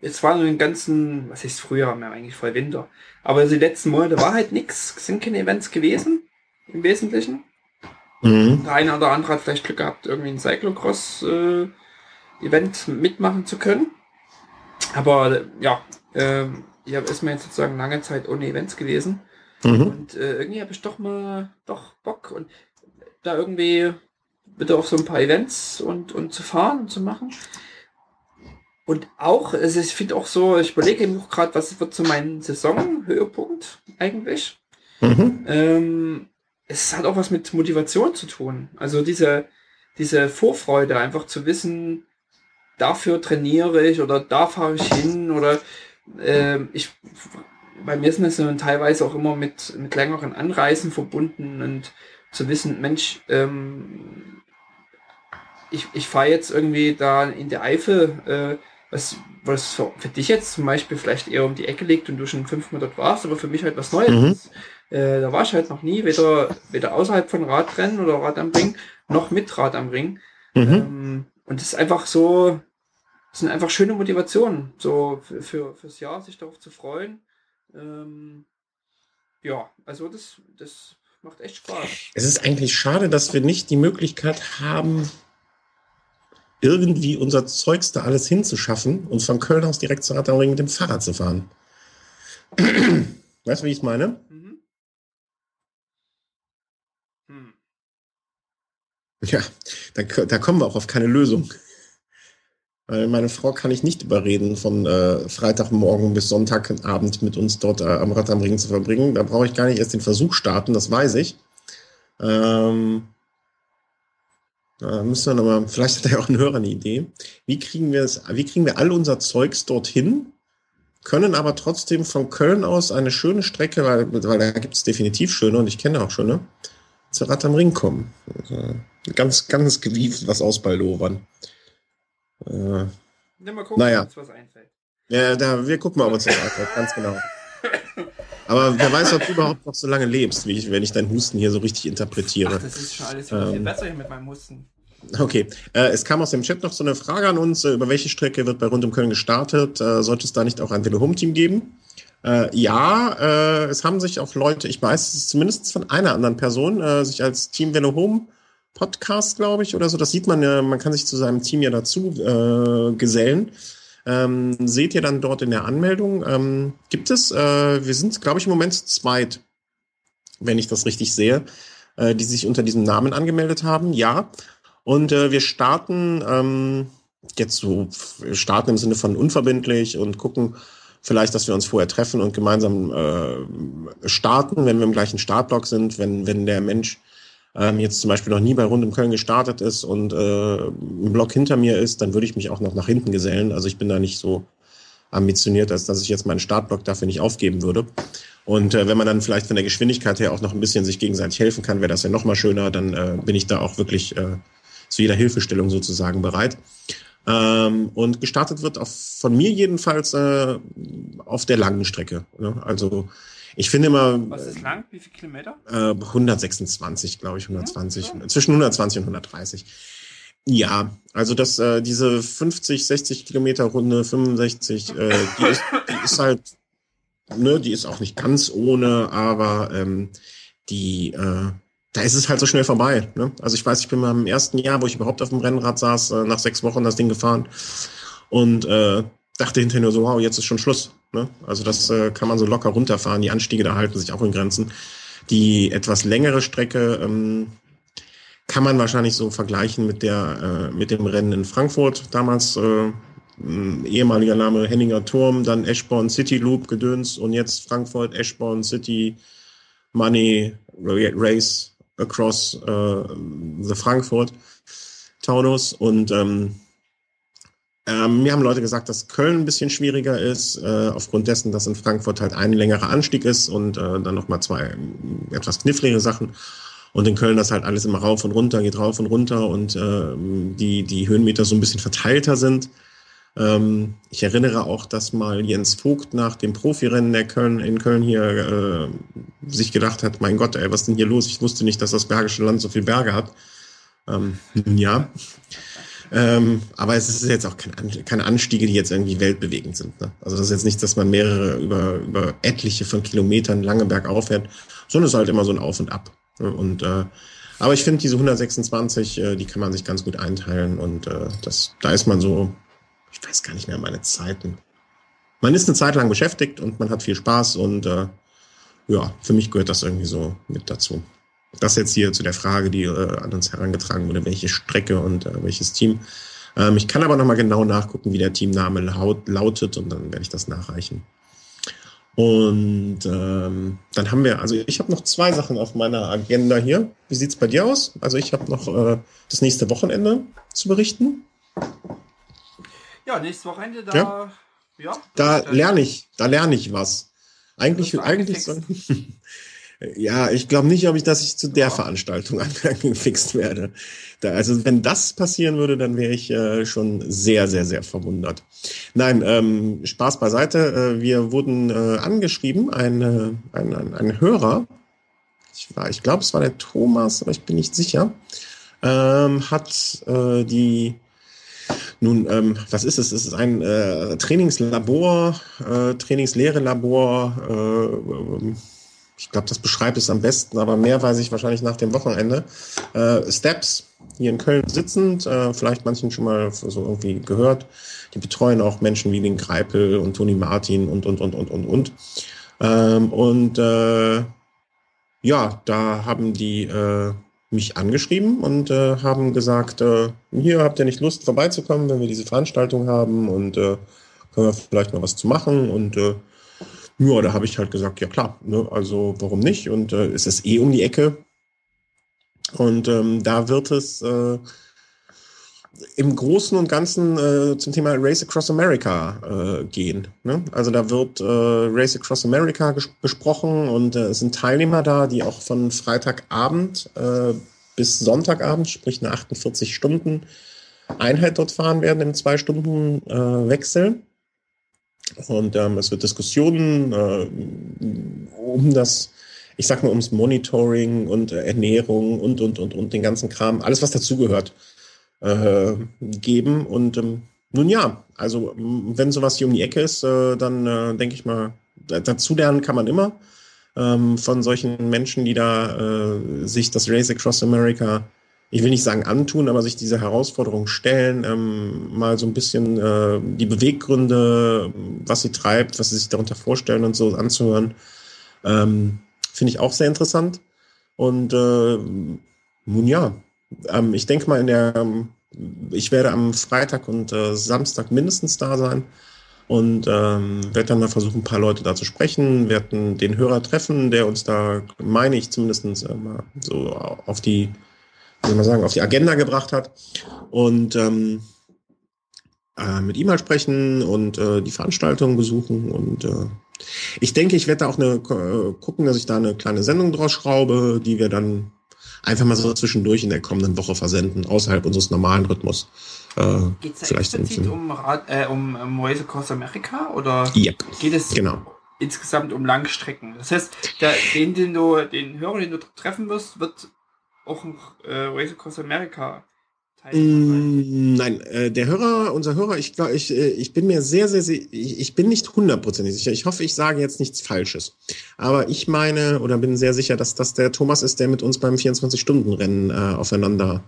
jetzt war so den ganzen, was ist Frühjahr, mehr eigentlich voll Winter. Aber die letzten Monate war halt nichts, sind keine Events gewesen, im Wesentlichen. Mhm. Der eine oder andere hat vielleicht Glück gehabt, irgendwie ein Cyclocross-Event äh, mitmachen zu können. Aber ja, ähm, ja, ist mir jetzt sozusagen lange Zeit ohne Events gewesen. Mhm. Und äh, irgendwie habe ich doch mal doch Bock und da irgendwie bitte auch so ein paar Events und, und zu fahren und zu machen. Und auch, also ich finde auch so, ich überlege eben auch gerade, was wird so mein Saisonhöhepunkt eigentlich. Mhm. Ähm, es hat auch was mit Motivation zu tun. Also diese, diese Vorfreude, einfach zu wissen, dafür trainiere ich oder da fahre ich hin oder äh, ich, bei mir das dann teilweise auch immer mit, mit längeren Anreisen verbunden und zu wissen, Mensch, ähm, ich, ich fahre jetzt irgendwie da in der Eifel, äh, was, was für, für, dich jetzt zum Beispiel vielleicht eher um die Ecke liegt und du schon fünfmal dort warst, aber für mich halt was Neues. Mhm. Äh, da war ich halt noch nie, weder, weder außerhalb von Radrennen oder Rad am Ring, noch mit Rad am Ring. Mhm. Ähm, und es ist einfach so, das sind einfach schöne Motivationen, so für, für, fürs Jahr, sich darauf zu freuen. Ähm, ja, also das, das macht echt Spaß. Es ist eigentlich schade, dass wir nicht die Möglichkeit haben, irgendwie unser Zeugs da alles hinzuschaffen und von Köln aus direkt zu Radauring mit dem Fahrrad zu fahren. weißt du, wie ich es meine? Mhm. Hm. Ja, da, da kommen wir auch auf keine Lösung. Weil meine Frau kann ich nicht überreden, von äh, Freitagmorgen bis Sonntagabend mit uns dort äh, am Rad am Ring zu verbringen. Da brauche ich gar nicht erst den Versuch starten, das weiß ich. Ähm, da müssen wir nochmal, vielleicht hat er auch ein Hörer eine Idee. Wie kriegen wir es, wie kriegen wir all unser Zeugs dorthin, können aber trotzdem von Köln aus eine schöne Strecke, weil, weil da gibt es definitiv schöne und ich kenne auch schöne, zur Rad am Ring kommen. Also, ganz, ganz gewieft was ausbaldowern. Äh, ja, mal gucken, naja. uns was einfällt. Ja, da, wir gucken mal, ob uns was einfällt, ganz genau. Aber wer weiß, ob du überhaupt noch so lange lebst, wie ich, wenn ich deinen Husten hier so richtig interpretiere. Ach, das ist schon alles viel ähm, besser hier mit meinem Husten. Okay, äh, es kam aus dem Chat noch so eine Frage an uns, äh, über welche Strecke wird bei Rund um Köln gestartet? Äh, sollte es da nicht auch ein Velo-Home-Team geben? Äh, ja, äh, es haben sich auch Leute, ich weiß es zumindest von einer anderen Person, äh, sich als Team Velo Home Podcast, glaube ich, oder so, das sieht man ja, man kann sich zu seinem Team ja dazu gesellen. Ähm, seht ihr dann dort in der Anmeldung. Ähm, gibt es, wir sind, glaube ich, im Moment zweit, wenn ich das richtig sehe, die sich unter diesem Namen angemeldet haben. Ja, und äh, wir starten ähm, jetzt so, starten im Sinne von unverbindlich und gucken vielleicht, dass wir uns vorher treffen und gemeinsam äh, starten, wenn wir im gleichen Startblock sind, wenn, wenn der Mensch ähm, jetzt zum Beispiel noch nie bei Rund um Köln gestartet ist und äh, ein Block hinter mir ist, dann würde ich mich auch noch nach hinten gesellen. Also ich bin da nicht so ambitioniert, als dass ich jetzt meinen Startblock dafür nicht aufgeben würde. Und äh, wenn man dann vielleicht von der Geschwindigkeit her auch noch ein bisschen sich gegenseitig helfen kann, wäre das ja noch mal schöner. Dann äh, bin ich da auch wirklich äh, zu jeder Hilfestellung sozusagen bereit. Ähm, und gestartet wird auf, von mir jedenfalls äh, auf der langen Strecke. Ne? Also ich finde immer. Was ist lang? Wie viele Kilometer? Äh, 126, glaube ich, 120. Ja, ja. Zwischen 120 und 130. Ja, also das, äh, diese 50, 60 Kilometer Runde, 65, äh, die, ist, die ist halt, ne, die ist auch nicht ganz ohne, aber ähm, die, äh, da ist es halt so schnell vorbei. Ne? Also ich weiß, ich bin mal im ersten Jahr, wo ich überhaupt auf dem Rennrad saß, äh, nach sechs Wochen das Ding gefahren und äh, dachte hinterher nur so, wow, jetzt ist schon Schluss. Ne? Also das äh, kann man so locker runterfahren. Die Anstiege da halten sich auch in Grenzen. Die etwas längere Strecke ähm, kann man wahrscheinlich so vergleichen mit der äh, mit dem Rennen in Frankfurt damals. Äh, ehemaliger Name Henninger Turm, dann Eschborn City Loop Gedöns und jetzt Frankfurt Eschborn City Money Race across uh, the Frankfurt Taunus und ähm, ähm, mir haben Leute gesagt, dass Köln ein bisschen schwieriger ist, äh, aufgrund dessen, dass in Frankfurt halt ein längerer Anstieg ist und äh, dann nochmal zwei äh, etwas knifflige Sachen. Und in Köln das halt alles immer rauf und runter, geht rauf und runter und äh, die, die Höhenmeter so ein bisschen verteilter sind. Ähm, ich erinnere auch, dass mal Jens Vogt nach dem Profirennen der Köln, in Köln hier äh, sich gedacht hat, mein Gott, ey, was ist denn hier los? Ich wusste nicht, dass das Bergische Land so viel Berge hat. Ähm, ja. Ähm, aber es ist jetzt auch kein, keine Anstiege, die jetzt irgendwie weltbewegend sind. Ne? Also das ist jetzt nicht, dass man mehrere über, über etliche von Kilometern lange bergauf fährt, sondern es ist halt immer so ein Auf und Ab. Ne? Und äh, aber ich finde diese 126, äh, die kann man sich ganz gut einteilen und äh, das, da ist man so ich weiß gar nicht mehr meine Zeiten. Man ist eine Zeit lang beschäftigt und man hat viel Spaß und äh, ja, für mich gehört das irgendwie so mit dazu. Das jetzt hier zu der Frage, die äh, an uns herangetragen wurde, welche Strecke und äh, welches Team. Ähm, ich kann aber nochmal genau nachgucken, wie der Teamname laut, lautet und dann werde ich das nachreichen. Und ähm, dann haben wir, also ich habe noch zwei Sachen auf meiner Agenda hier. Wie sieht's bei dir aus? Also ich habe noch äh, das nächste Wochenende zu berichten. Ja, nächstes Wochenende da. Ja, ja da lerne ich, da lerne ich was. Eigentlich, eigentlich so, Ja, ich glaube nicht, ob ich, dass ich zu der. Veranstaltung angefixt werde. Da, also wenn das passieren würde, dann wäre ich äh, schon sehr, sehr, sehr verwundert. Nein, ähm, Spaß beiseite. Äh, wir wurden äh, angeschrieben, ein, äh, ein, ein, ein Hörer, ich, war, ich glaube, es war der Thomas, aber ich bin nicht sicher, ähm, hat äh, die nun, ähm, was ist es? Es ist ein äh, Trainingslabor, äh, Trainingslehrelabor. Ich glaube, das beschreibt es am besten, aber mehr weiß ich wahrscheinlich nach dem Wochenende. Äh, Steps, hier in Köln sitzend, äh, vielleicht manchen schon mal so irgendwie gehört. Die betreuen auch Menschen wie den Greipel und Toni Martin und, und, und, und, und, und. Ähm, und äh, ja, da haben die äh, mich angeschrieben und äh, haben gesagt, äh, hier habt ihr nicht Lust vorbeizukommen, wenn wir diese Veranstaltung haben und können wir vielleicht mal was zu machen und ja, da habe ich halt gesagt, ja klar, ne, also warum nicht und äh, es ist eh um die Ecke und ähm, da wird es äh, im Großen und Ganzen äh, zum Thema Race Across America äh, gehen. Ne? Also da wird äh, Race Across America besprochen und äh, es sind Teilnehmer da, die auch von Freitagabend äh, bis Sonntagabend, sprich eine 48 Stunden Einheit dort fahren werden im zwei Stunden äh, Wechsel. Und ähm, es wird Diskussionen äh, um das, ich sag mal, ums Monitoring und äh, Ernährung und, und, und, und den ganzen Kram, alles, was dazugehört, äh, geben. Und ähm, nun ja, also wenn sowas hier um die Ecke ist, äh, dann äh, denke ich mal, dazu lernen kann man immer ähm, von solchen Menschen, die da äh, sich das Race Across America, ich will nicht sagen antun, aber sich diese Herausforderung stellen, ähm, mal so ein bisschen äh, die Beweggründe, was sie treibt, was sie sich darunter vorstellen und so anzuhören, ähm, finde ich auch sehr interessant. Und äh, nun ja, ähm, ich denke mal, in der, ähm, ich werde am Freitag und äh, Samstag mindestens da sein und ähm, werde dann mal versuchen, ein paar Leute da zu sprechen, werden den Hörer treffen, der uns da, meine ich, zumindest äh, mal so auf die, wie man sagen, auf die Agenda gebracht hat. Und ähm, äh, mit ihm mal sprechen und äh, die Veranstaltung besuchen. Und äh, ich denke, ich werde da auch eine äh, gucken, dass ich da eine kleine Sendung draus schraube, die wir dann einfach mal so zwischendurch in der kommenden Woche versenden, außerhalb unseres normalen Rhythmus. Äh, geht es explizit um, äh, um, Race Across America oder yep. geht es genau. insgesamt um Langstrecken? Das heißt, der, den, den du, den Hörer, den du treffen wirst, wird auch ein äh, Race Across America Mm, nein, äh, der Hörer, unser Hörer, ich glaube, ich, äh, ich bin mir sehr, sehr, sehr ich, ich bin nicht hundertprozentig sicher. Ich hoffe, ich sage jetzt nichts Falsches. Aber ich meine oder bin sehr sicher, dass das der Thomas ist, der mit uns beim 24-Stunden-Rennen äh, aufeinander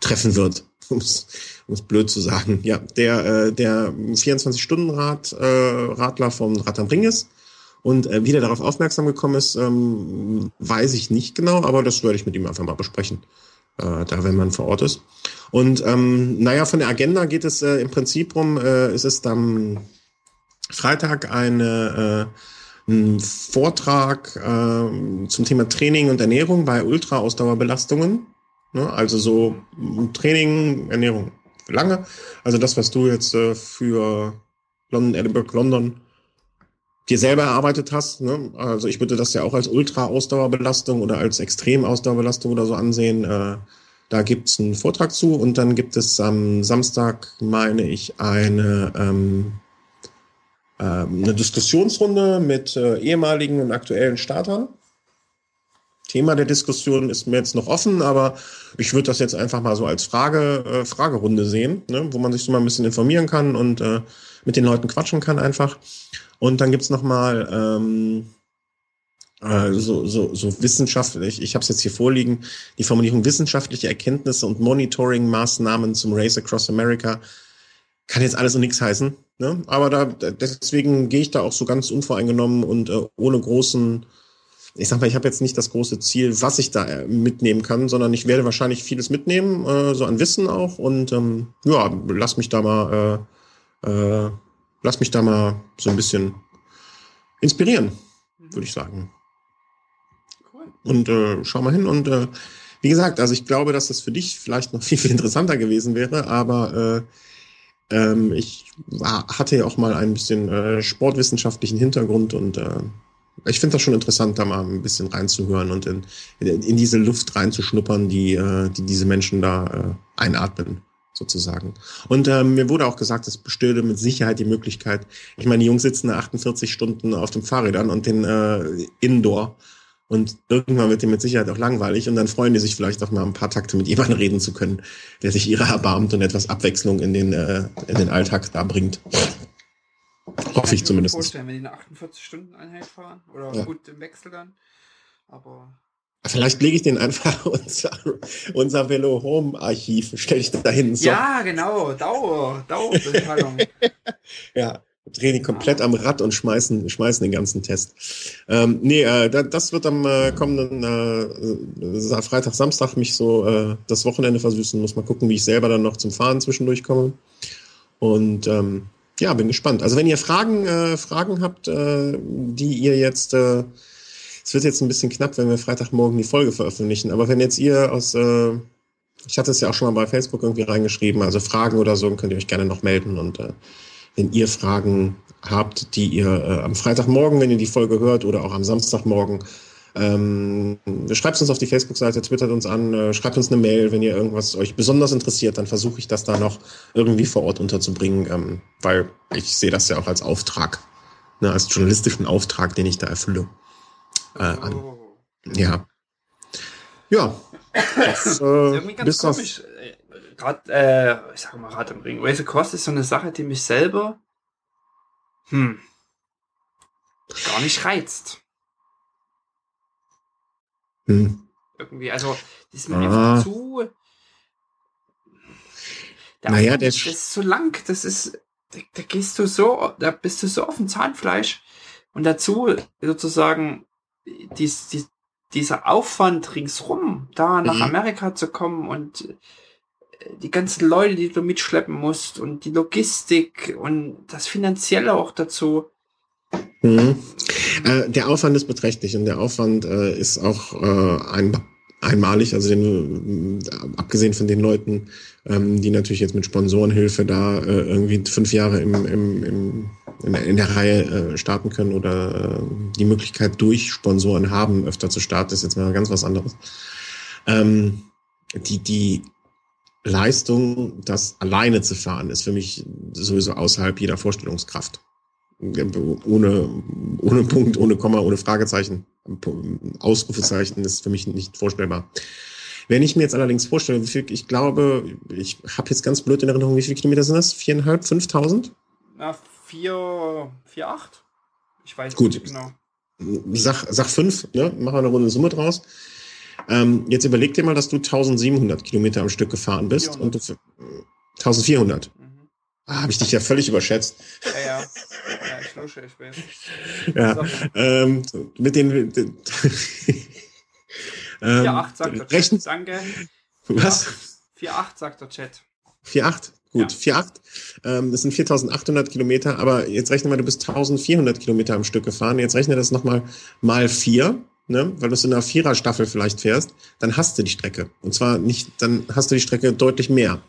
treffen wird. Um es blöd zu sagen. Ja, der, äh, der 24-Stunden-Rad, äh, Radler vom Rad am Ring ist. Und äh, wie der darauf aufmerksam gekommen ist, ähm, weiß ich nicht genau, aber das werde ich mit ihm einfach mal besprechen äh, da wenn man vor Ort ist. Und ähm, naja, von der Agenda geht es äh, im Prinzip um, äh, es ist am Freitag eine, äh, ein Vortrag äh, zum Thema Training und Ernährung bei Ultra-Ausdauerbelastungen. Ne? Also so Training, Ernährung lange. Also das, was du jetzt äh, für London, Edinburgh, London dir selber erarbeitet hast. Ne? Also ich würde das ja auch als Ultra-Ausdauerbelastung oder als Extrem-Ausdauerbelastung oder so ansehen. Äh, da gibt's einen Vortrag zu und dann gibt es am Samstag, meine ich, eine, ähm, äh, eine Diskussionsrunde mit äh, ehemaligen und aktuellen Startern. Thema der Diskussion ist mir jetzt noch offen, aber ich würde das jetzt einfach mal so als Frage, äh, Fragerunde sehen, ne? wo man sich so mal ein bisschen informieren kann und äh, mit den Leuten quatschen kann einfach. Und dann gibt's noch mal ähm, äh, so, so, so wissenschaftlich, ich habe es jetzt hier vorliegen, die Formulierung wissenschaftliche Erkenntnisse und Monitoring-Maßnahmen zum Race Across America. Kann jetzt alles und nichts heißen. Ne? Aber da, deswegen gehe ich da auch so ganz unvoreingenommen und äh, ohne großen, ich sag mal, ich habe jetzt nicht das große Ziel, was ich da äh, mitnehmen kann, sondern ich werde wahrscheinlich vieles mitnehmen, äh, so an Wissen auch. Und ähm, ja, lass mich da mal äh, äh, lass mich da mal so ein bisschen inspirieren, mhm. würde ich sagen. Cool. Und äh, schau mal hin und äh, wie gesagt, also ich glaube, dass das für dich vielleicht noch viel, viel interessanter gewesen wäre, aber äh, ähm, ich war, hatte ja auch mal ein bisschen äh, sportwissenschaftlichen Hintergrund und äh, ich finde das schon interessant, da mal ein bisschen reinzuhören und in, in, in diese Luft reinzuschnuppern, die, äh, die diese Menschen da äh, einatmen sozusagen. Und ähm, mir wurde auch gesagt, es bestünde mit Sicherheit die Möglichkeit, ich meine, die Jungs sitzen 48 Stunden auf dem Fahrrädern und den äh, Indoor und irgendwann wird dem mit Sicherheit auch langweilig und dann freuen die sich vielleicht auch mal ein paar Takte mit jemandem reden zu können, der sich ihrer erbarmt und etwas Abwechslung in den, äh, in den Alltag da bringt. Hoffe ich zumindest. Vorstellen, wenn die eine 48-Stunden-Einheit fahren oder ja. gut im Wechsel dann. Aber Vielleicht lege ich den einfach unser, unser Velo Home Archiv, stelle ich da hin. So. Ja, genau, Dauer, Dauerbezahlung. ja, drehen die komplett am Rad und schmeißen, schmeißen den ganzen Test. Ähm, nee, äh, das wird am äh, kommenden äh, Freitag, Samstag mich so äh, das Wochenende versüßen. Muss mal gucken, wie ich selber dann noch zum Fahren zwischendurch komme. Und ähm, ja, bin gespannt. Also wenn ihr Fragen, äh, Fragen habt, äh, die ihr jetzt, äh, es wird jetzt ein bisschen knapp, wenn wir Freitagmorgen die Folge veröffentlichen, aber wenn jetzt ihr aus, äh, ich hatte es ja auch schon mal bei Facebook irgendwie reingeschrieben, also Fragen oder so, könnt ihr euch gerne noch melden und äh, wenn ihr Fragen habt, die ihr äh, am Freitagmorgen, wenn ihr die Folge hört, oder auch am Samstagmorgen, ähm, schreibt uns auf die Facebook-Seite, twittert uns an, äh, schreibt uns eine Mail, wenn ihr irgendwas euch besonders interessiert, dann versuche ich das da noch irgendwie vor Ort unterzubringen, ähm, weil ich sehe das ja auch als Auftrag, ne, als journalistischen Auftrag, den ich da erfülle. Äh, an. Ja. Ja. Das, äh, irgendwie ganz komisch. Gerade, äh, ich sag mal, Rad im Ring. Race Across ist so eine Sache, die mich selber, hm, gar nicht reizt. Hm. Irgendwie, also, das ist mir ah. einfach zu. Der naja, der das ist so lang, das ist, da, da gehst du so, da bist du so auf dem Zahnfleisch und dazu sozusagen dies, dies, dieser Aufwand ringsrum, da nach mhm. Amerika zu kommen und äh, die ganzen Leute, die du mitschleppen musst und die Logistik und das Finanzielle auch dazu. Mhm. Äh, der Aufwand ist beträchtlich und der Aufwand äh, ist auch äh, ein, einmalig, also den, äh, abgesehen von den Leuten, ähm, die natürlich jetzt mit Sponsorenhilfe da äh, irgendwie fünf Jahre im, im, im, in, der, in der Reihe äh, starten können oder die Möglichkeit durch Sponsoren haben, öfter zu starten, ist jetzt mal ganz was anderes. Ähm, die, die Leistung, das alleine zu fahren, ist für mich sowieso außerhalb jeder Vorstellungskraft ohne, ohne Punkt, ohne Komma, ohne Fragezeichen, Ausrufezeichen ist für mich nicht vorstellbar. Wenn ich mir jetzt allerdings vorstelle, wie viel, ich glaube, ich habe jetzt ganz blöd in Erinnerung, wie viele Kilometer sind das? Viereinhalb, fünftausend? Na, vier, vier, acht? Ich weiß Gut. nicht genau. Sag, sag fünf, ne? Machen wir eine runde Summe draus. Ähm, jetzt überleg dir mal, dass du 1700 Kilometer am Stück gefahren bist 400. und du 1400. Mhm. Ah, habe ich dich ja völlig überschätzt. Ja, ja. ja ich lusche, ich weiß. Ja, ähm, mit den... den ähm, 4,8 sagt der Chat, danke. Was? 4,8 sagt der Chat. 4,8? Gut, ja. 4,8. Ähm, das sind 4800 Kilometer, aber jetzt rechne mal, du bist 1400 Kilometer am Stück gefahren. Jetzt rechne das nochmal mal vier, ne? weil du in einer Viererstaffel vielleicht fährst. Dann hast du die Strecke. Und zwar nicht, dann hast du die Strecke deutlich mehr.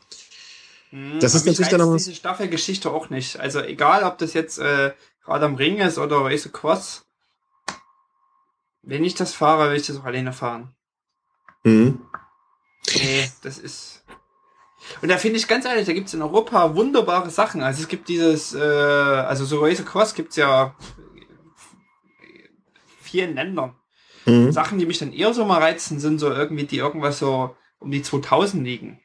Hm, das ist natürlich dann noch diese Staffelgeschichte auch nicht. Also egal, ob das jetzt äh, gerade am Ring ist oder Race Cross. Wenn ich das fahre, will ich das auch alleine fahren. Mhm. Nee, das ist. Und da finde ich ganz ehrlich, da gibt es in Europa wunderbare Sachen. Also es gibt dieses, äh, also so Race Cross gibt es ja vielen Ländern. Mhm. Sachen, die mich dann eher so mal reizen, sind so irgendwie, die irgendwas so um die 2000 liegen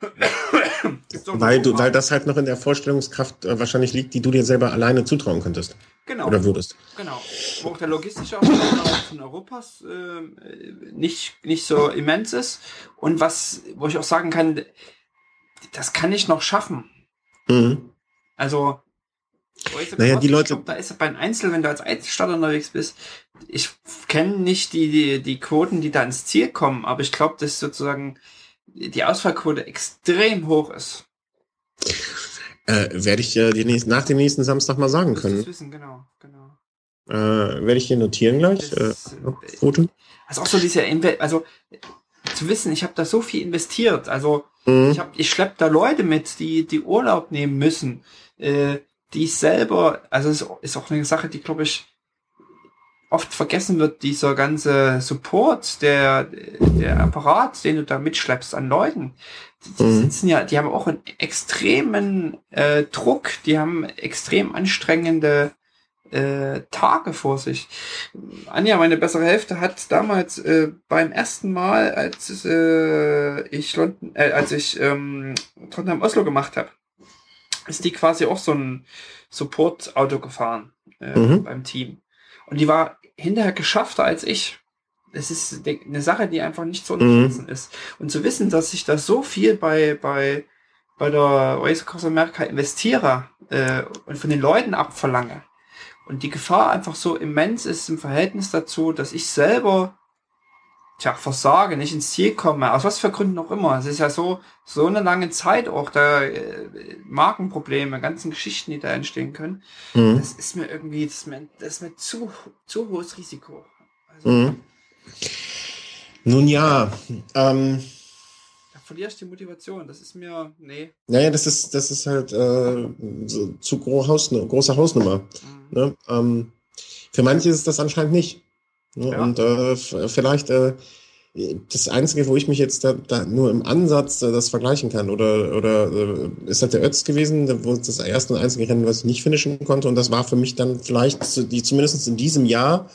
weil, du, weil das halt noch in der Vorstellungskraft äh, wahrscheinlich liegt, die du dir selber alleine zutrauen könntest. Genau. Oder würdest. Genau. Wo auch der logistische Aufbau von Europas äh, nicht, nicht so immens ist. Und was, wo ich auch sagen kann, das kann ich noch schaffen. Mhm. Also, naja, die Leute. Glaub, da ist bei einem Einzel, wenn du als Einzelstarter unterwegs bist, ich kenne nicht die, die, die Quoten, die da ins Ziel kommen, aber ich glaube, dass sozusagen die Ausfallquote extrem hoch ist. Äh, werde ich äh, nächsten, nach dem nächsten Samstag mal sagen können. Wissen, genau, genau. Äh, werde ich hier notieren gleich. Das, äh, Quote. Also auch so diese, Inve also zu wissen, ich habe da so viel investiert. Also mhm. ich habe, ich schlepp da Leute mit, die die Urlaub nehmen müssen, äh, die ich selber, also es ist auch eine Sache, die glaube ich oft vergessen wird, dieser ganze Support, der, der Apparat, den du da mitschleppst an Leuten, die, mhm. sitzen ja, die haben auch einen extremen äh, Druck, die haben extrem anstrengende äh, Tage vor sich. Anja, meine bessere Hälfte, hat damals äh, beim ersten Mal, als äh, ich London, äh, als ich ähm, Tottenham Oslo gemacht habe, ist die quasi auch so ein Support-Auto gefahren äh, mhm. beim Team. Und die war hinterher geschaffter als ich. Es ist eine Sache, die einfach nicht zu unterschätzen mhm. ist. Und zu wissen, dass ich da so viel bei, bei, bei der Race Across America investiere, äh, und von den Leuten abverlange und die Gefahr einfach so immens ist im Verhältnis dazu, dass ich selber tja, versage, nicht ins Ziel komme, aus was für Gründen auch immer. Es ist ja so, so eine lange Zeit auch, da äh, Markenprobleme, ganzen Geschichten, die da entstehen können. Mhm. Das ist mir irgendwie, das ist mir, das ist mir zu, zu hohes Risiko. Also, mhm. Nun ja, ähm, da verlierst du die Motivation. Das ist mir, nee. Naja, das ist, das ist halt äh, so, zu gro Hausnummer, große Hausnummer. Mhm. Ne? Ähm, für manche ist das anscheinend nicht. Ne? Ja. Und äh, vielleicht äh, das Einzige, wo ich mich jetzt da, da nur im Ansatz äh, das vergleichen kann, oder, oder äh, ist halt der Ötz gewesen, wo das erste und einzige Rennen, was ich nicht finishen konnte. Und das war für mich dann vielleicht die zumindest in diesem Jahr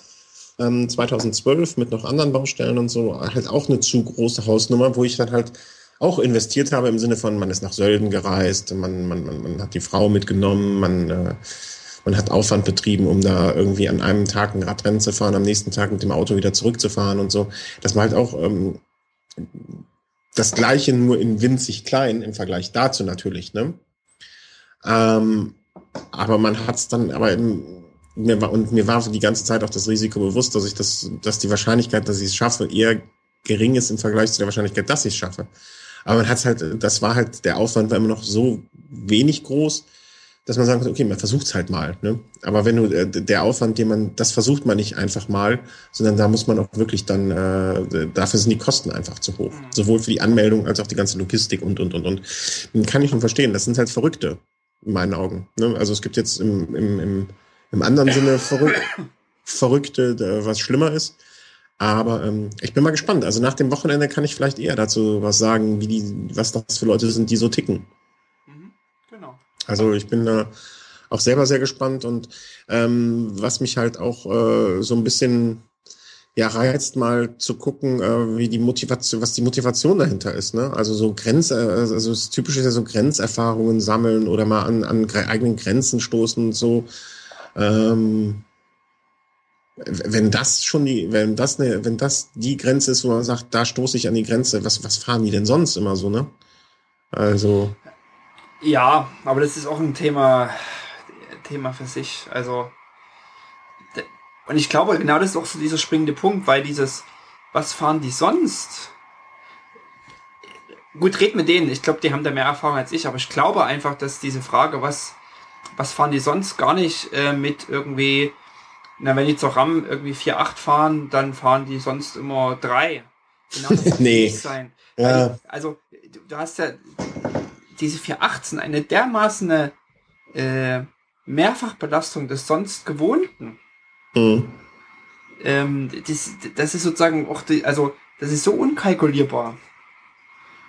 ähm, 2012 mit noch anderen Baustellen und so halt auch eine zu große Hausnummer, wo ich dann halt auch investiert habe im Sinne von, man ist nach Sölden gereist, man, man, man, man hat die Frau mitgenommen, man äh, man hat Aufwand betrieben, um da irgendwie an einem Tag ein Radrennen zu fahren, am nächsten Tag mit dem Auto wieder zurückzufahren und so. Das war halt auch ähm, das Gleiche, nur in winzig klein im Vergleich dazu natürlich. Ne? Ähm, aber man hat es dann, aber im, mir war, und mir war die ganze Zeit auch das Risiko bewusst, dass ich das, dass die Wahrscheinlichkeit, dass ich es schaffe, eher gering ist im Vergleich zu der Wahrscheinlichkeit, dass ich es schaffe. Aber man hat halt, das war halt, der Aufwand war immer noch so wenig groß, dass man sagen kann, okay, man versucht es halt mal. Ne? Aber wenn du äh, der Aufwand, den man, das versucht man nicht einfach mal, sondern da muss man auch wirklich dann, äh, dafür sind die Kosten einfach zu hoch. Mhm. Sowohl für die Anmeldung als auch die ganze Logistik und und und und. Den kann ich schon verstehen. Das sind halt Verrückte in meinen Augen. Ne? Also es gibt jetzt im, im, im, im anderen Sinne Verrück Verrückte, was schlimmer ist. Aber ähm, ich bin mal gespannt. Also nach dem Wochenende kann ich vielleicht eher dazu was sagen, wie die, was das für Leute sind, die so ticken. Also ich bin da auch selber sehr gespannt und ähm, was mich halt auch äh, so ein bisschen ja reizt, mal zu gucken, äh, wie die Motivation, was die Motivation dahinter ist. Ne? Also so Grenz, äh, also das Typische ist ja so Grenzerfahrungen sammeln oder mal an, an eigenen Grenzen stoßen und so. Ähm, wenn das schon die, wenn das eine, wenn das die Grenze ist, wo man sagt, da stoße ich an die Grenze, was, was fahren die denn sonst immer so, ne? Also. Ja, aber das ist auch ein Thema, Thema für sich. Also, und ich glaube, genau das ist auch so dieser springende Punkt, weil dieses, was fahren die sonst? Gut, red mit denen. Ich glaube, die haben da mehr Erfahrung als ich, aber ich glaube einfach, dass diese Frage, was, was fahren die sonst, gar nicht äh, mit irgendwie, na, wenn die zur RAM irgendwie 4,8 fahren, dann fahren die sonst immer 3. Genau das nee. sein. Ja. also, du, du hast ja, diese 418 eine dermaßen äh, Mehrfachbelastung des sonst Gewohnten. Mhm. Ähm, das, das ist sozusagen auch die, also das ist so unkalkulierbar.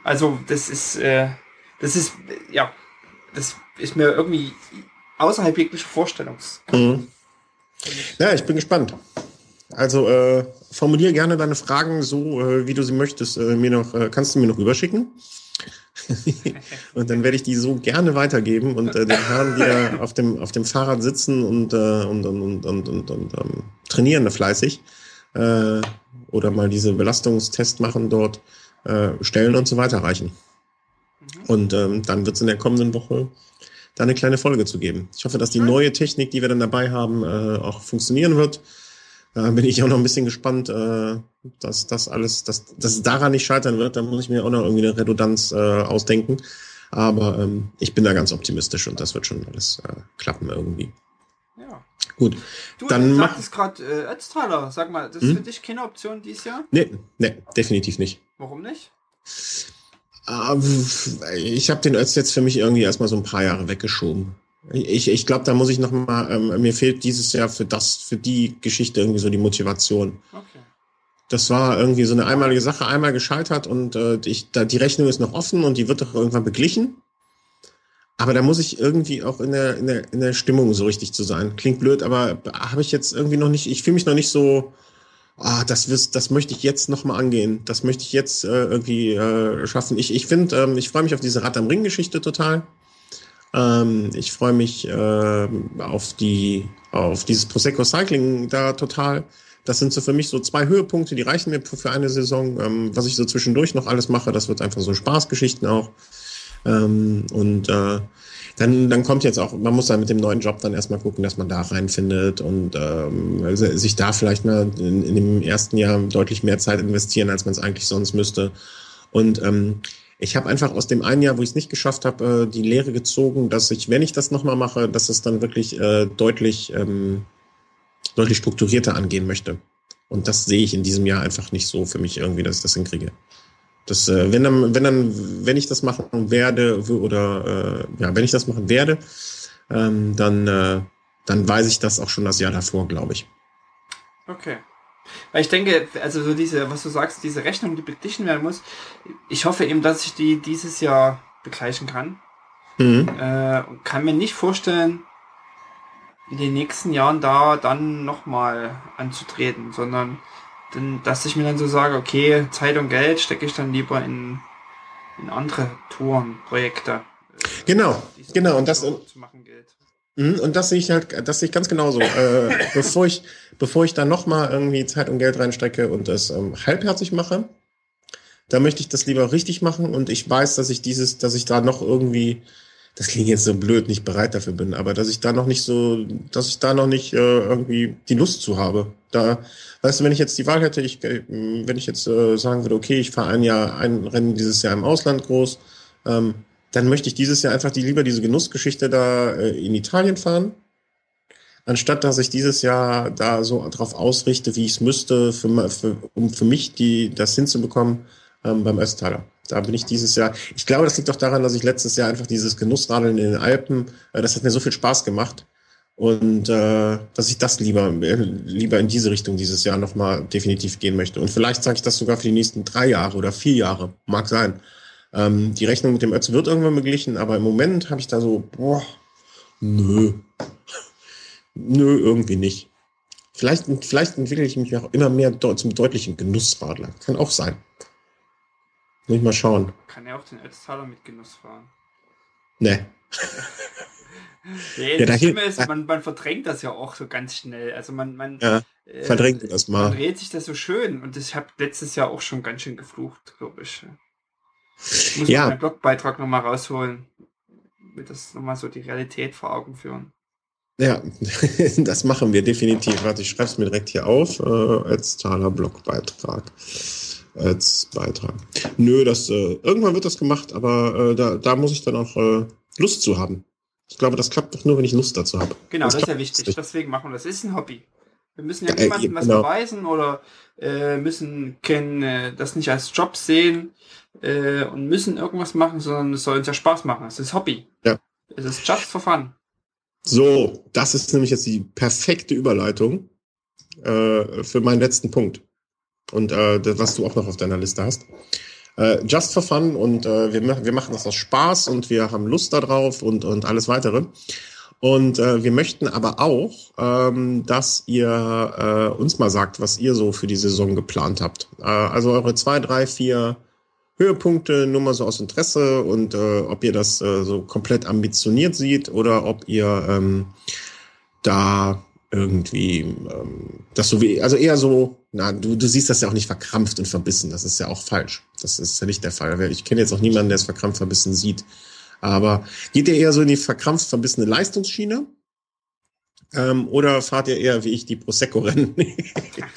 Also das ist, äh, das ist, ja, das ist mir irgendwie außerhalb jeglicher Vorstellungs. Mhm. Ja, ich bin gespannt. Also äh, formuliere gerne deine Fragen so, äh, wie du sie möchtest. Äh, mir noch, äh, kannst du mir noch überschicken? und dann werde ich die so gerne weitergeben und äh, den Herren, die da auf dem, auf dem Fahrrad sitzen und, äh, und, und, und, und, und, ähm, trainieren da fleißig äh, oder mal diese Belastungstest machen dort, äh, stellen und so weiter reichen. Mhm. Und ähm, dann wird es in der kommenden Woche da eine kleine Folge zu geben. Ich hoffe, dass die neue Technik, die wir dann dabei haben, äh, auch funktionieren wird. Da bin ich auch noch ein bisschen gespannt, äh, dass das alles, dass, dass es daran nicht scheitern wird. Da muss ich mir auch noch irgendwie eine Redundanz äh, ausdenken. Aber ähm, ich bin da ganz optimistisch und das wird schon alles äh, klappen irgendwie. Ja. Gut. Du, dann du sagtest gerade äh, Ötztaler. Sag mal, das ist hm? für dich keine Option dieses Jahr? Nee, nee, definitiv nicht. Warum nicht? Uh, ich habe den Ötz jetzt für mich irgendwie erstmal so ein paar Jahre weggeschoben. Ich, ich glaube, da muss ich noch mal, ähm, mir fehlt dieses Jahr für das, für die Geschichte irgendwie so die Motivation. Okay. Das war irgendwie so eine einmalige Sache, einmal gescheitert und äh, ich, da, die Rechnung ist noch offen und die wird doch irgendwann beglichen. Aber da muss ich irgendwie auch in der, in der, in der Stimmung so richtig zu sein. Klingt blöd, aber habe ich jetzt irgendwie noch nicht, ich fühle mich noch nicht so, ah, das, das möchte ich jetzt noch mal angehen. Das möchte ich jetzt äh, irgendwie äh, schaffen. Ich, ich finde, ähm, ich freue mich auf diese Rad am Ring-Geschichte total. Ähm, ich freue mich äh, auf die auf dieses Prosecco Cycling da total. Das sind so für mich so zwei Höhepunkte, die reichen mir für eine Saison. Ähm, was ich so zwischendurch noch alles mache, das wird einfach so Spaßgeschichten auch. Ähm, und äh, dann, dann kommt jetzt auch, man muss dann mit dem neuen Job dann erstmal gucken, dass man da reinfindet und ähm, sich da vielleicht mal in, in dem ersten Jahr deutlich mehr Zeit investieren, als man es eigentlich sonst müsste. Und ähm, ich habe einfach aus dem einen Jahr, wo ich es nicht geschafft habe, äh, die Lehre gezogen, dass ich, wenn ich das nochmal mache, dass es dann wirklich äh, deutlich, ähm, deutlich strukturierter angehen möchte. Und das sehe ich in diesem Jahr einfach nicht so für mich irgendwie, dass ich das hinkriege. Das, äh, wenn dann, wenn dann, wenn ich das machen werde oder äh, ja, wenn ich das machen werde, ähm, dann, äh, dann weiß ich das auch schon das Jahr davor, glaube ich. Okay. Weil ich denke, also so diese, was du sagst, diese Rechnung, die beglichen werden muss, ich hoffe eben, dass ich die dieses Jahr begleichen kann. Mhm. Äh, kann mir nicht vorstellen, in den nächsten Jahren da dann nochmal anzutreten, sondern denn, dass ich mir dann so sage, okay, Zeit und Geld stecke ich dann lieber in, in andere Touren, Projekte. Genau, äh, genau, und das zu machen gilt. Mhm, und das sehe ich halt, das sehe ich ganz genauso. äh, bevor ich, bevor ich da nochmal irgendwie Zeit und Geld reinstecke und das ähm, halbherzig mache, da möchte ich das lieber richtig machen und ich weiß, dass ich dieses, dass ich da noch irgendwie das klingt jetzt so blöd, nicht bereit dafür bin, aber dass ich da noch nicht so, dass ich da noch nicht äh, irgendwie die Lust zu habe. Da, weißt du, wenn ich jetzt die Wahl hätte, ich, äh, wenn ich jetzt äh, sagen würde, okay, ich fahre ein Jahr, ein Rennen dieses Jahr im Ausland groß, ähm, dann möchte ich dieses Jahr einfach die, lieber diese Genussgeschichte da äh, in Italien fahren, anstatt dass ich dieses Jahr da so drauf ausrichte, wie ich es müsste, für, für, um für mich die, das hinzubekommen ähm, beim Östtaler. Da bin ich dieses Jahr. Ich glaube, das liegt doch daran, dass ich letztes Jahr einfach dieses Genussradeln in den Alpen, äh, das hat mir so viel Spaß gemacht. Und äh, dass ich das lieber, äh, lieber in diese Richtung dieses Jahr nochmal definitiv gehen möchte. Und vielleicht sage ich das sogar für die nächsten drei Jahre oder vier Jahre. Mag sein. Ähm, die Rechnung mit dem Ötz wird irgendwann beglichen, aber im Moment habe ich da so, boah, nö. Nö, irgendwie nicht. Vielleicht, vielleicht entwickle ich mich auch immer mehr zum deutlichen Genussradler. Kann auch sein. Muss ich mal schauen. Kann er auch den Ötztaler mit Genuss fahren? Nee. nee, ja, das Schlimme ist, man, man verdrängt das ja auch so ganz schnell. Also man, man ja, äh, verdrängt das mal. Man dreht sich das so schön und ich habe letztes Jahr auch schon ganz schön geflucht, glaube ich. Ich muss ja. meinen Blogbeitrag nochmal rausholen. Wird das nochmal so die Realität vor Augen führen. Ja, das machen wir definitiv. Warte, ich schreibe es mir direkt hier auf. Äh, als Taler Blogbeitrag als Beitrag. Nö, das äh, irgendwann wird das gemacht, aber äh, da, da muss ich dann auch äh, Lust zu haben. Ich glaube, das klappt doch nur, wenn ich Lust dazu habe. Genau, das, das ist ja wichtig. Deswegen machen wir das. Das ist ein Hobby. Wir müssen ja, ja niemandem was genau. beweisen oder äh, müssen können, äh, das nicht als Job sehen äh, und müssen irgendwas machen, sondern es soll uns ja Spaß machen. Es ist Hobby. Ja. Es ist just for fun. So, das ist nämlich jetzt die perfekte Überleitung äh, für meinen letzten Punkt und äh, das, was du auch noch auf deiner Liste hast. Äh, just for fun und äh, wir, wir machen das aus Spaß und wir haben Lust darauf und, und alles weitere. Und äh, wir möchten aber auch, ähm, dass ihr äh, uns mal sagt, was ihr so für die Saison geplant habt. Äh, also eure zwei, drei, vier Höhepunkte nur mal so aus Interesse und äh, ob ihr das äh, so komplett ambitioniert seht oder ob ihr ähm, da irgendwie ähm, das so wie, also eher so, na, du, du siehst das ja auch nicht verkrampft und verbissen, das ist ja auch falsch. Das ist ja nicht der Fall. Ich kenne jetzt auch niemanden, der es verkrampft verbissen sieht. Aber geht ihr eher so in die verkrampft verbissene Leistungsschiene? Ähm, oder fahrt ihr eher wie ich die Prosecco-Rennen,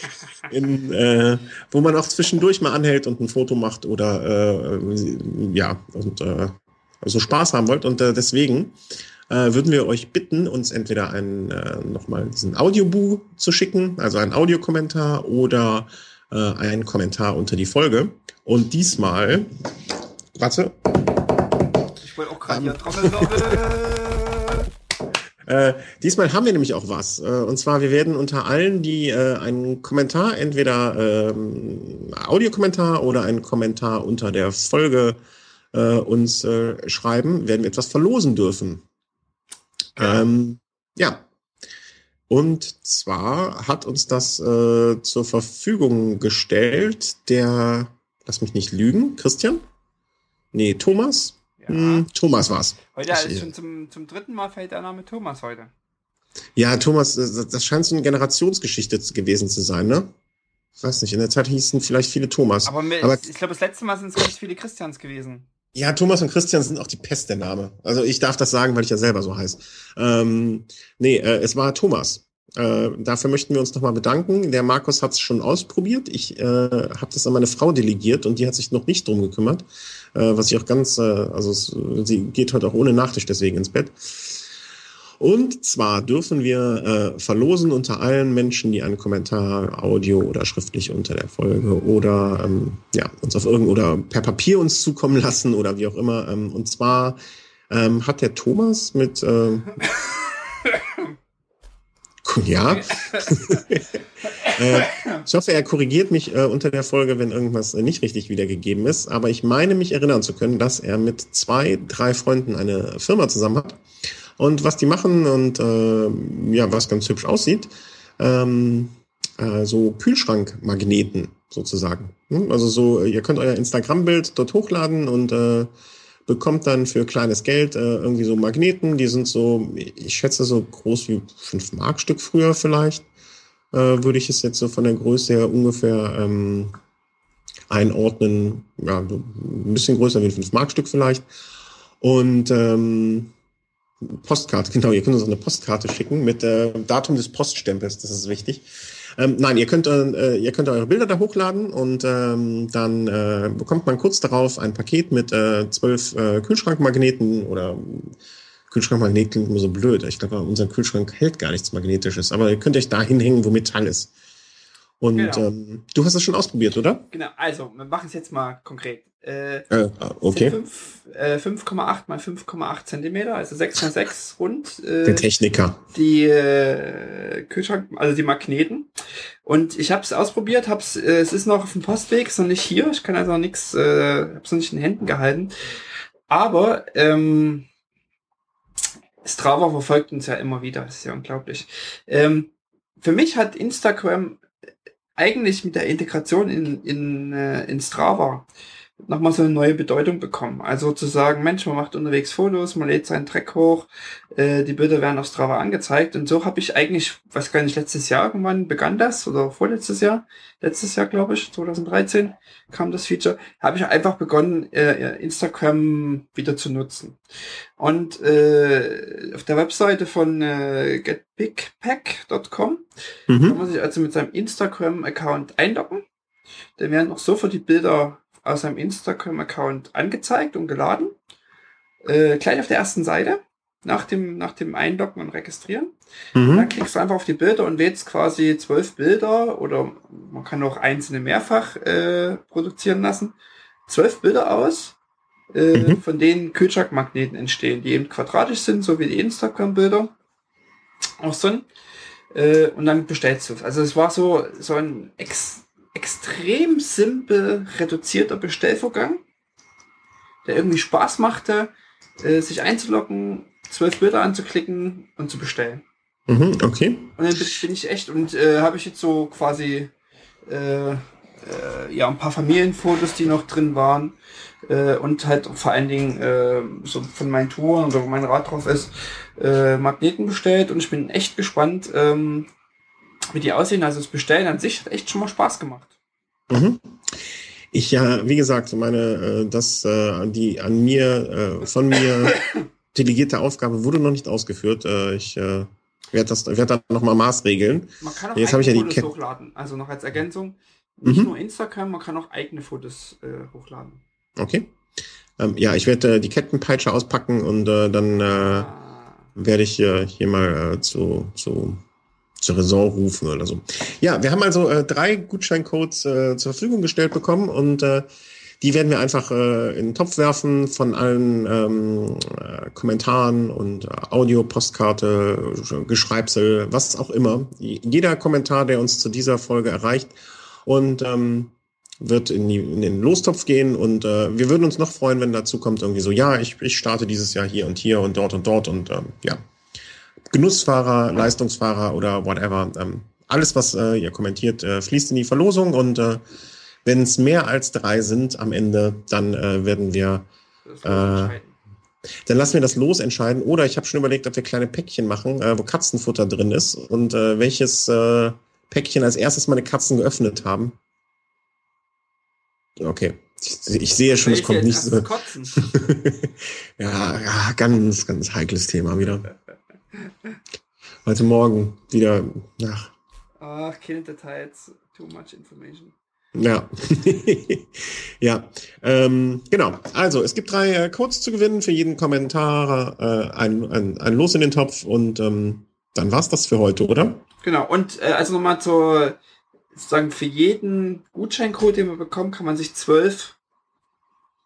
in, äh, wo man auch zwischendurch mal anhält und ein Foto macht oder äh, ja, und äh, so Spaß haben wollt. Und äh, deswegen äh, würden wir euch bitten, uns entweder einen, äh, nochmal diesen Audioboo zu schicken, also einen Audiokommentar oder einen Kommentar unter die Folge. Und diesmal, warte. Ich wollte auch gerade ähm, Äh, diesmal haben wir nämlich auch was. Äh, und zwar, wir werden unter allen, die äh, einen Kommentar, entweder ähm, Audiokommentar oder einen Kommentar unter der Folge äh, uns äh, schreiben, werden wir etwas verlosen dürfen. Ähm, ja. Und zwar hat uns das äh, zur Verfügung gestellt der, lass mich nicht lügen, Christian? Nee, Thomas? Ja. Hm, Thomas war's. Heute ich, schon zum, zum dritten Mal fällt der Name Thomas heute. Ja, Thomas, das scheint so eine Generationsgeschichte gewesen zu sein, ne? Ich weiß nicht, in der Zeit hießen vielleicht viele Thomas. Aber, mir, Aber ich glaube, das letzte Mal sind es ganz viele Christians gewesen. Ja, Thomas und Christian sind auch die Pest der Name. Also ich darf das sagen, weil ich ja selber so heiße. Ähm, nee, äh, es war Thomas. Äh, dafür möchten wir uns nochmal bedanken. Der Markus hat es schon ausprobiert. Ich äh, habe das an meine Frau delegiert und die hat sich noch nicht drum gekümmert. Äh, was ich auch ganz, äh, also es, sie geht heute auch ohne Nachtisch deswegen ins Bett. Und zwar dürfen wir äh, verlosen unter allen Menschen, die einen Kommentar, Audio oder schriftlich unter der Folge oder ähm, ja, uns auf irgend oder per Papier uns zukommen lassen oder wie auch immer. Ähm, und zwar ähm, hat der Thomas mit äh, ja. äh, ich hoffe, er korrigiert mich äh, unter der Folge, wenn irgendwas äh, nicht richtig wiedergegeben ist. Aber ich meine mich erinnern zu können, dass er mit zwei, drei Freunden eine Firma zusammen hat und was die machen und äh, ja, was ganz hübsch aussieht, ähm, äh, so Kühlschrankmagneten sozusagen. Hm? Also so, ihr könnt euer Instagram-Bild dort hochladen und äh, bekommt dann für kleines Geld äh, irgendwie so Magneten, die sind so, ich schätze so groß wie fünf Mark Stück früher vielleicht, äh, würde ich es jetzt so von der Größe her ungefähr ähm, einordnen, ja, ein bisschen größer wie ein fünf Mark Stück vielleicht. Und ähm, Postkarte, genau, ihr könnt uns eine Postkarte schicken mit äh, Datum des Poststempels, das ist wichtig. Ähm, nein, ihr könnt, äh, ihr könnt eure Bilder da hochladen und ähm, dann äh, bekommt man kurz darauf ein Paket mit äh, zwölf äh, Kühlschrankmagneten oder Kühlschrankmagnet klingt immer so blöd. Ich glaube, unser Kühlschrank hält gar nichts Magnetisches, aber ihr könnt euch da hinhängen, wo Metall ist. Und genau. ähm, du hast es schon ausprobiert, oder? Genau, also wir machen es jetzt mal konkret. Äh, äh, okay. 5,8 äh, mal 5,8 Zentimeter, also 6 mal 6 rund. Äh, Der Techniker. Die äh, Kühlschrank, also die Magneten. Und ich habe es ausprobiert, hab's, äh, es ist noch auf dem Postweg, ist noch nicht hier. Ich kann also noch nichts, äh, habe es noch nicht in den Händen gehalten. Aber ähm, Strava verfolgt uns ja immer wieder, das ist ja unglaublich. Ähm, für mich hat Instagram eigentlich mit der Integration in, in, äh, in Strava nochmal so eine neue Bedeutung bekommen. Also zu sagen, Mensch, man macht unterwegs Fotos, man lädt seinen Track hoch, äh, die Bilder werden auf Strava angezeigt und so habe ich eigentlich, weiß gar nicht, letztes Jahr irgendwann begann das oder vorletztes Jahr, letztes Jahr glaube ich, 2013 kam das Feature, habe ich einfach begonnen, äh, Instagram wieder zu nutzen. Und äh, auf der Webseite von äh, getbigpack.com mhm. kann man sich also mit seinem Instagram-Account einloggen. Dann werden auch sofort die Bilder aus seinem Instagram-Account angezeigt und geladen. Äh, gleich auf der ersten Seite, nach dem, nach dem Einloggen und Registrieren. Mhm. Dann klickst du einfach auf die Bilder und lädst quasi zwölf Bilder oder man kann auch einzelne mehrfach äh, produzieren lassen. Zwölf Bilder aus, äh, mhm. von denen Kühlschrankmagneten entstehen, die eben quadratisch sind, so wie die Instagram-Bilder auch sind. Äh, und dann bestellst du es. Also es war so, so ein ex extrem simpel reduzierter Bestellvorgang, der irgendwie Spaß machte, äh, sich einzuloggen, zwölf Bilder anzuklicken und zu bestellen. Mhm, okay. Und dann bin ich echt und äh, habe ich jetzt so quasi äh, äh, ja ein paar Familienfotos, die noch drin waren äh, und halt vor allen Dingen äh, so von meinen Touren oder wo mein Rad drauf ist, Magneten bestellt und ich bin echt gespannt, ähm, wie die aussehen. Also das Bestellen an sich hat echt schon mal Spaß gemacht. Mhm. Ich ja, wie gesagt, meine, äh, das, äh, die an mir, äh, von mir delegierte Aufgabe wurde noch nicht ausgeführt. Ich werde das, werde da nochmal maßregeln. Man kann auch Jetzt eigene ich ja Fotos hochladen. Also noch als Ergänzung. Nicht mhm. nur Instagram, man kann auch eigene Fotos äh, hochladen. Okay. Ähm, ja, ich werde äh, die Kettenpeitsche auspacken und äh, dann ah. werde ich hier, hier mal zu, zu zur Raison rufen oder so. Ja, wir haben also äh, drei Gutscheincodes äh, zur Verfügung gestellt bekommen und äh, die werden wir einfach äh, in den Topf werfen von allen ähm, äh, Kommentaren und äh, Audio-Postkarte, Geschreibsel, was auch immer. Jeder Kommentar, der uns zu dieser Folge erreicht und ähm, wird in, die, in den Lostopf gehen und äh, wir würden uns noch freuen, wenn dazu kommt irgendwie so, ja, ich, ich starte dieses Jahr hier und hier und dort und dort und ähm, ja, Genussfahrer, Leistungsfahrer oder whatever. Ähm, alles, was äh, ihr kommentiert, äh, fließt in die Verlosung und äh, wenn es mehr als drei sind am Ende, dann äh, werden wir äh, dann lassen wir das Los entscheiden. Oder ich habe schon überlegt, ob wir kleine Päckchen machen, äh, wo Katzenfutter drin ist und welches Päckchen als erstes meine Katzen geöffnet haben. Okay. Ich, ich sehe schon, es kommt nicht so. ja, ja, ganz, ganz heikles Thema wieder. Heute Morgen wieder. Ach, Ach Kinddetails, too much information. Ja, ja, ähm, genau. Also es gibt drei äh, Codes zu gewinnen für jeden Kommentar, äh, ein, ein, ein Los in den Topf und ähm, dann war's das für heute, oder? Genau. Und äh, also nochmal zur sozusagen für jeden Gutscheincode, den wir bekommen, kann man sich zwölf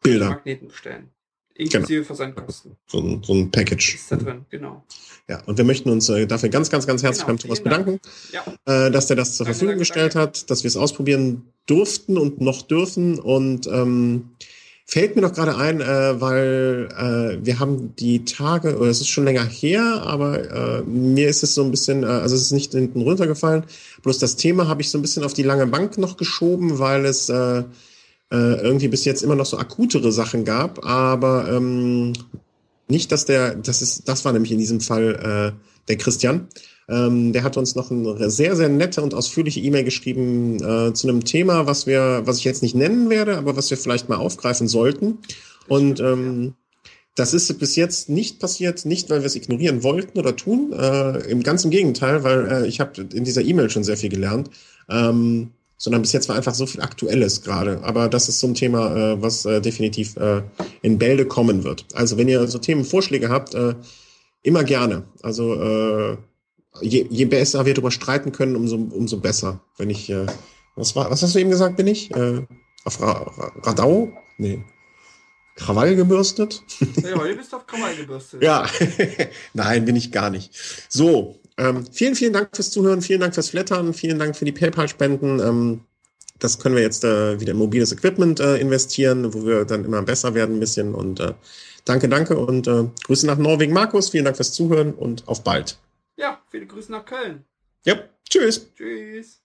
Bilder. Magneten bestellen. Inklusive genau. Versandkosten. So so ein Package. Ist da drin, genau. Ja, und wir möchten uns äh, dafür ganz, ganz, ganz herzlich genau, beim Thomas bedanken, ja. äh, dass er das zur danke, Verfügung danke, gestellt danke. hat, dass wir es ausprobieren durften und noch dürfen. Und ähm, fällt mir doch gerade ein, äh, weil äh, wir haben die Tage, oder es ist schon länger her, aber äh, mir ist es so ein bisschen, äh, also es ist nicht hinten runtergefallen. Bloß das Thema habe ich so ein bisschen auf die lange Bank noch geschoben, weil es irgendwie bis jetzt immer noch so akutere Sachen gab, aber ähm, nicht, dass der, das ist, das war nämlich in diesem Fall äh, der Christian. Ähm, der hat uns noch eine sehr, sehr nette und ausführliche E-Mail geschrieben äh, zu einem Thema, was wir, was ich jetzt nicht nennen werde, aber was wir vielleicht mal aufgreifen sollten. Und ähm, das ist bis jetzt nicht passiert, nicht weil wir es ignorieren wollten oder tun, äh, im ganz im Gegenteil, weil äh, ich habe in dieser E-Mail schon sehr viel gelernt. Ähm, sondern bis jetzt war einfach so viel Aktuelles gerade. Aber das ist so ein Thema, äh, was äh, definitiv äh, in Bälde kommen wird. Also wenn ihr so Themenvorschläge habt, äh, immer gerne. Also äh, je, je besser wir darüber streiten können, umso, umso besser. Wenn ich, äh, was war, was hast du eben gesagt, bin ich? Auf Ra Ra Radau? Nee. Krawall gebürstet? Ja, heute bist auf Krawall gebürstet. ja, nein, bin ich gar nicht. So, ähm, vielen, vielen Dank fürs Zuhören, vielen Dank fürs Flattern, vielen Dank für die PayPal-Spenden. Ähm, das können wir jetzt äh, wieder in mobiles Equipment äh, investieren, wo wir dann immer besser werden ein bisschen. Und äh, danke, danke und äh, Grüße nach Norwegen, Markus. Vielen Dank fürs Zuhören und auf bald. Ja, viele Grüße nach Köln. Ja, tschüss. Tschüss.